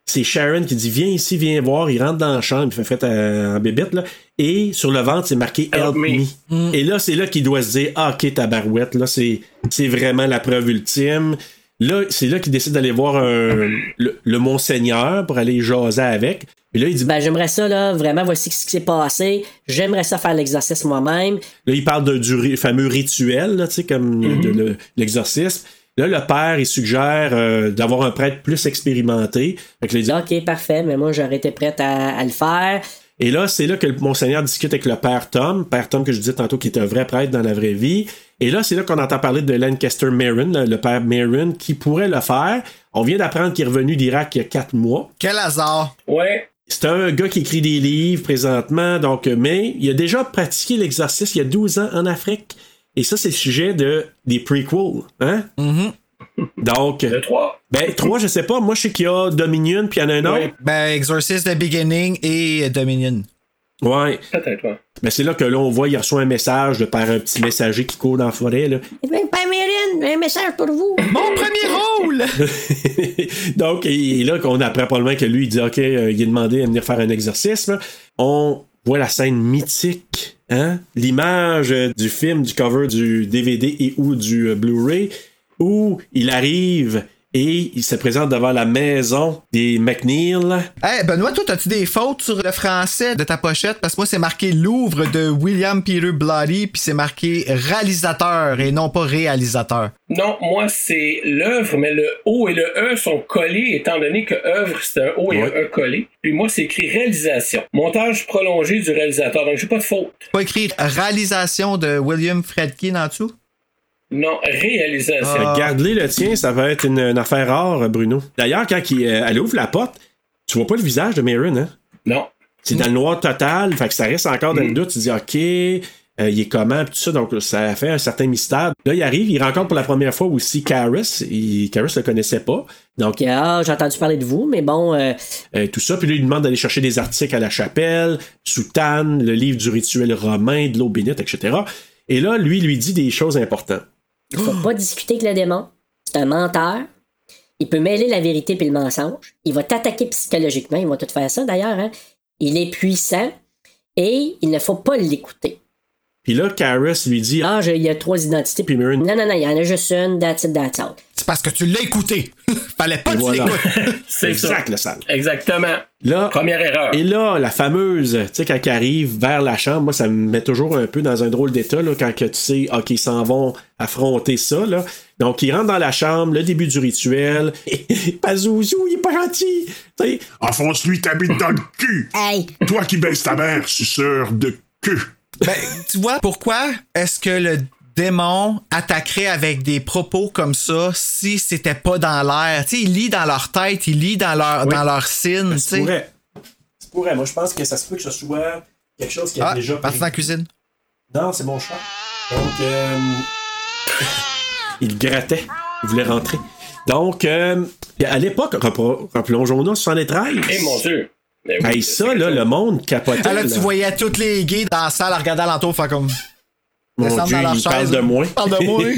C'est Sharon qui dit Viens ici, viens voir. Il rentre dans la chambre, il fait fait en bébête, là. Et sur le ventre, c'est marqué Help, Help me. me. Et là, c'est là qu'il doit se dire Ah, ok, tabarouette, là, c'est, c'est vraiment la preuve ultime. Là, c'est là qu'il décide d'aller voir un- le, le Monseigneur pour aller jaser avec. Et là, il dit Ben, j'aimerais ça, là, vraiment, voici ce qui s'est passé. J'aimerais ça faire l'exercice moi-même. Là, il parle de, du fameux rituel, là, tu sais, comme de le- l'exorcisme. Là, le père, il suggère euh, d'avoir un prêtre plus expérimenté. Fait que là, il dit- Ok, parfait, mais moi, j'aurais été prête à, à le faire. Et là, c'est là que le Monseigneur discute avec le père Tom, père Tom que je disais tantôt qui est un vrai prêtre dans la vraie vie. Et là, c'est là qu'on entend parler de Lancaster Marin, le père Marin, qui pourrait le faire. On vient d'apprendre qu'il est revenu d'Irak il y a quatre mois. quel hasard Ouais. C'est un gars qui écrit des livres présentement, donc, mais il a déjà pratiqué l'exercice il y a 12 ans en Afrique. Et ça, c'est le sujet de, des prequels. Hein? Donc, Le 3. ben, trois, je sais pas. Moi, je sais qu'il y a Dominion, puis il y en a un autre. Ouais. ben Exorcist The Beginning et Dominion Ouais. Peut-être, ouais. Ben, c'est là que là, on voit, il reçoit un message de par un petit messager qui court dans la forêt. Là. Eh bien, Père Mérine, un message pour vous. mon premier rôle *laughs* Donc, et, et là, qu'on apprend probablement que lui, il dit OK, euh, il est demandé à venir faire un exercice. On voit la scène mythique, hein? L'image euh, du film, du cover du DVD et ou du euh, Blu-ray, où il arrive et il se présente devant la maison des McNeil. Hey, Benoît, toi, as-tu des fautes sur le français de ta pochette? Parce que moi, c'est marqué Louvre de William Peter Bloody, puis c'est marqué réalisateur et non pas réalisateur. Non, moi, c'est l'œuvre, mais le O et le E sont collés, étant donné que œuvre, c'est un O et Ouais. un E collé. Puis moi, c'est écrit réalisation. Montage prolongé du réalisateur. Donc, j'ai pas de faute. Pas écrit réalisation de William Fredkin en dessous? Non, réalisation. Ah. Regarde-les le tien, ça va être une, une affaire rare, Bruno. D'ailleurs, quand il, euh, elle ouvre la porte, tu vois pas le visage de Marin, hein? Non. C'est dans le noir total, fait que ça reste encore dans le doute. Tu dis, OK, euh, il est comment, pis tout ça. Donc, ça fait un certain mystère. Là, il arrive, il rencontre pour la première fois aussi Karis. Il, Karis le connaissait pas. Donc, ah, j'ai entendu parler de vous, mais bon, euh, euh, tout ça. Puis là, il lui demande d'aller chercher des articles à la chapelle, Soutane, le livre du rituel romain, de l'eau bénite, etc. Et là, lui, lui dit des choses importantes. Il faut pas discuter avec le démon. C'est un menteur. Il peut mêler la vérité puis le mensonge. Il va t'attaquer psychologiquement. Il va tout faire ça d'ailleurs. Hein. Il est puissant et il ne faut pas l'écouter. Puis là, Karis lui dit, Ah, il y a trois identités. puis Marin, Non, non, non, il y en a juste une. That's it, that's all. C'est parce que tu l'as écouté. *laughs* Fallait pas Et que voilà. tu l'écoutes. *laughs* C'est exact, ça. le sale. Exactement. Là, Première erreur. Et là, la fameuse, tu sais, quand elle arrive vers la chambre, moi, ça me met toujours un peu dans un drôle d'état, là, quand que tu sais, OK, ils s'en vont affronter ça, là. Donc, ils rentrent dans la chambre, le début du rituel. *laughs* Pazouzou, il est pas gentil. Tu sais, Enfonce-lui ta bite dans le cul. Hey, Toi qui baisses ta mère, suceur de cul. Ben, tu vois, pourquoi est-ce que le démon attaquerait avec des propos comme ça si c'était pas dans l'air? Tu sais, il lit dans leur tête, il lit dans leur, dans leur signe, tu ça pourrait. Ça pourrait. Moi, je pense que ça se peut que ce soit quelque chose qui a Ah, déjà parti dans la cuisine. Non, c'est mon chat. Donc, euh, *laughs* il grattait. Il voulait rentrer. Donc, euh, à l'époque, replongeons-nous, 73. Eh mon Dieu. Mais oui, Hey, ça, là, le monde capotait. Ah, là, tu là. voyais tous les gays dans la salle à regarder alentour, faire comme. Mon Dieu, il parle de moi. Parle de moi. *laughs*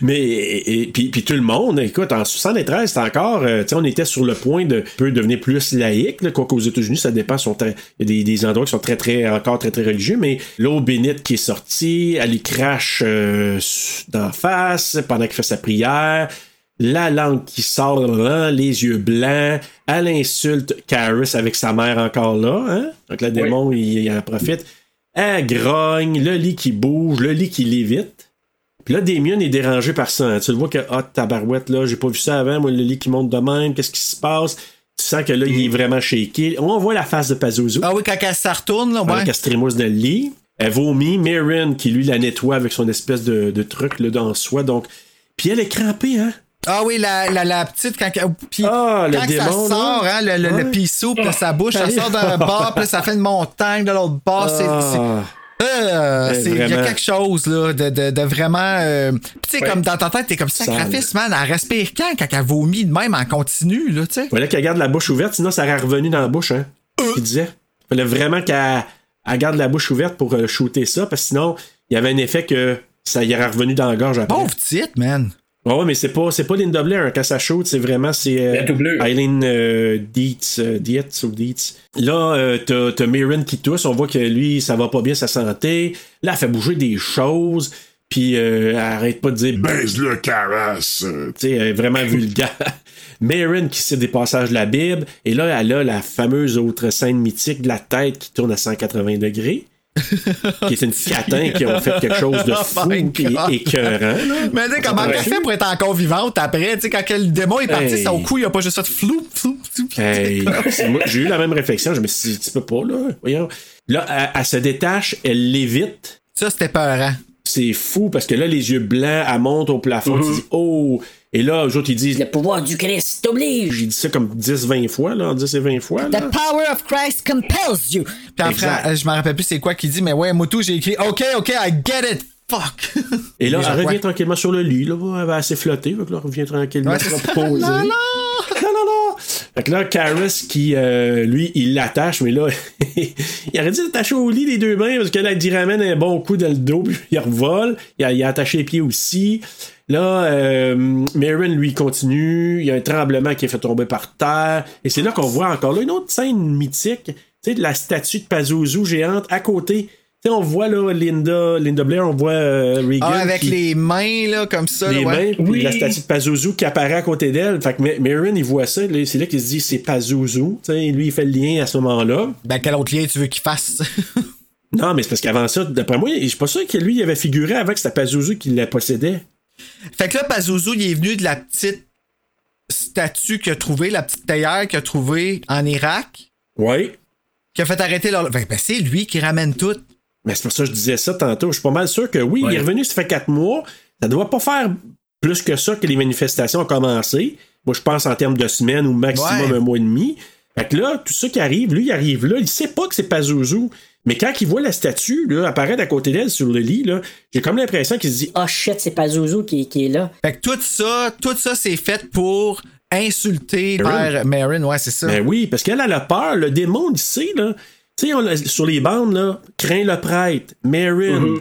Mais et, et- puis, puis tout le monde, écoute, en 73, c'est encore, euh, tu sais, on était sur le point de peut devenir plus laïque, là, quoique aux États-Unis, ça dépend, sont très- il y a des, des endroits qui sont très, très, encore très, très religieux, mais l'eau bénite qui est sortie, elle lui crache euh, d'en face pendant qu'il fait sa prière, la langue qui sort, hein, les yeux blancs, elle insulte Karis avec sa mère encore là, hein? Donc le démon, il, il en profite. Elle grogne, le lit qui bouge, le lit qui lévite. Puis là, Damien est dérangé par ça. hein. Tu le vois que, ah, tabarouette, là, j'ai pas vu ça avant, moi, le lit qui monte de même, qu'est-ce qui se passe? Tu sens que là, il est vraiment shaké. On voit la face de Pazuzu. Ah oui, quand elle se retourne, là, ouais. Avec Astrimous dans le lit. Elle vomit. Marin, qui lui la nettoie avec son espèce de, de truc là, dans soi. Donc, puis elle est crampée, hein? Ah oui, la, la, la petite, quand, Ah, le quand démon, ça sort, hein, le, le, Ouais. le pissou, puis sa bouche, ça sort d'un bord, puis ça fait une montagne de l'autre bord. Ah. Euh, c'est- Il y a quelque chose là, de, de, de vraiment. euh, tu sais, Ouais. comme dans ta tête, t'es comme sacrifice, man. Elle respire quand quand elle vomit de même en continu, là, tu sais? Fallait qu'elle garde la bouche ouverte, sinon ça aurait revenu dans la bouche, hein? Ce qu'il disait. Fallait vraiment qu'elle elle garde la bouche ouverte pour euh, shooter ça, parce que sinon, il y avait un effet que ça y aurait revenu dans la gorge après. Pauvre petite, man. Ouais, ouais, mais c'est pas, c'est pas Linda Blair, hein, quand ça shoot, c'est vraiment, c'est euh. Eileen euh, Dietz, euh, Dietz ou Dietz. Là, euh, t'as, t'as Mirren qui tousse, on voit que lui, ça va pas bien sa santé. Là, elle fait bouger des choses, puis euh, elle arrête pas de dire, Baise-le, Caras. Euh, tu sais, elle est vraiment vulgaire. *laughs* Marin qui cite des passages de la Bible, et là, elle a la fameuse autre scène mythique de la tête qui tourne à 180 degrés. *laughs* qui est une catin qui a fait quelque chose de *laughs* Oh fou et écœurant. Mais tu sais, comment elle fait pour être encore vivante après? Tu sais, quand le démon est parti, Hey. son cou, il a pas juste fait flou, flou, flou. Hey, moi, j'ai eu la même réflexion. Je me suis dit, tu peux pas, là. Voyons. Là, elle, elle se détache, elle l'évite. Ça, c'était peurant. C'est fou parce que là, les yeux blancs, elle monte au plafond. Tu dis, oh. Et là, eux autres, ils disent, Le pouvoir du Christ t'oblige. j'ai dit ça comme 10-20 fois, là, 10 et 20 fois. Là. The power of Christ compels you. Puis après, Exact. euh, je me rappelle plus c'est quoi qu'il dit, mais ouais, Moutou, j'ai écrit OK, OK, I get it. Fuck. Et là, *laughs* elle revient ouais. tranquillement sur le lit. Là, elle va assez flotter. Donc là, elle revient tranquillement Ouais, c'est pour ça. poser. *laughs* Non, non. non, non, non. Fait que là, Karis, qui, euh, lui, il l'attache, mais là, *laughs* il aurait dû l'attacher au lit les deux mains, parce que là, il ramène un bon coup dans le dos, puis il revole. Il a, attaché les pieds aussi. Là, euh, Marin, lui, continue. Il y a un tremblement qui est fait tomber par terre. Et c'est là qu'on voit encore là une autre scène mythique. Tu sais, de la statue de Pazuzu géante à côté. Tu sais, on voit là Linda, Linda Blair, on voit euh, Regan. Ah, avec qui- les mains, là, comme ça. les là, ouais. mains, puis Oui. la statue de Pazuzu qui apparaît à côté d'elle. Fait que Ma- Marin, il voit ça, c'est là qu'il se dit c'est Pazuzu. Tu sais, lui, il fait le lien à ce moment-là. Ben, quel autre lien tu veux qu'il fasse? *laughs* Non, mais c'est parce qu'avant ça, d'après moi, je suis pas sûr que lui, il avait figuré avant que c'était Pazuzu qui la possédait. fait que là, Pazuzu, il est venu de la petite statue qu'il a trouvée, la petite théière qu'il a trouvée en Irak, Oui. qui a fait arrêter leur. Ben, ben, c'est lui qui ramène tout. Mais c'est pour ça que je disais ça tantôt. Je suis pas mal sûr que oui, il est revenu, ça fait quatre mois. Ça doit pas faire plus que ça que les manifestations ont commencé. Moi, je pense en termes de semaines ou maximum Ouais. un mois et demi. Fait que là, tout ça qui arrive, lui, il arrive là, il sait pas que c'est Pazuzu. Mais quand il voit la statue là, apparaître à côté d'elle sur le lit, j'ai comme l'impression qu'il se dit Oh shit, c'est pas Zouzou qui, qui est là. Fait que tout ça, tout ça, c'est fait pour insulter Marin. Père Marin, ouais, c'est ça. Ben oui, parce qu'elle elle a peur. Le démon, il sait, là. Tu sais, sur les bandes, là, craint le prêtre, Marin. Mhm.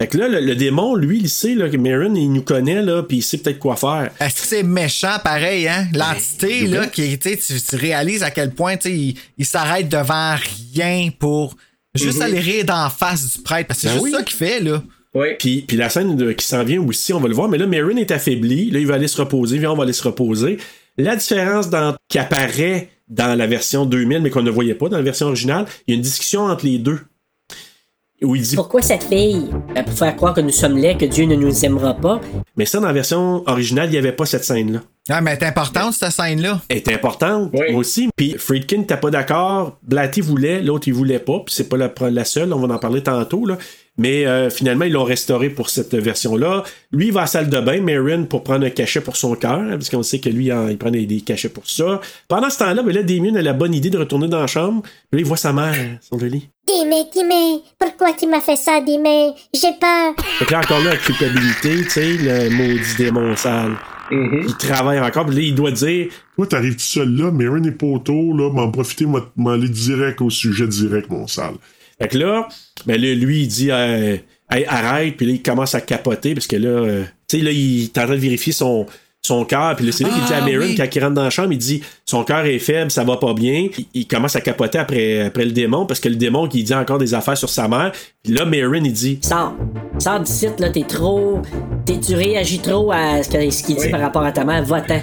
Fait que là, le, le démon, lui, il sait là, que Marin, il nous connaît, là, puis il sait peut-être quoi faire. Est-ce que c'est méchant pareil, hein? L'entité, Ben, là, ben. qui, tu tu réalises à quel point, tu il, il s'arrête devant rien pour juste Mhm. aller rire d'en face du prêtre. Parce que c'est Ben juste oui. ça qu'il fait, là. Oui. Puis, puis la scène de- qui s'en vient aussi, on va le voir, mais là, Marin est affaibli. Là, il va aller se reposer. Viens, on va aller se reposer. La différence dans, qui apparaît dans la version 2000, mais qu'on ne voyait pas dans la version originale, il y a une discussion entre les deux. Où il dit Pourquoi cette fille? Euh, Pour faire croire que nous sommes laids, que Dieu ne nous aimera pas. Mais ça, dans la version originale, il n'y avait pas cette scène-là. Ah, mais c'est importante, cette scène-là. Elle est importante, moi aussi. Puis Friedkin n'était pas d'accord. Blatty voulait, l'autre, il voulait pas. Puis c'est pas la, la seule, on va en parler tantôt. Là. Mais euh, finalement, ils l'ont restauré pour cette version-là. Lui, il va à la salle de bain, Marin, pour prendre un cachet pour son cœur, hein, parce qu'on sait que lui, hein, il prend des, des cachets pour ça. Pendant ce temps-là, ben là, Damien a la bonne idée de retourner dans la chambre. Puis là, il voit sa mère sur le lit. Dis-moi, dis-moi, pourquoi tu m'as fait ça, dis-moi? J'ai peur. Fait que là, encore là, la culpabilité, tu sais, le maudit démon sale. Il travaille encore, puis là, il doit dire Toi, t'arrives tout seul là, Marin n'est pas autour, là, m'en profiter, moi, m'aller direct au sujet direct, mon sale. Fait que là, ben là, lui, il dit euh, Hey, arrête, puis là, il commence à capoter parce que là, euh, tu sais, là, il est en train de vérifier son, son cœur, puis là, c'est là qu'il dit à Ah, oui. quand il rentre dans la chambre, il dit Son cœur est faible, ça va pas bien. Il, il commence à capoter après, après le démon parce que le démon qui dit encore des affaires sur sa mère. Puis là, Marin, il dit Sors. Sors du site, là, t'es trop. t'es- tu réagis trop à ce qu'il dit par rapport à ta mère. Va-t'en.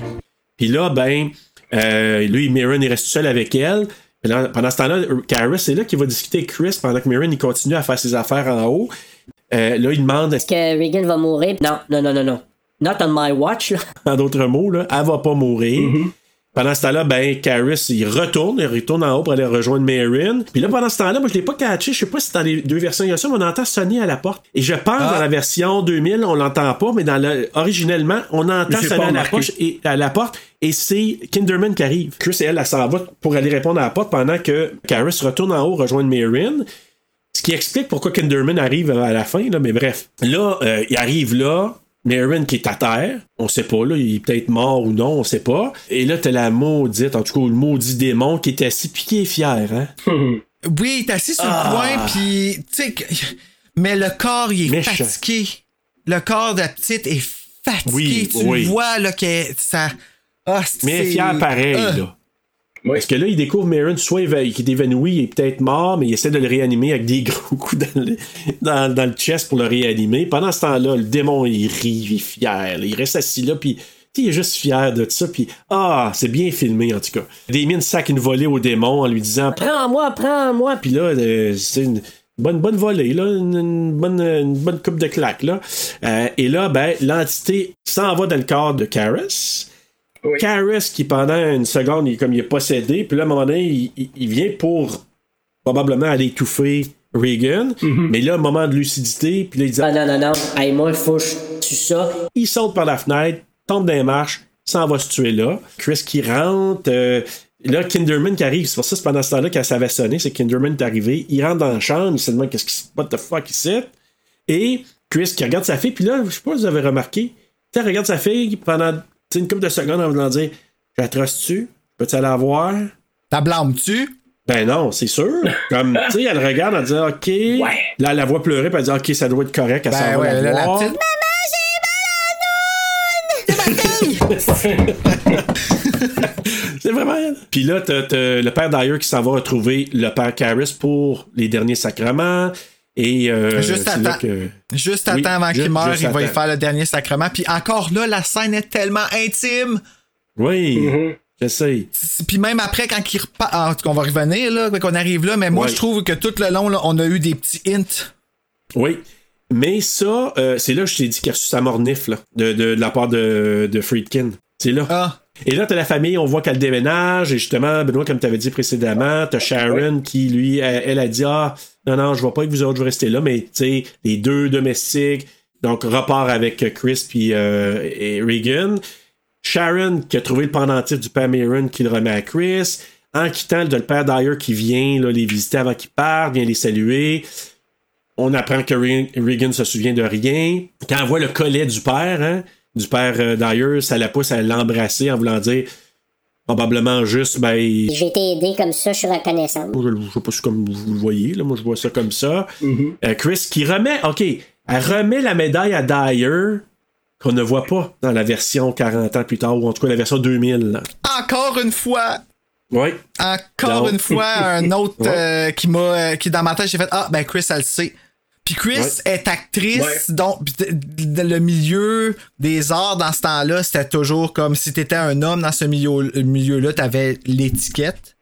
Puis là, ben, euh, lui, Mirren, il reste seul avec elle. Pendant ce temps-là, Karis, c'est là qu'il va discuter avec Chris pendant que Mirren, il continue à faire ses affaires en haut. Euh, là, il demande, Est-ce que Regan va mourir? Non, non, non, non, non. Not on my watch, là. *laughs* en d'autres mots, là, elle va pas mourir. Pendant ce temps-là, ben, Karis, il retourne, il retourne en haut pour aller rejoindre Marin. Puis là, pendant ce temps-là, moi, je l'ai pas catché. Je sais pas si dans les deux versions, il y a ça, mais on entend sonner à la porte. Et je pense, Ah. dans la version 2000, on l'entend pas, mais dans le, originellement, on entend sonner pas à la, remarqué. poche et, à la porte. Et c'est Kinderman qui arrive. Chris et elle, elle s'en va pour aller répondre à la porte pendant que Karis retourne en haut rejoindre Marin. Ce qui explique pourquoi Kinderman arrive à la fin, là, mais bref. Là, euh, il arrive là, Marin qui est à terre, on sait pas, là, il est peut-être mort ou non, on sait pas. Et là, t'as la maudite, en tout cas, le maudit démon qui est assis piqué et fier, hein. *laughs* Oui, il est assis sur Ah. le coin, puis tu sais, mais le corps, il est Méchant. fatigué. Le corps de la petite est fatigué. Oui, tu oui. vois, là, que ça. Ah, Mais fier pareil, Ah. là. Parce que là, il découvre Marin soit qui est évanoui, il est peut-être mort, mais il essaie de le réanimer avec des *laughs* gros coups dans le, chest pour le réanimer. Pendant ce temps-là, le démon, il rit, il est fier. Il reste assis là, puis il est juste fier de ça, puis ah, c'est bien filmé en tout cas. Damien sac une volée au démon en lui disant Prends-moi, prends-moi. puis là, euh, c'est une bonne, bonne volée, là, une, une bonne, une bonne coupe de claque. Là. Euh, et là, ben, l'entité s'en va dans le corps de Karis. Karis, qui pendant une seconde, il, comme il est possédé, puis là, à un moment donné, il, il- il vient pour probablement aller étouffer Reagan. Mais là, un moment de lucidité, puis là, il dit Ah non, non, non. Hey, moi, faut que je tue ça. il saute par la fenêtre, tombe dans les marches, s'en va se tuer là. Chris qui rentre. euh, là, Kinderman qui arrive. C'est pour ça que c'est pendant ce temps-là qu'elle savait sonner. C'est Kinderman est arrivé. Il rentre dans la chambre. Il se demande qu'est-ce qui What the fuck is it? Et Chris qui regarde sa fille. Puis là, je sais pas si vous avez remarqué. Tu sais, regarde sa fille pendant une couple de secondes en voulant dire Je la trosse-tu? Peux-tu aller la voir? Ta blâme-tu? Ben non, c'est sûr. Comme, tu sais, elle regarde en disant OK. Là, elle la voit pleurer. Puis elle dit OK, ça doit être correct. Elle s'en Ben va ouais, la là, la voir. petite. C'est vraiment elle. Puis là, t'as, t'as le père Dyer qui s'en va retrouver le père Caris pour les derniers sacrements. Et euh, Juste attends. que. Juste Oui, attends avant qu'il meure, il va y faire le dernier sacrement. Puis encore là, la scène est tellement intime. Oui, Mm-hmm. je sais. Puis même après, quand il repart. En tout cas, on va revenir, là, quand on arrive là. Mais moi, Ouais. je trouve que tout le long, là, on a eu des petits hints. Oui. Mais ça, euh, c'est là que je t'ai dit qu'il a reçu sa mornif là, de, de, de la part de, de Friedkin. C'est là. Ah. Et là, t'as la famille, on voit qu'elle déménage. Et justement, Benoît, comme tu avais dit précédemment, t'as Sharon qui, lui, elle, elle a dit Ah, non, non, je vais pas avec vous autres, je vais rester là, mais tu sais, les deux domestiques, donc repart avec Chris puis euh, et Regan. Sharon qui a trouvé le pendentif du père Mirren qui le remet à Chris. En quittant le père Dyer qui vient là, les visiter avant qu'ils partent, vient les saluer. On apprend que Re- Regan se souvient de rien. Quand on voit le collet du père, hein, du père euh, Dyer, ça la pousse à l'embrasser en voulant dire probablement juste, ben, Je vais t'aider comme ça, je suis reconnaissante. je, je sais pas si comme vous le voyez, là, moi je vois ça comme ça. Euh, Chris qui remet, ok, elle remet la médaille à Dyer qu'on ne voit pas dans la version 40 ans plus tard, ou en tout cas la version 2000. là. Encore une fois, Ouais. encore Donc- une fois, un autre *laughs* Ouais. euh, qui m'a, euh, qui dans ma tête, j'ai fait ah ben Chris elle le sait. Puis Chris Ouais. est actrice, Ouais. donc le milieu des arts dans ce temps-là, c'était toujours comme si t'étais un homme dans ce milieu, milieu-là, t'avais l'étiquette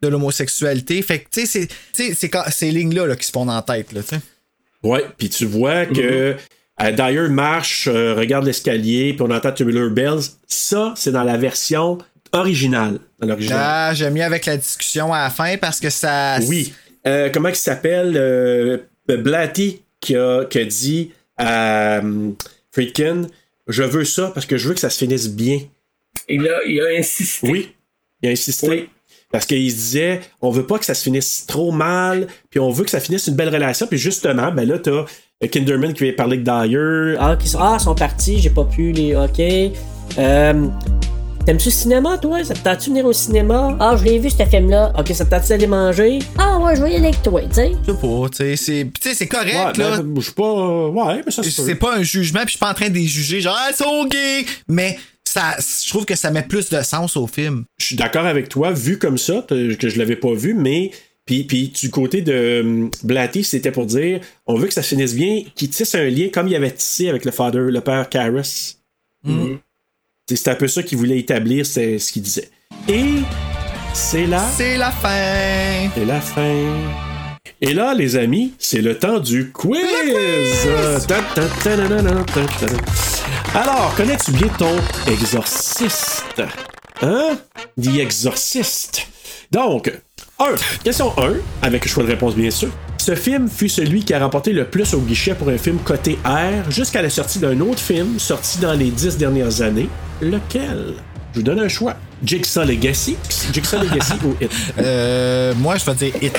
de l'homosexualité. Fait que tu sais, c'est, ces lignes-là là, qui se font la tête, là, tu sais. Ouais, puis tu vois que euh, Dyer marche, euh, regarde l'escalier, puis on entend Tubular Bells. Ça, c'est dans la version originale. Dans. Ah, j'ai mis avec la discussion à la fin parce que ça. Oui. Euh, comment il s'appelle euh, Blatty qui a, qui a dit à Friedkin Je veux ça parce que je veux que ça se finisse bien. Il a, il a insisté. Oui. Il a insisté. Oui. Parce qu'il se disait, on veut pas que ça se finisse trop mal, puis on veut que ça finisse une belle relation. Puis justement, ben là, t'as euh, Kinderman qui vient parler de Dyer. Ah, qui sont, ah, ils sont partis, j'ai pas pu les. Ok. Euh, T'aimes-tu le cinéma, toi? Ça te tente-tu venir au cinéma? Ah, je l'ai vu, ce film-là. Ok, ça te tente-tu d'aller manger? Ah, ouais, je vais y aller avec toi, tu sais. Je sais pas, tu sais, c'est, tu sais, c'est correct, Ouais, là. ben, je suis pas. euh, Ouais, mais ça c'est pas un jugement, puis je suis pas en train de les juger, genre, ah, ils sont gays! Mais ça, je trouve que ça met plus de sens au film. Je suis d'accord avec toi, vu comme ça, que je l'avais pas vu, mais. Puis, puis du côté de hum, Blatty, c'était pour dire on veut que ça se finisse bien, qu'il tisse un lien comme il avait tissé avec le father, le père Karras. C'est un peu ça qu'il voulait établir, c'est ce qu'il disait. Et c'est là. C'est la fin! C'est la fin. Et là, les amis, c'est le temps du quiz. Alors, connais-tu bien ton exorciste? Hein? The Exorcist. Donc, 1. Question 1, avec choix de réponse bien sûr. Ce film fut celui qui a remporté le plus au guichet pour un film côté R jusqu'à la sortie d'un autre film sorti dans les 10 dernières années. Lequel? Je vous donne un choix. Jigsaw Legacy, Jigsaw Legacy *laughs* ou It? Euh, moi, je vais dire It.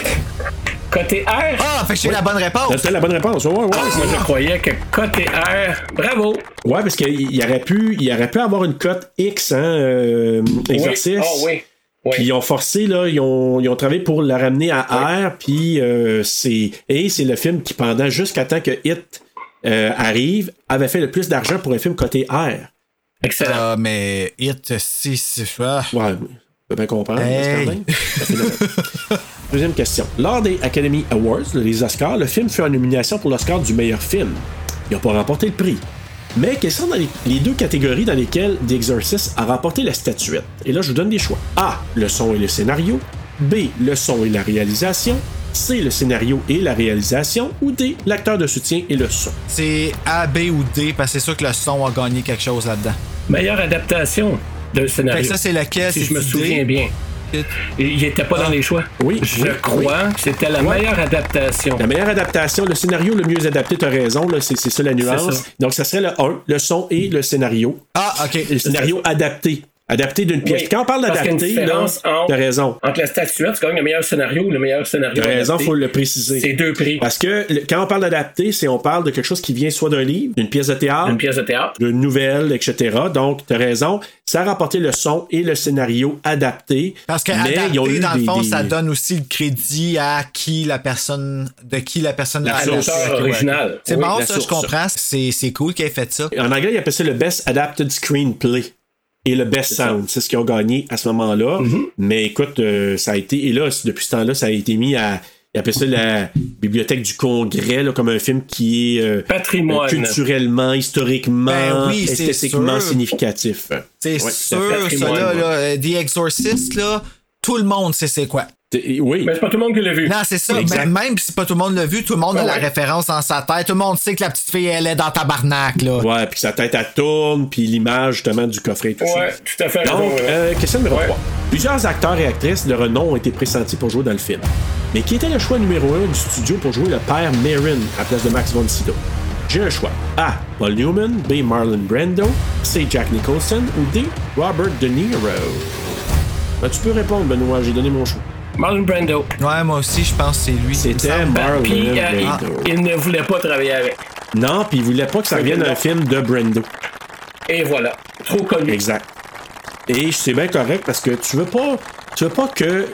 Côté R, Ah, fait que j'ai la bonne réponse! T'as la bonne réponse. Ouais, ouais, moi je croyais que côté R, bravo. Ouais, parce qu'il y aurait pu, il aurait pu avoir une cote X, hein, euh. Oui. Ah oui. Puis ils ont forcé, là, ils ont, ils ont travaillé pour la ramener à R, puis euh, c'est. Et c'est le film qui, pendant jusqu'à temps que Hit euh, arrive, avait fait le plus d'argent pour un film côté R. Excellent. Ah, mais It, si, c'est. Ah. Ouais, je peux bien comprendre, Hey. quand même. ça *laughs* Deuxième question. Lors des Academy Awards, les Oscars, le film fut en nomination pour l'Oscar du meilleur film. Il n'a pas remporté le prix. Mais quelles sont dans les, les deux catégories dans lesquelles The Exorcist a remporté la statuette? Et là, je vous donne des choix. A. Le son et le scénario. B. Le son et la réalisation. C. Le scénario et la réalisation. Ou D. L'acteur de soutien et le son. C'est A, B ou D, parce que c'est sûr que le son a gagné quelque chose là-dedans. Meilleure adaptation d'un scénario. Fait que ça, c'est lequel? Si je me souviens bien. Il était pas dans les choix. Oui, Je oui, crois que c'était la Ouais. meilleure adaptation. La meilleure adaptation, le scénario le mieux adapté, t'as raison, là, c'est, c'est ça la nuance. ça. Donc, ça serait le 1, le son et le scénario. Ah, ok. Le scénario adapté. Adapté d'une pièce. Oui, Quand on parle d'adapté, t'as raison. Entre la statuette, c'est quand même le meilleur scénario ou le meilleur scénario. T'as raison, adapté. faut le préciser. C'est deux prix. Parce que le- quand on parle d'adapté, c'est on parle de quelque chose qui vient soit d'un livre, d'une pièce de théâtre, Une pièce de théâtre. d'une nouvelle, etc. Donc, t'as raison. Ça a rapporté le son et le scénario adapté. Parce que mais adapté, ils ont eu dans le fond, des- ça donne aussi le crédit à qui la personne, de qui la personne La a source. adapté. L'auteur original. C'est Oui, bon, la ça, je comprends. C'est, c'est cool qu'il ait fait ça. En anglais, ils appellent ça le Best Adapted Screenplay. Et le Best Sound, c'est ce qu'ils ont gagné à ce moment-là. Mm-hmm. Mais écoute, euh, ça a été. Et là, depuis ce temps-là, ça a été mis à. Ils appellent ça la Bibliothèque du Congrès, là, comme un film qui est euh, Patrimoine. culturellement, historiquement, Ben oui, c'est esthétiquement sûr. significatif. C'est Ouais, sûr, ça, là, là, euh, The Exorcist, là, tout le monde sait c'est quoi. Oui. Mais c'est pas tout le monde qui l'a vu. Non, c'est ça. Exact. Même, si pas tout le monde l'a vu, tout le monde a Ouais, la ouais. référence dans sa tête. Tout le monde sait que la petite fille, elle est dans tabarnak, là. Ouais, puis sa tête, elle tourne, puis l'image, justement, du coffret et tout ça. Ouais, tout à fait. Donc, ouais. euh, question numéro Ouais. 3. Plusieurs acteurs et actrices de renom ont été pressentis pour jouer dans le film. Mais qui était le choix numéro 1 du studio pour jouer le père Marin à la place de Max von Sydow? J'ai un choix. A. Paul Newman. B. Marlon Brando. C. Jack Nicholson. Ou D. Robert De Niro? Ben, tu peux répondre, Benoît. J'ai donné mon choix. Marlon Brando. Ouais, moi aussi, je pense que c'est lui. C'était Marlon Puis euh, Brando. il, il ne voulait pas travailler avec. Non, puis il voulait pas que ça revienne un film de Brando. Et voilà. Trop connu. Exact. Et c'est bien correct parce que tu veux pas. Tu veux pas que.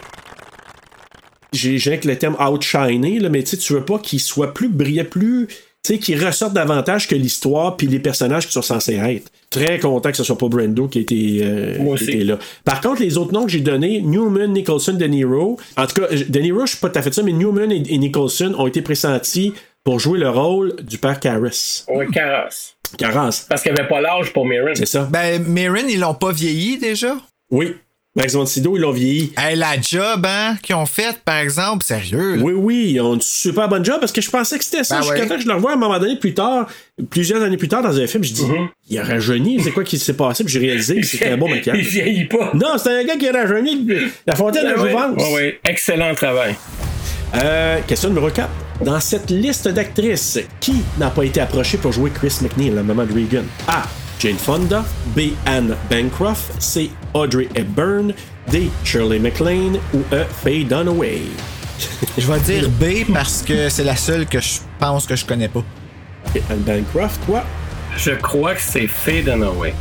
J'ai avec le terme outshiner, là, mais tu sais, tu veux pas qu'il soit plus brillant, plus. Tu sais, qu'il ressorte davantage que l'histoire puis les personnages qui sont censés être. Très content que ce soit pas Brando qui était, euh, Moi qui aussi. était là. Par contre, les autres noms que j'ai donnés, Newman, Nicholson, De Niro. En tout cas, De Niro, je suis pas tout à fait ça, mais Newman et, et Nicholson ont été pressentis pour jouer le rôle du père Karras. Ouais, Carras. Karras, Parce qu'il avait pas l'âge pour Mirren. c'est ça? Ben, Mirren, ils l'ont pas vieilli déjà? Oui. Max von Sydow, ils l'ont vieilli. Hey, la job, hein, qu'ils ont faite, par exemple, sérieux, là. Oui, oui, ils ont une super bonne job parce que je pensais que c'était ça. Ben Jusqu'à ouais. temps que je le revois à un moment donné plus tard, plusieurs années plus tard dans un film, je dis, Mm-hmm. il a rajeuni, c'est quoi qui s'est passé? Puis j'ai réalisé que c'était un bon *laughs* Il maquillage. vieillit pas. Non, c'était un gars qui a rajeuni la fontaine de Ouais, Jouvence. ouais, ouais. Excellent travail. Euh, question numéro 4. Dans cette liste d'actrices, qui n'a pas été approché pour jouer Chris McNeil, la maman de Regan? A. Jane Fonda. B. Anne Bancroft. C. Audrey Hepburn. D. Shirley MacLaine. Ou E. Faye Dunaway. Je vais dire B parce que c'est la seule que je pense que je connais pas. Et Anne Bancroft, toi? Je crois que c'est Faye Dunaway.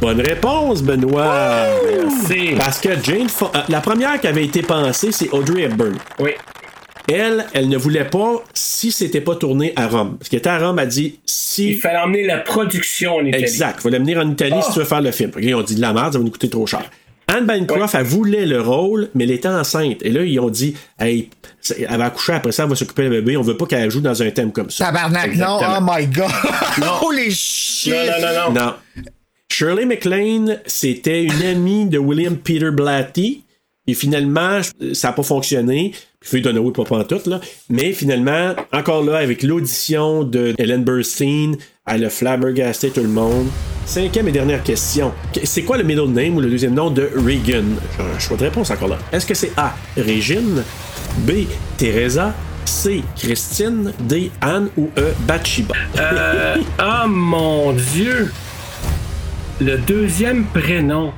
Bonne réponse, Benoît. Merci. Parce que Jane Fo- euh, la première qui avait été pensée, c'est Audrey Hepburn. Oui. Elle, elle ne voulait pas si c'était pas tourné à Rome. Parce qu'elle était à Rome, elle dit si. Il fallait emmener la production en Italie. Exact. Fallait venir en Italie si tu veux faire le film. Ils ont dit de la merde, ça va nous coûter trop cher. Anne Bancroft, elle voulait le rôle, mais elle était enceinte. Et là, ils ont dit, hey, elle va accoucher après ça, elle va s'occuper du bébé. On veut pas qu'elle joue dans un thème comme ça. Tabarnak, non, oh my god. *laughs* Holy shit. Non, non, non, non. Non. Shirley MacLaine, c'était une amie de William Peter Blatty. Et finalement, ça n'a pas fonctionné. Puis Dunaway, pas pantoute, là. Mais finalement, encore là, avec l'audition de Ellen Burstyn, elle a flabbergasté tout le monde. Cinquième et dernière question. C'est quoi le middle name ou le deuxième nom de Regan? J'ai un choix de réponse encore là. Est-ce que c'est A. Régine, B. Teresa, C. Christine, D. Anne ou E. Bathsheba? Euh, ah *laughs* mon Dieu! Le deuxième prénom.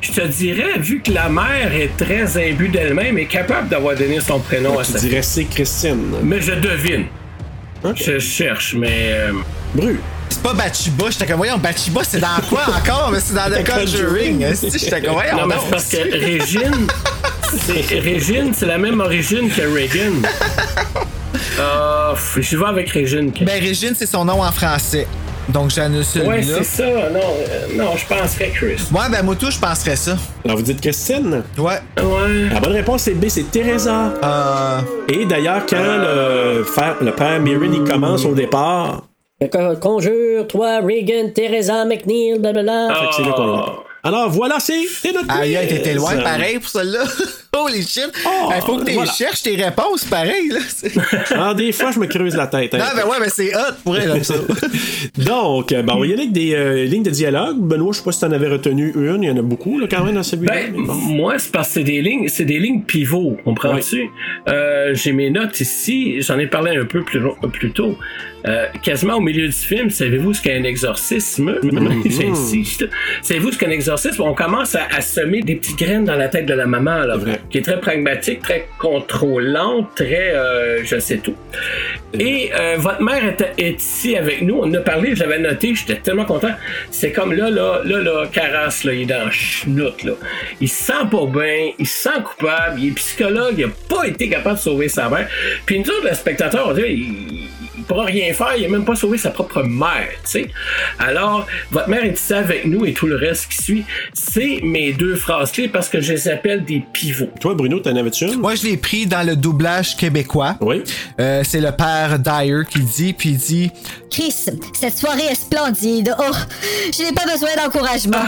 Je te dirais, vu que la mère est très imbue d'elle-même, est capable d'avoir donné son prénom à tu sa dirais c'est Christine. Mais je devine. Je cherche, mais. euh, Bru. C'est pas Bachiba, j'étais comme, voyons, Bachiba, c'est dans quoi encore? Mais c'est dans The Conjuring. J'étais comme, voyons, non, mais c'est parce que Régine, c'est Régine, c'est la même origine que Reagan. *laughs* Euh, je vais avec Régine. Ben, Régine, c'est son nom en français. Donc, j'annule celui-là. ouais, c'est ça. Non, euh, non, je penserais Chris. Ouais, ben, moi, tout, je penserais ça. Alors vous dites Christine? Ouais. Ouais. La bonne réponse c'est B, c'est Teresa. Euh. Et d'ailleurs, quand le, frère- le père Mirren il commence au départ, Fait Conjure, toi, Reagan, Teresa, McNeil, blablabla. fait que c'est là qu'on l'a. Alors voilà, c'est notre Aïe, aïe, quiz. t'étais loin, pareil, pour celle-là. *laughs* Holy shit. Oh, Il faut que tu voilà. cherches tes réponses, pareil, là. C'est- *laughs* Ah, des fois, je me creuse la tête. hein. non, ben ouais, mais c'est hot pour elle, comme ça. *laughs* Donc, euh, ben, on va y avec des euh, lignes de dialogue. Benoît, je sais pas si t'en avais retenu une. Il y en a beaucoup, là, quand même, dans celui-là. Ben, bon. moi, c'est parce que c'est des lignes, c'est des lignes pivots, comprends-tu? Euh, j'ai mes notes ici, j'en ai parlé un peu plus, plus tôt. Euh, quasiment au milieu du film, savez-vous ce qu'est un exorcisme? J'insiste. Savez-vous ce qu'est un exorcisme? On commence à, à semer des petites graines dans la tête de la maman, là, qui est très pragmatique, très contrôlante, très euh, je sais tout. Et euh, votre mère est, est ici avec nous. On en a parlé, je l'avais noté, j'étais tellement content. C'est comme là, là, là, là, Caras, là, il est dans chenoute, là. Il se sent pas bien, il se sent coupable, il est psychologue, il a pas été capable de sauver sa mère. Puis nous autres, le spectateur, on il, il pourra rien faire, il a même pas sauvé sa propre mère, tu sais. Alors, votre mère est ici avec nous et tout le reste qui suit, c'est mes deux phrases clés parce que je les appelle des pivots. Toi, Bruno, t'en avais-tu une? Moi, je l'ai pris dans le doublage québécois. Oui. Euh, c'est le père Dyer qui dit, puis il dit Chris, cette soirée est splendide. Oh, je n'ai pas besoin d'encouragement.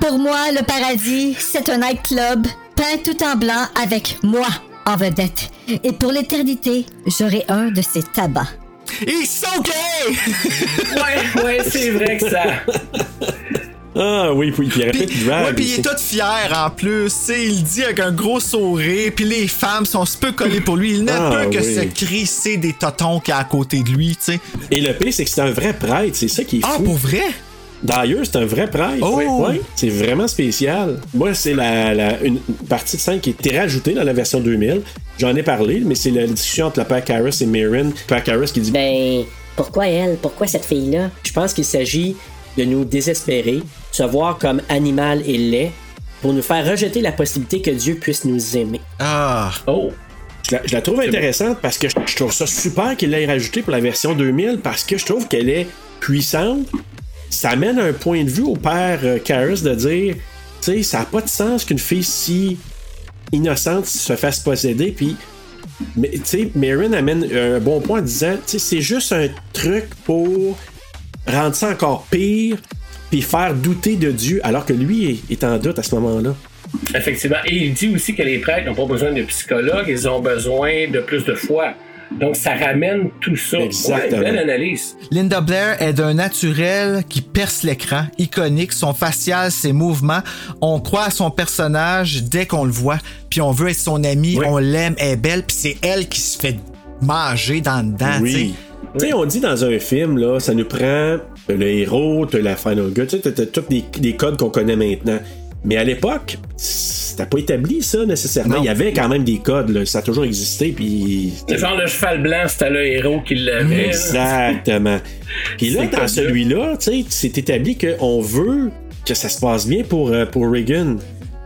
Pour moi, le paradis, c'est un nightclub peint tout en blanc avec moi en vedette. Et pour l'éternité, j'aurai un de ces tabacs. Ils sont gays! *laughs* Ouais, ouais, c'est vrai que ça. Ah oui, puis il répète Puis, drag. ouais, puis il est tout fier en plus. tu sais, il dit avec un gros sourire. Puis les femmes sont un peu collées pour lui. Il ne Ah, peut que oui. se crisser des totons qui est à côté de lui. tu sais. Et le pire, c'est que c'est un vrai prêtre, c'est ça qui est Ah, fou. pour vrai? D'ailleurs, c'est un vrai prêtre. Oh! Ouais, c'est vraiment spécial. Moi, c'est la, la- une partie de scène qui était rajoutée dans la version 2000. J'en ai parlé, mais c'est la discussion entre le père Karras et Mirren. Le père Karras qui dit Ben, pourquoi elle? Pourquoi cette fille-là? Je pense qu'il s'agit de nous désespérer, de se voir comme animal et laid, pour nous faire rejeter la possibilité que Dieu puisse nous aimer. Ah. Oh. Je la, je la trouve intéressante parce que je, je trouve ça super qu'il l'ait rajouté pour la version 2000 parce que je trouve qu'elle est puissante. Ça amène un point de vue au père euh, Karras de dire, tu sais, ça n'a pas de sens qu'une fille si innocente se fasse posséder. Puis, mais, tu sais, Marin amène un bon point en disant, tu sais, c'est juste un truc pour rendre ça encore pire puis faire douter de Dieu alors que lui est en doute à ce moment-là. Effectivement. Et il dit aussi que les prêtres n'ont pas besoin de psychologues, ils ont besoin de plus de foi. Donc, ça ramène tout ça. Exactement. Ouais, belle analyse. Linda Blair est d'un naturel qui perce l'écran, iconique, son facial, ses mouvements. On croit à son personnage dès qu'on le voit, puis on veut être son ami, on l'aime, elle est belle, puis c'est elle qui se fait manger dans le sais. Oui. Tu sais, on dit dans un film, là, ça nous prend le héros, t'as la final girl, tu sais, t'as- tous les codes qu'on connaît maintenant. Mais à l'époque, c'était pas établi ça nécessairement. Il y avait quand même des codes, là. ça a toujours existé. Puis Le genre le cheval blanc, c'était le héros qui l'avait. Exactement. Puis là, dans celui-là, tu sais, c'est établi qu'on veut que ça se passe bien pour, euh, pour Reagan.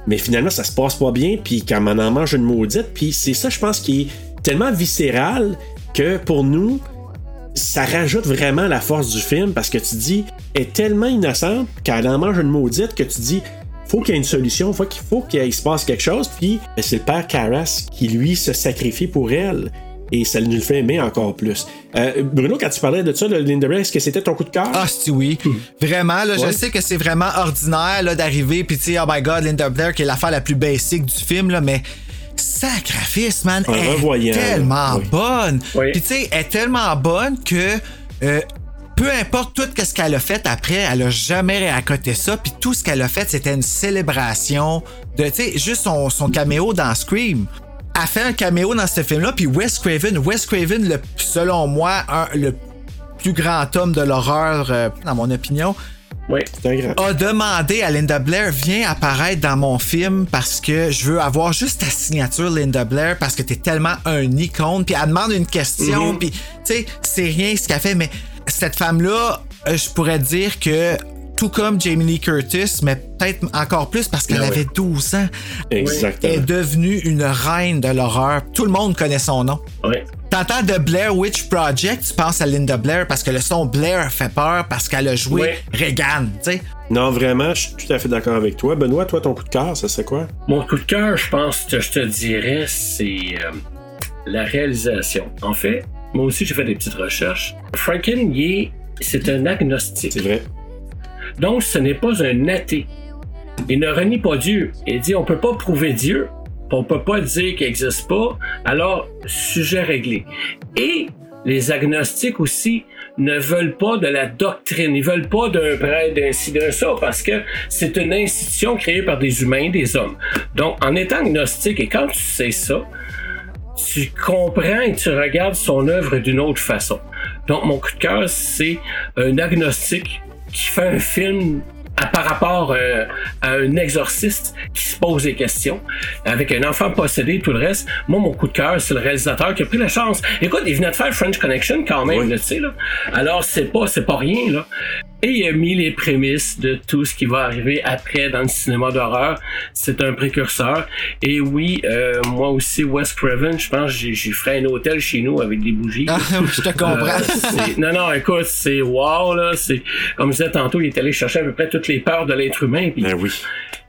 Mais finalement, ça se passe pas bien, puis quand on en mange une maudite, puis c'est ça, je pense, qui est tellement viscéral que pour nous, ça rajoute vraiment la force du film parce que tu dis, elle est tellement innocente qu'elle en mange une maudite que tu dis, faut qu'il y ait une solution, faut qu'il faut qu'il se passe quelque chose, puis ben, c'est le père Carras qui lui se sacrifie pour elle. Et ça nous le fait aimer encore plus. Euh, Bruno, quand tu parlais de ça, de Linda Blair, est-ce que c'était ton coup de cœur? Ah, si oui. Vraiment, là, Ouais. je sais que c'est vraiment ordinaire là, d'arriver, puis tu sais, oh my god, Linda Blair, qui est l'affaire la plus basique du film, là, mais sacrifice, man, elle est tellement oui. bonne. Oui. Puis tu sais, elle est tellement bonne que euh, peu importe tout ce qu'elle a fait après, elle a jamais réaccoté ça. Puis tout ce qu'elle a fait, c'était une célébration de, tu sais, juste son, son caméo dans Scream. Elle fait un caméo dans ce film-là, puis Wes Craven, Wes Craven, le, selon moi, un- le plus grand homme de l'horreur, euh, dans mon opinion, Oui. C'est un grand. a demandé à Linda Blair viens apparaître dans mon film parce que je veux avoir juste ta signature Linda Blair parce que t'es tellement un icône puis elle demande une question Mhm. puis tu sais c'est rien ce qu'elle fait mais cette femme là je pourrais dire que tout comme Jamie Lee Curtis mais peut-être encore plus parce qu'elle Ah oui. avait 12 ans Exactement. elle est devenue une reine de l'horreur tout le monde connaît son nom Oui. T'entends de Blair Witch Project, tu penses à Linda Blair parce que le son Blair fait peur parce qu'elle a joué. Reagan, tu sais. Non, vraiment, je suis tout à fait d'accord avec toi. Benoît, toi, ton coup de cœur, ça c'est quoi? Mon coup de cœur, je pense que je te dirais, c'est euh, la réalisation. En fait, moi aussi, j'ai fait des petites recherches. Est- c'est un agnostique. C'est vrai. Donc, ce n'est pas un athée. Il ne renie pas Dieu. Il dit on peut pas prouver Dieu, on peut pas dire qu'il n'existe pas, alors sujet réglé. Et les agnostiques aussi ne veulent pas de la doctrine, ils veulent pas d'un prêtre, d'un ci, d'un ça, parce que c'est une institution créée par des humains, des hommes. Donc, en étant agnostique, et quand tu sais ça, tu comprends et tu regardes son œuvre d'une autre façon. Donc, mon coup de cœur, c'est un agnostique qui fait un film à- par rapport euh, à un exorciste qui se pose des questions, avec un enfant possédé, tout le reste. Moi, mon coup de cœur, c'est le réalisateur qui a pris la chance. Écoute, il venait de faire French Connection quand même, là, tu sais, là. Alors, c'est pas, c'est pas rien, là. Et il a mis les prémices de tout ce qui va arriver après dans le cinéma d'horreur. C'est un précurseur. Et oui, euh, moi aussi, Wes Craven, je pense que j'ai, fait un hôtel chez nous avec des bougies. *laughs* Ah, je te comprends. Euh, non, non, écoute, c'est wow, là. C'est, comme je disais tantôt, il est allé chercher à peu près toutes les peurs de l'être humain. Ben oui.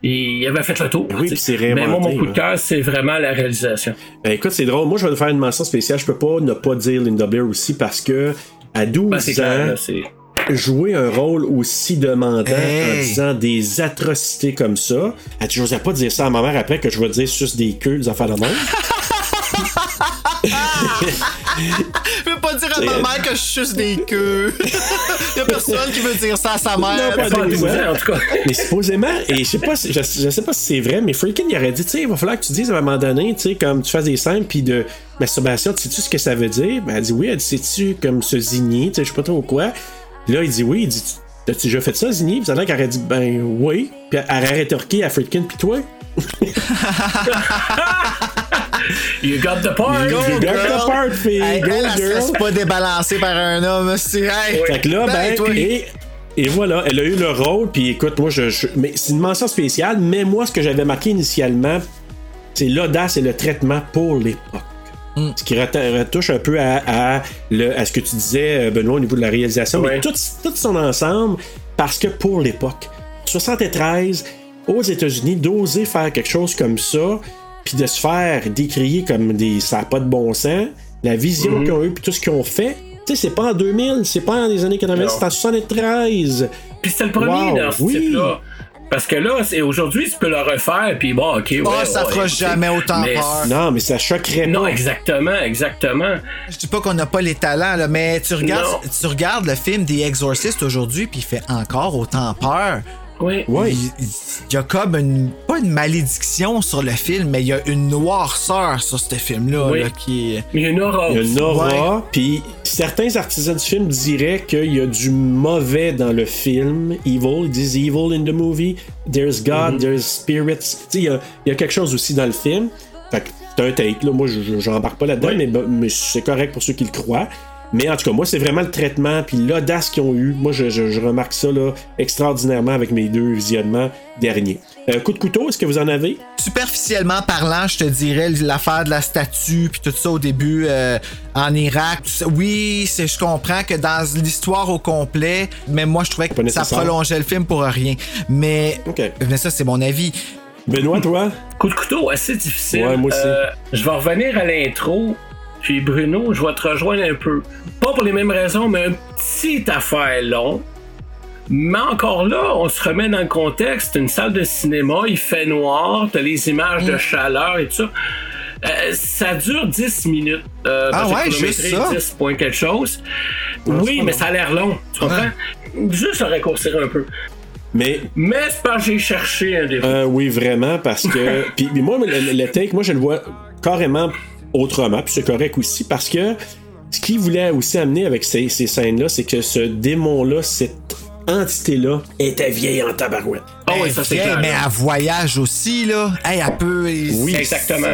il avait fait le tour. Ben oui, c'est Mais moi, mon coup de cœur, c'est vraiment la réalisation. Ben écoute, c'est drôle. Moi, je vais te faire une mention spéciale. Je peux pas ne pas dire Linda Blair aussi parce que à 12 Ben, c'est ans, clair, là, c'est. Jouer un rôle aussi demandant en disant des atrocités comme ça. Elle dit, j'osais pas dire ça à ma mère après que je vais dire juste des queues, des affaires de même? *laughs* Je veux pas dire à ma mère que je suce des queues. *laughs* y a personne qui veut dire ça à sa mère. Non, pas des en tout cas. Mais supposément, et je sais pas, si- je, je sais pas si c'est vrai, mais Freakin' il aurait dit, tu sais, il va falloir que tu dises à un moment donné, tu sais, comme tu fasses des scènes puis de masturbation, tu sais-tu ce que ça veut dire? Ben, elle dit oui, elle dit, sais-tu comme se zigner, tu sais, je sais pas trop quoi. Là, il dit oui, il dit, t'as-tu déjà fait ça, zigner? Puis qu'elle aurait dit, ben oui. Puis elle aurait rétorqué à Freakin' puis toi? *laughs* You got the part. You got the part, fille. Hey, Go, elle, elle se girl. laisse pas débalancée par un homme. C'est hey, Fait que là, ben, toi. et, et voilà, elle a eu le rôle, puis écoute, moi, je, je- mais c'est une mention spéciale, mais moi, ce que j'avais marqué initialement, c'est l'audace et le traitement pour l'époque. Ce qui retouche un peu à, à le- à ce que tu disais, euh, Benoît, au niveau de la réalisation, mais tout, tout son ensemble, parce que pour l'époque, 73, aux États-Unis, d'oser faire quelque chose comme ça, puis de se faire décrier comme des ça n'a pas de bon sens, la vision qu'ils ont eue, puis tout ce qu'ils ont fait, tu sais, c'est pas en 2000, c'est pas en les années 90, Non. c'est en 73. Puis c'était le premier Wow, dans ce oui. type-là. Parce que là, c'est aujourd'hui, tu peux le refaire, puis bon, ok, ouais. Ah, ça ouais, fera jamais autant Mais- peur. Non, mais ça choquerait Non, pas. exactement, exactement. Je dis pas qu'on n'a pas les talents, là, mais tu regardes, Non. tu regardes le film des Exorcistes aujourd'hui, puis il fait encore autant peur. Oui. Ouais. Il, y a comme une, pas une malédiction sur le film, mais il y a une noirceur sur ce film-là, Oui. là, qui est. Il y a une aura. Il y a une aura, puis certains artisans du film diraient qu'il y a du mauvais dans le film. Evil, ils disent evil in the movie. There's God, there's spirits. Tu sais, il y a, il y a quelque chose aussi dans le film. Fait que c'est un take, là. Moi, je- je- j'embarque pas là-dedans, Oui. mais, mais c'est correct pour ceux qui le croient. Mais en tout cas, moi, c'est vraiment le traitement puis l'audace qu'ils ont eu. Moi, je, je- je remarque ça là, extraordinairement avec mes deux visionnements derniers. Euh, coup de couteau, est-ce que vous en avez? Superficiellement parlant, je te dirais l'affaire de la statue puis tout ça au début euh, en Irak. Oui, c'est, je comprends que dans l'histoire au complet, mais moi je trouvais que ça prolongeait le film pour rien. Mais, ça c'est mon avis. Benoît, toi? Coup de couteau assez difficile. Ouais, moi aussi. Euh, je vais revenir à l'intro. Puis Bruno, je vais te rejoindre un peu. Pas pour les mêmes raisons, mais un petit affaire long. Mais encore là, on se remet dans le contexte. Une salle de cinéma, il fait noir, t'as les images Mm. de chaleur et tout ça. Euh, ça dure 10 minutes. Euh, Ah ouais, j'ai juste ça? 10 points quelque chose. c'est oui, mais long. ça a l'air long. Tu comprends? Juste le raccourcir un peu. Mais Mais c'est parce que j'ai cherché un défaut. Euh, oui, vraiment, parce que. *laughs* puis, puis moi, le, le take, moi, je le vois carrément autrement, puis c'est correct aussi, parce que ce qu'il voulait aussi amener avec ces, ces scènes-là, c'est que ce démon-là, cette entité-là, était vieille en tabarouette. Ah oui, ça c'est clair. mais elle voyage aussi, là. Hey, elle peut. Oui, exactement.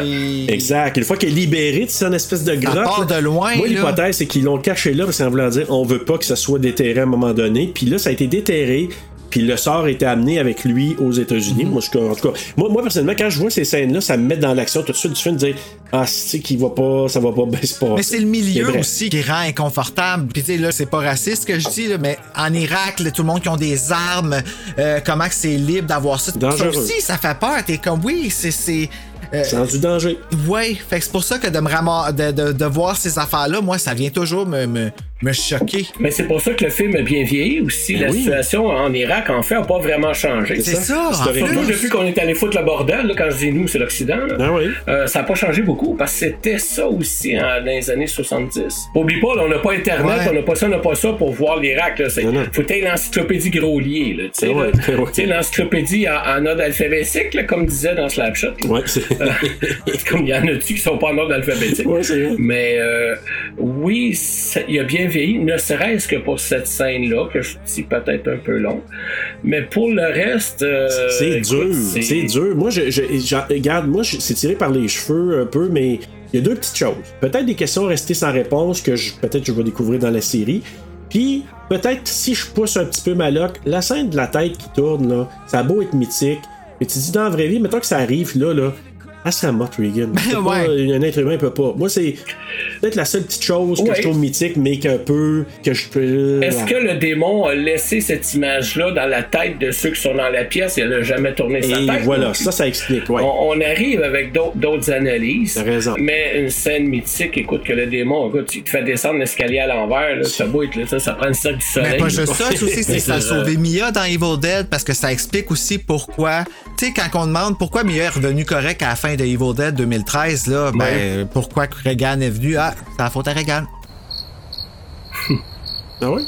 Exact. Une fois qu'elle est libérée de son espèce de grotte. part de loin, Moi, l'hypothèse, c'est qu'ils l'ont caché là parce qu'en voulant dire on veut pas que ça soit déterré à un moment donné. Puis là, ça a été déterré. Puis le sort été amené avec lui aux États-Unis. Moi, je, en tout cas, moi, moi, personnellement, quand je vois ces scènes-là, ça me met dans l'action tout de suite du film de dire Ah, c'est qu'il va pas, ça va pas bien se passer. Mais c'est le milieu aussi qui rend inconfortable. Puis tu sais, là, c'est pas raciste ce que je dis, là, mais en Irak, là, tout le monde qui ont des armes, euh, comment que c'est libre d'avoir ça? Ça Dangereux. aussi, ça fait peur. T'es comme, oui, c'est... c'est euh, Sans du danger. ouais, fait que c'est pour ça que de me de, de, de voir ces affaires-là, moi, ça vient toujours me, me, me choquer. Mais c'est pour ça que le film a bien vieilli aussi. La Oui. situation en Irak, en fait, n'a pas vraiment changé. C'est ça. Surtout plus. depuis qu'on est allé foutre le bordel, là, quand je dis nous, c'est l'Occident. Ah oui. Euh, ça n'a pas changé beaucoup parce que c'était ça aussi hein, dans les années 70. Oublie pas, là, on n'a pas Internet, Ouais. on n'a pas ça, on n'a pas ça pour voir l'Irak. non. Faut être l'encyclopédie Grolier. là, ouais, ouais. L'encyclopédie en, en ordre alphabétique, comme disait dans Slapshot. Ouais, comme il y en a-tu qui sont pas en ordre alphabétique? Mais euh, oui, ça- il a bien vieilli, ne serait-ce que pour cette scène-là, que je dis peut-être un peu long. Mais pour le reste. euh, C'est dur, c'est dur. Moi, je, je, regarde, moi, c'est tiré par les cheveux un peu, mais il y a deux petites choses. Peut-être des questions restées sans réponse que peut-être je vais découvrir dans la série. Puis, peut-être si je pousse un petit peu ma loque, la scène de la tête qui tourne, là, ça a beau être mythique, mais tu dis dans la vraie vie, mettons que ça arrive là, là, Elle serait morte, Regan. *laughs* C'est Ouais. pas- un être humain peut pas. Moi, c'est peut-être la seule petite chose que Ouais. je trouve mythique, mais qu'un peu. que je peux. Est-ce que le démon a laissé cette image-là dans la tête de ceux qui sont dans la pièce? Et elle a jamais tourné sa Et tête? voilà, ça, ça explique, ouais. On, on arrive avec d'autres- analyses. T'as raison. Mais une scène mythique, écoute, que le démon, écoute, il te fait descendre l'escalier à l'envers, là, ça boite, là, ça, ça prend le sac du soleil. Mais pas juste ça, *laughs* c'est aussi, c'est que ça a C'est, sauvé Mia dans Evil Dead parce que ça explique aussi pourquoi. Tu sais, quand on demande pourquoi Mia est revenue correct à la fin de Evil Dead 2013, là, ben, pourquoi que Regan est venu? Ah, c'est la faute à Regan. *laughs* Ah oui?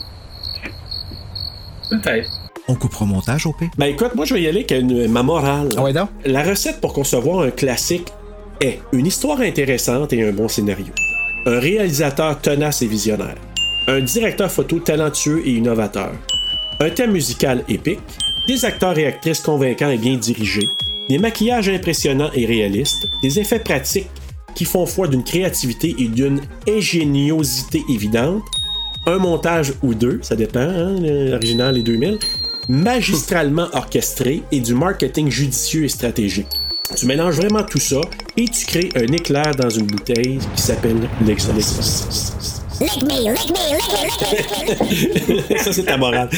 Peut-être. On coupera au montage, OP. Ben écoute, moi je vais y aller avec une- ma morale. Ah ouais, donc? La recette pour concevoir un classique est une histoire intéressante et un bon scénario. Un réalisateur tenace et visionnaire. Un directeur photo talentueux et innovateur. Un thème musical épique. Des acteurs et actrices convaincants et bien dirigés. Des maquillages impressionnants et réalistes. Des effets pratiques qui font foi d'une créativité et d'une ingéniosité évidente. Un montage ou deux, ça dépend, hein, l'original et 2000. Magistralement orchestré et du marketing judicieux et stratégique. Tu mélanges vraiment tout ça et tu crées un éclair dans une bouteille qui s'appelle l'exorciste. Lick me, lick me, lick me, lick me. *laughs* ça, c'est ta morale.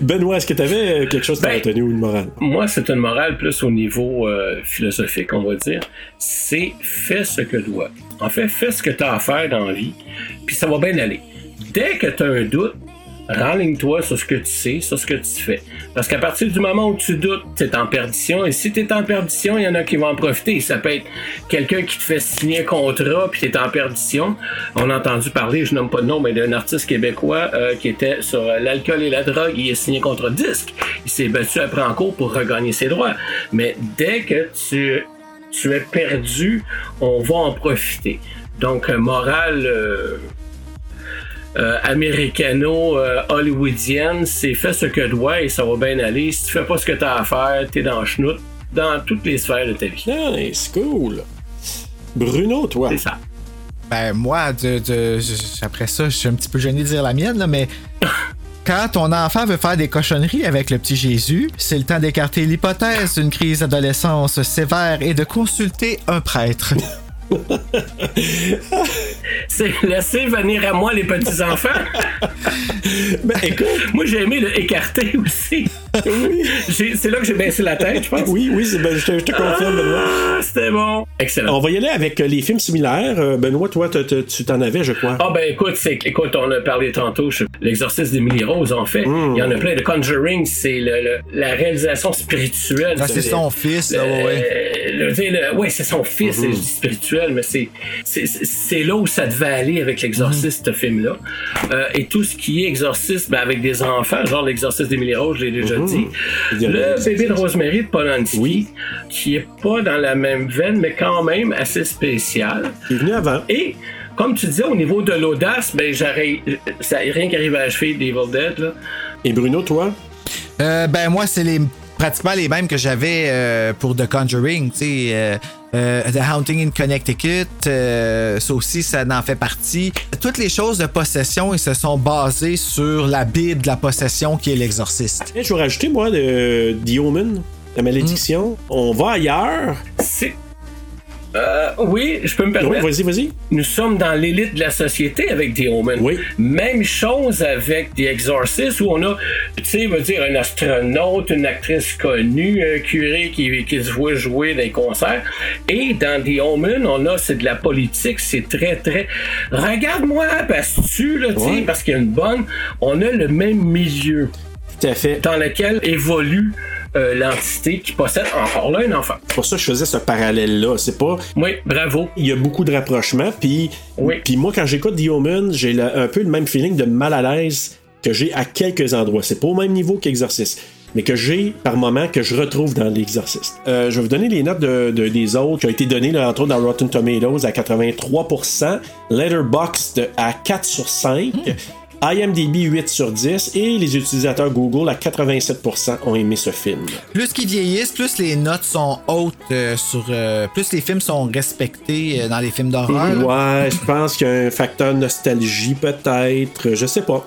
Benoît, est-ce que tu avais quelque chose à Ben, retenir ou une morale? Moi, c'est une morale plus au niveau euh, philosophique, on va dire. C'est fais ce que doit. En fait, fais ce que tu as à faire dans la vie, puis ça va bien aller. Dès que tu as un doute, renligne-toi sur ce que tu sais, sur ce que tu fais. Parce qu'à partir du moment où tu doutes, tu es en perdition. Et si tu es en perdition, il y en a qui vont en profiter. Ça peut être quelqu'un qui te fait signer un contrat, puis tu es en perdition. On a entendu parler, je nomme pas de nom, mais d'un artiste québécois euh, qui était sur euh, l'alcool et la drogue. Il a signé de disque. Il s'est battu après en cours pour regagner ses droits. Mais dès que tu, tu es perdu, on va en profiter. Donc, euh, morale. euh, euh, américano-hollywoodienne, c'est fais ce que doit et ça va bien aller. Si tu fais pas ce que tu as à faire, t'es dans le chenoute dans toutes les sphères de ta vie. Nice, cool. Bruno, toi? C'est ça. Ben, moi, de, de- après ça, je suis un petit peu gêné de dire la mienne, là, mais *laughs* quand ton enfant veut faire des cochonneries avec le petit Jésus, c'est le temps d'écarter l'hypothèse d'une crise d'adolescence sévère et de consulter un prêtre. *laughs* *laughs* C'est laisser venir à moi les petits-enfants. *laughs* Ben, écoute. moi, j'ai aimé le écarter aussi. C'est là que j'ai baissé la tête, je pense. Oui, oui, ben, je te, je te confirme, Benoît. Ah, c'était bon. Excellent. On va y aller avec euh, les films similaires. Euh, Benoît, toi, te- te- tu t'en avais, je crois. Ah ben écoute, écoute, on a parlé tantôt, l'exorcisme d'Emily Rose en fait. Mm. Il y en a plein de Conjuring, c'est la réalisation spirituelle. Ah, c'est son fils, là, ouais, ouais. Le, ouais, c'est son fils, Mm-hmm. c'est je dis spirituel, mais c'est c'est- c'est c'est là où ça devait aller avec l'exorciste, ce film-là. Euh, et tout ce qui est exorciste, ben, avec des enfants, genre l'exorciste d'Emily Rose, je l'ai déjà Mm-hmm. dit. Le bébé de Rosemary de Polanski, qui est pas dans la même veine, mais quand même assez spécial. Il est venu avant. Et comme tu disais, au niveau de l'audace, ben j'arrive. Ça rien qui arrive à la cheville d'Evil Dead, là. Et Bruno, toi? Euh, ben moi, c'est les pratiquement les mêmes que j'avais euh, pour The Conjuring, tu sais. euh, euh, The Haunting in Connecticut, euh, ça aussi, ça en fait partie. Toutes les choses de possession, ils se sont basées sur la Bible de la possession qui est l'exorciste. Et je vais rajouter, moi, de The Omen, la malédiction. On va ailleurs. C'est. Euh, oui, je peux me Oui, permettre. vas-y, vas-y. Nous sommes dans l'élite de la société avec The Omen. Oui. Même chose avec The Exorcist où on a, tu sais, veut dire un astronaute, une actrice connue, un curé qui, qui se voit jouer les concerts. Et dans The Omen, on a, c'est de la politique, c'est très, très. Regarde-moi, parce que tu, là, tu sais, parce qu'il y a une bonne. On a le même milieu Tout à fait. dans lequel évolue euh, l'entité qui possède encore là un enfant. C'est pour ça que je faisais ce parallèle-là. C'est pas. Oui, bravo. Il y a beaucoup de rapprochements. Puis, Oui. puis moi, quand j'écoute The Omen, j'ai un peu le même feeling de mal à l'aise que j'ai à quelques endroits. C'est pas au même niveau qu'Exorcist. Mais que j'ai par moment que je retrouve dans l'Exorcist. Euh, je vais vous donner les notes de, de- des autres qui ont été données, là, entre autres, dans Rotten Tomatoes à 83%, Letterboxd à 4 sur 5, IMDb 8 sur 10 et les utilisateurs Google à 87% ont aimé ce film. Plus qu'ils vieillissent, plus les notes sont hautes euh, sur. euh, plus les films sont respectés euh, dans les films d'horreur. Ouais, je pense qu'il y a un facteur nostalgie peut-être, je sais pas.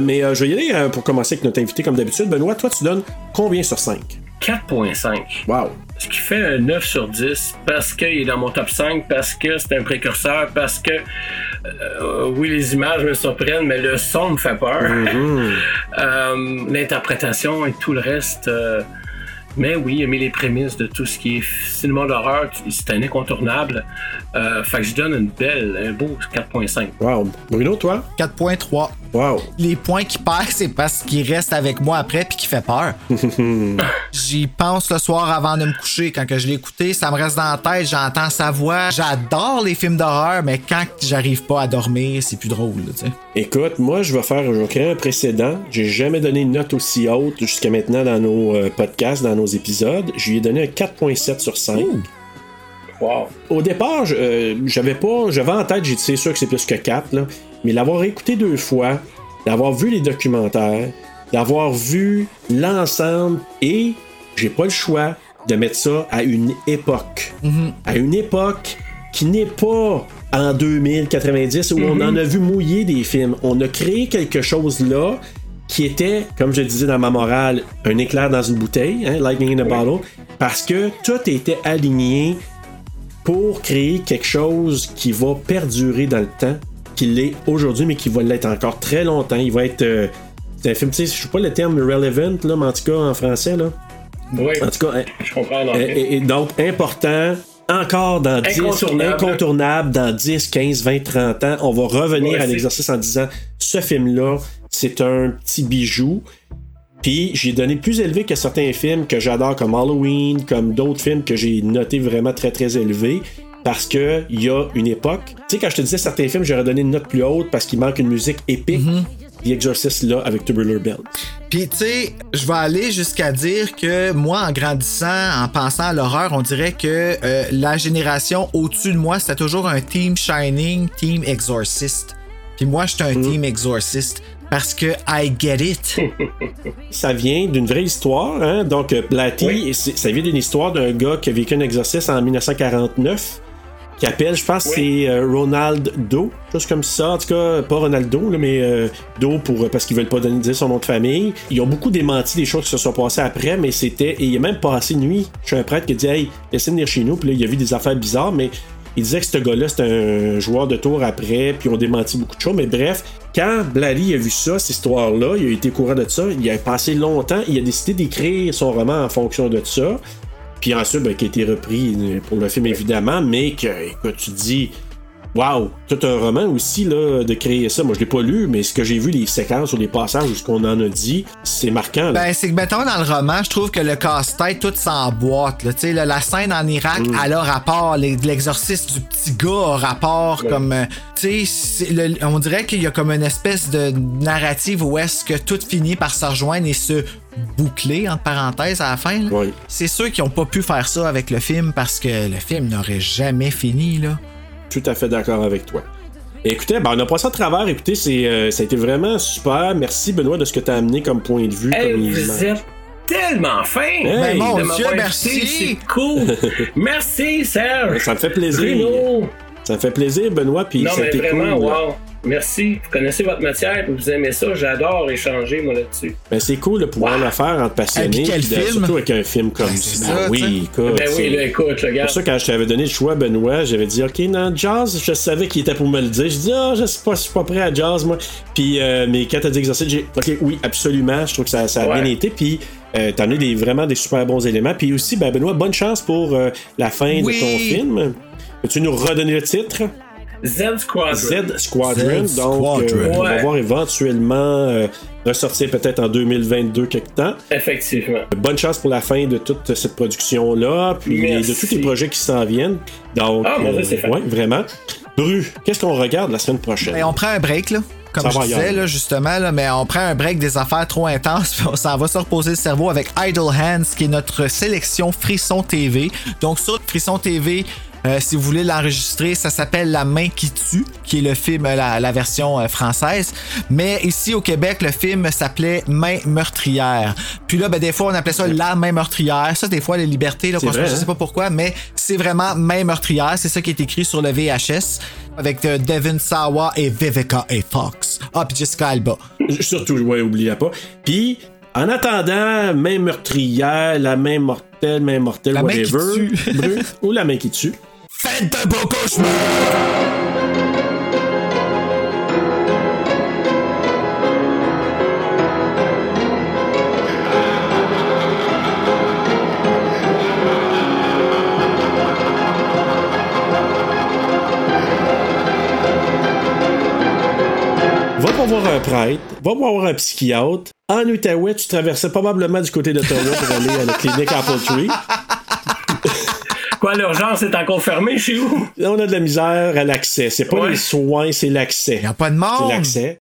Mais je vais y aller pour commencer avec notre invité comme d'habitude. Benoît, toi tu donnes combien sur 5? 4.5. Wow. Ce qui fait un 9 sur 10 parce qu'il est dans mon top 5, parce que c'est un précurseur, parce que euh, oui, les images me surprennent, mais le son me fait peur. *laughs* Euh, L'interprétation et tout le reste. euh, mais oui, aimer les prémices de tout ce qui est cinéma d'horreur, c'est un incontournable. Euh, fait que je donne une belle, un beau 4.5. Wow. Bruno, toi? 4.3. Wow. Les points qui perd, c'est parce qu'il reste avec moi après puis qu'il fait peur. *laughs* J'y pense le soir avant de me coucher. Quand que je l'ai écouté, ça me reste dans la tête, j'entends sa voix. J'adore les films d'horreur, mais quand j'arrive pas à dormir, c'est plus drôle, là. Écoute, moi, je vais faire, je vais créer un précédent. J'ai jamais donné une note aussi haute jusqu'à maintenant dans nos euh, podcasts, dans nos épisodes. Je lui ai donné un 4.7 sur 5. Wow. Au départ, euh, j'avais pas, j'avais en tête, j'ai dit c'est sûr que c'est plus que 4, là. Mais l'avoir écouté deux fois, d'avoir vu les documentaires, d'avoir vu l'ensemble et j'ai pas le choix de mettre ça à une époque. À une époque qui n'est pas en 2090 où on en a vu mouiller des films. On a créé quelque chose là qui était, comme je disais dans ma morale, un éclair dans une bouteille, hein, lightning in a bottle, parce que tout était aligné pour créer quelque chose qui va perdurer dans le temps, qui l'est aujourd'hui, mais qui va l'être encore très longtemps. Il va être. euh, c'est un film, tu sais, je sais pas le terme relevant, là, mais en tout cas en français, là. Oui, En tout cas, hein, je comprends. en et, donc, important, encore dans 10, Incontournable. dans 10, 15, 20, 30 ans, on va revenir Ouais, à l'exercice en disant ce film-là, c'est un petit bijou. Puis j'ai donné plus élevé que certains films que j'adore, comme Halloween, comme d'autres films que j'ai notés vraiment très très élevés. Parce que il y a une époque. Tu sais, quand je te disais certains films, j'aurais donné une note plus haute parce qu'il manque une musique épique. The Exorcist là avec Tubular Bells. Puis, tu sais, je vais aller jusqu'à dire que moi, en grandissant, en pensant à l'horreur, on dirait que euh, la génération au-dessus de moi, c'était toujours un Team Shining, Team Exorcist. Puis moi, j'étais un Team Exorcist parce que I get it. *laughs* Ça vient d'une vraie histoire, hein? Donc, euh, Blatty, Oui. ça vient d'une histoire d'un gars qui a vécu un exorcisme en 1949, qui appelle, je pense, Oui. c'est euh, Ronald Doe, chose comme ça. En tout cas, pas Ronaldo, là, mais euh, Doe pour, euh, parce qu'ils veulent pas donner dire son nom de famille. Ils ont beaucoup démenti des choses qui se sont passées après, mais c'était. Et il a même passé une nuit chez un prêtre qui a dit Hey, laissez venir chez nous. Puis là, il a vu des affaires bizarres, mais il disait que ce gars-là, c'était un joueur de tour après, puis ils ont démenti beaucoup de choses. Mais bref, quand Blady a vu ça, cette histoire-là, il a été au courant de ça, il a passé longtemps, il a décidé d'écrire son roman en fonction de ça. Puis ensuite, ben, qui a été repris euh, pour le film, évidemment, mais que, tu dis, waouh, tout un roman aussi, là, de créer ça. Moi, je l'ai pas lu, mais ce que j'ai vu, les séquences ou les passages, ou ce qu'on en a dit, c'est marquant. là. Ben, c'est que, mettons, dans le roman, je trouve que le casse-tête, tout s'emboîte. là. Tu sais, là, la scène en Irak, elle a rapport. L'exorcisme du petit gars a rapport. Comme, euh, tu sais, on dirait qu'il y a comme une espèce de narrative où est-ce que tout finit par se rejoindre et se boucler, entre parenthèses, à la fin. Oui. C'est sûr qu'ils ont pas pu faire ça avec le film parce que le film n'aurait jamais fini, là. Tout à fait d'accord avec toi. Écoutez, ben, on a passé à travers. Écoutez, c'est, euh, ça a été vraiment super. Merci, Benoît, de ce que tu as amené comme point de vue. Hey, comme vous image. êtes tellement fin! Ben, mon de m'avoir Dieu, invité, merci. C'est cool! *laughs* Merci, Serge! Ça me fait plaisir. Bruno! Ça me fait plaisir, Benoît, puis Non, ça a mais été vraiment, cool. wow! Merci. Vous connaissez votre matière, puis vous aimez ça. J'adore échanger, moi, là-dessus. Ben, c'est cool de pouvoir le faire entre passionnés. Et puis quel puis de- film? Surtout avec un film comme Ben, ça. c'est Ben ça, oui, t'sais. écoute. Ben c'est- oui, là, écoute, C'est regarde. pour ça, quand je t'avais donné le choix, Benoît, j'avais dit, OK, non, jazz, je savais qu'il était pour me le dire. Je dis, ah, je suis pas, je suis pas prêt à jazz, moi. Puis, euh, mais quand t'as dit exercice, j'ai, OK, oui, absolument. Je trouve que ça, ça a Ouais. bien été. Puis, euh, t'as amené des, vraiment des super bons éléments. Puis aussi, ben, Benoît, bonne chance pour euh, la fin Oui. de ton film. Peux-tu nous redonner le titre? Z Squadron. Z Squadron. Z Donc, euh, on va voir éventuellement euh, ressortir peut-être en 2022 quelque temps. Effectivement. Bonne chance pour la fin de toute cette production-là, puis Merci. de tous les projets qui s'en viennent. Donc, Ah, mon Dieu, c'est fait. ouais, vraiment. Bru, qu'est-ce qu'on regarde la semaine prochaine? Ben, on prend un break, là. Comme Ça je disais, là, justement, là, mais on prend un break des affaires trop intenses, *laughs* puis on s'en va se reposer le cerveau avec Idle Hands, qui est notre sélection Frisson TV. Donc, sur Frisson TV, euh, si vous voulez l'enregistrer, ça s'appelle La main qui tue, qui est le film, euh, la, la version euh, française. Mais ici au Québec, le film s'appelait Main meurtrière. Puis là, ben, des fois, on appelait ça La main meurtrière. Ça, des fois, les libertés, là, vrai, je hein? sais pas pourquoi, mais c'est vraiment Main meurtrière. C'est ça qui est écrit sur le VHS avec euh, Devin Sawa et Vivica A. Fox. Ah, puis Jessica Alba. Surtout, ouais, oubliez pas. Puis, En attendant, main meurtrière, la main mortelle, main mortelle, La main qui whatever. tue. Ou la main qui tue. Faites de beaux cauchemars! Va pas voir un prêtre, va voir un psychiatre. En Outaouais, tu traversais probablement du côté d'Ottawa pour aller à la clinique Apple Tree. *laughs* Quoi, l'urgence est encore fermée chez vous? Là, on a de la misère à l'accès. C'est pas Ouais. les soins, c'est l'accès. Y a pas de C'est monde! l'accès.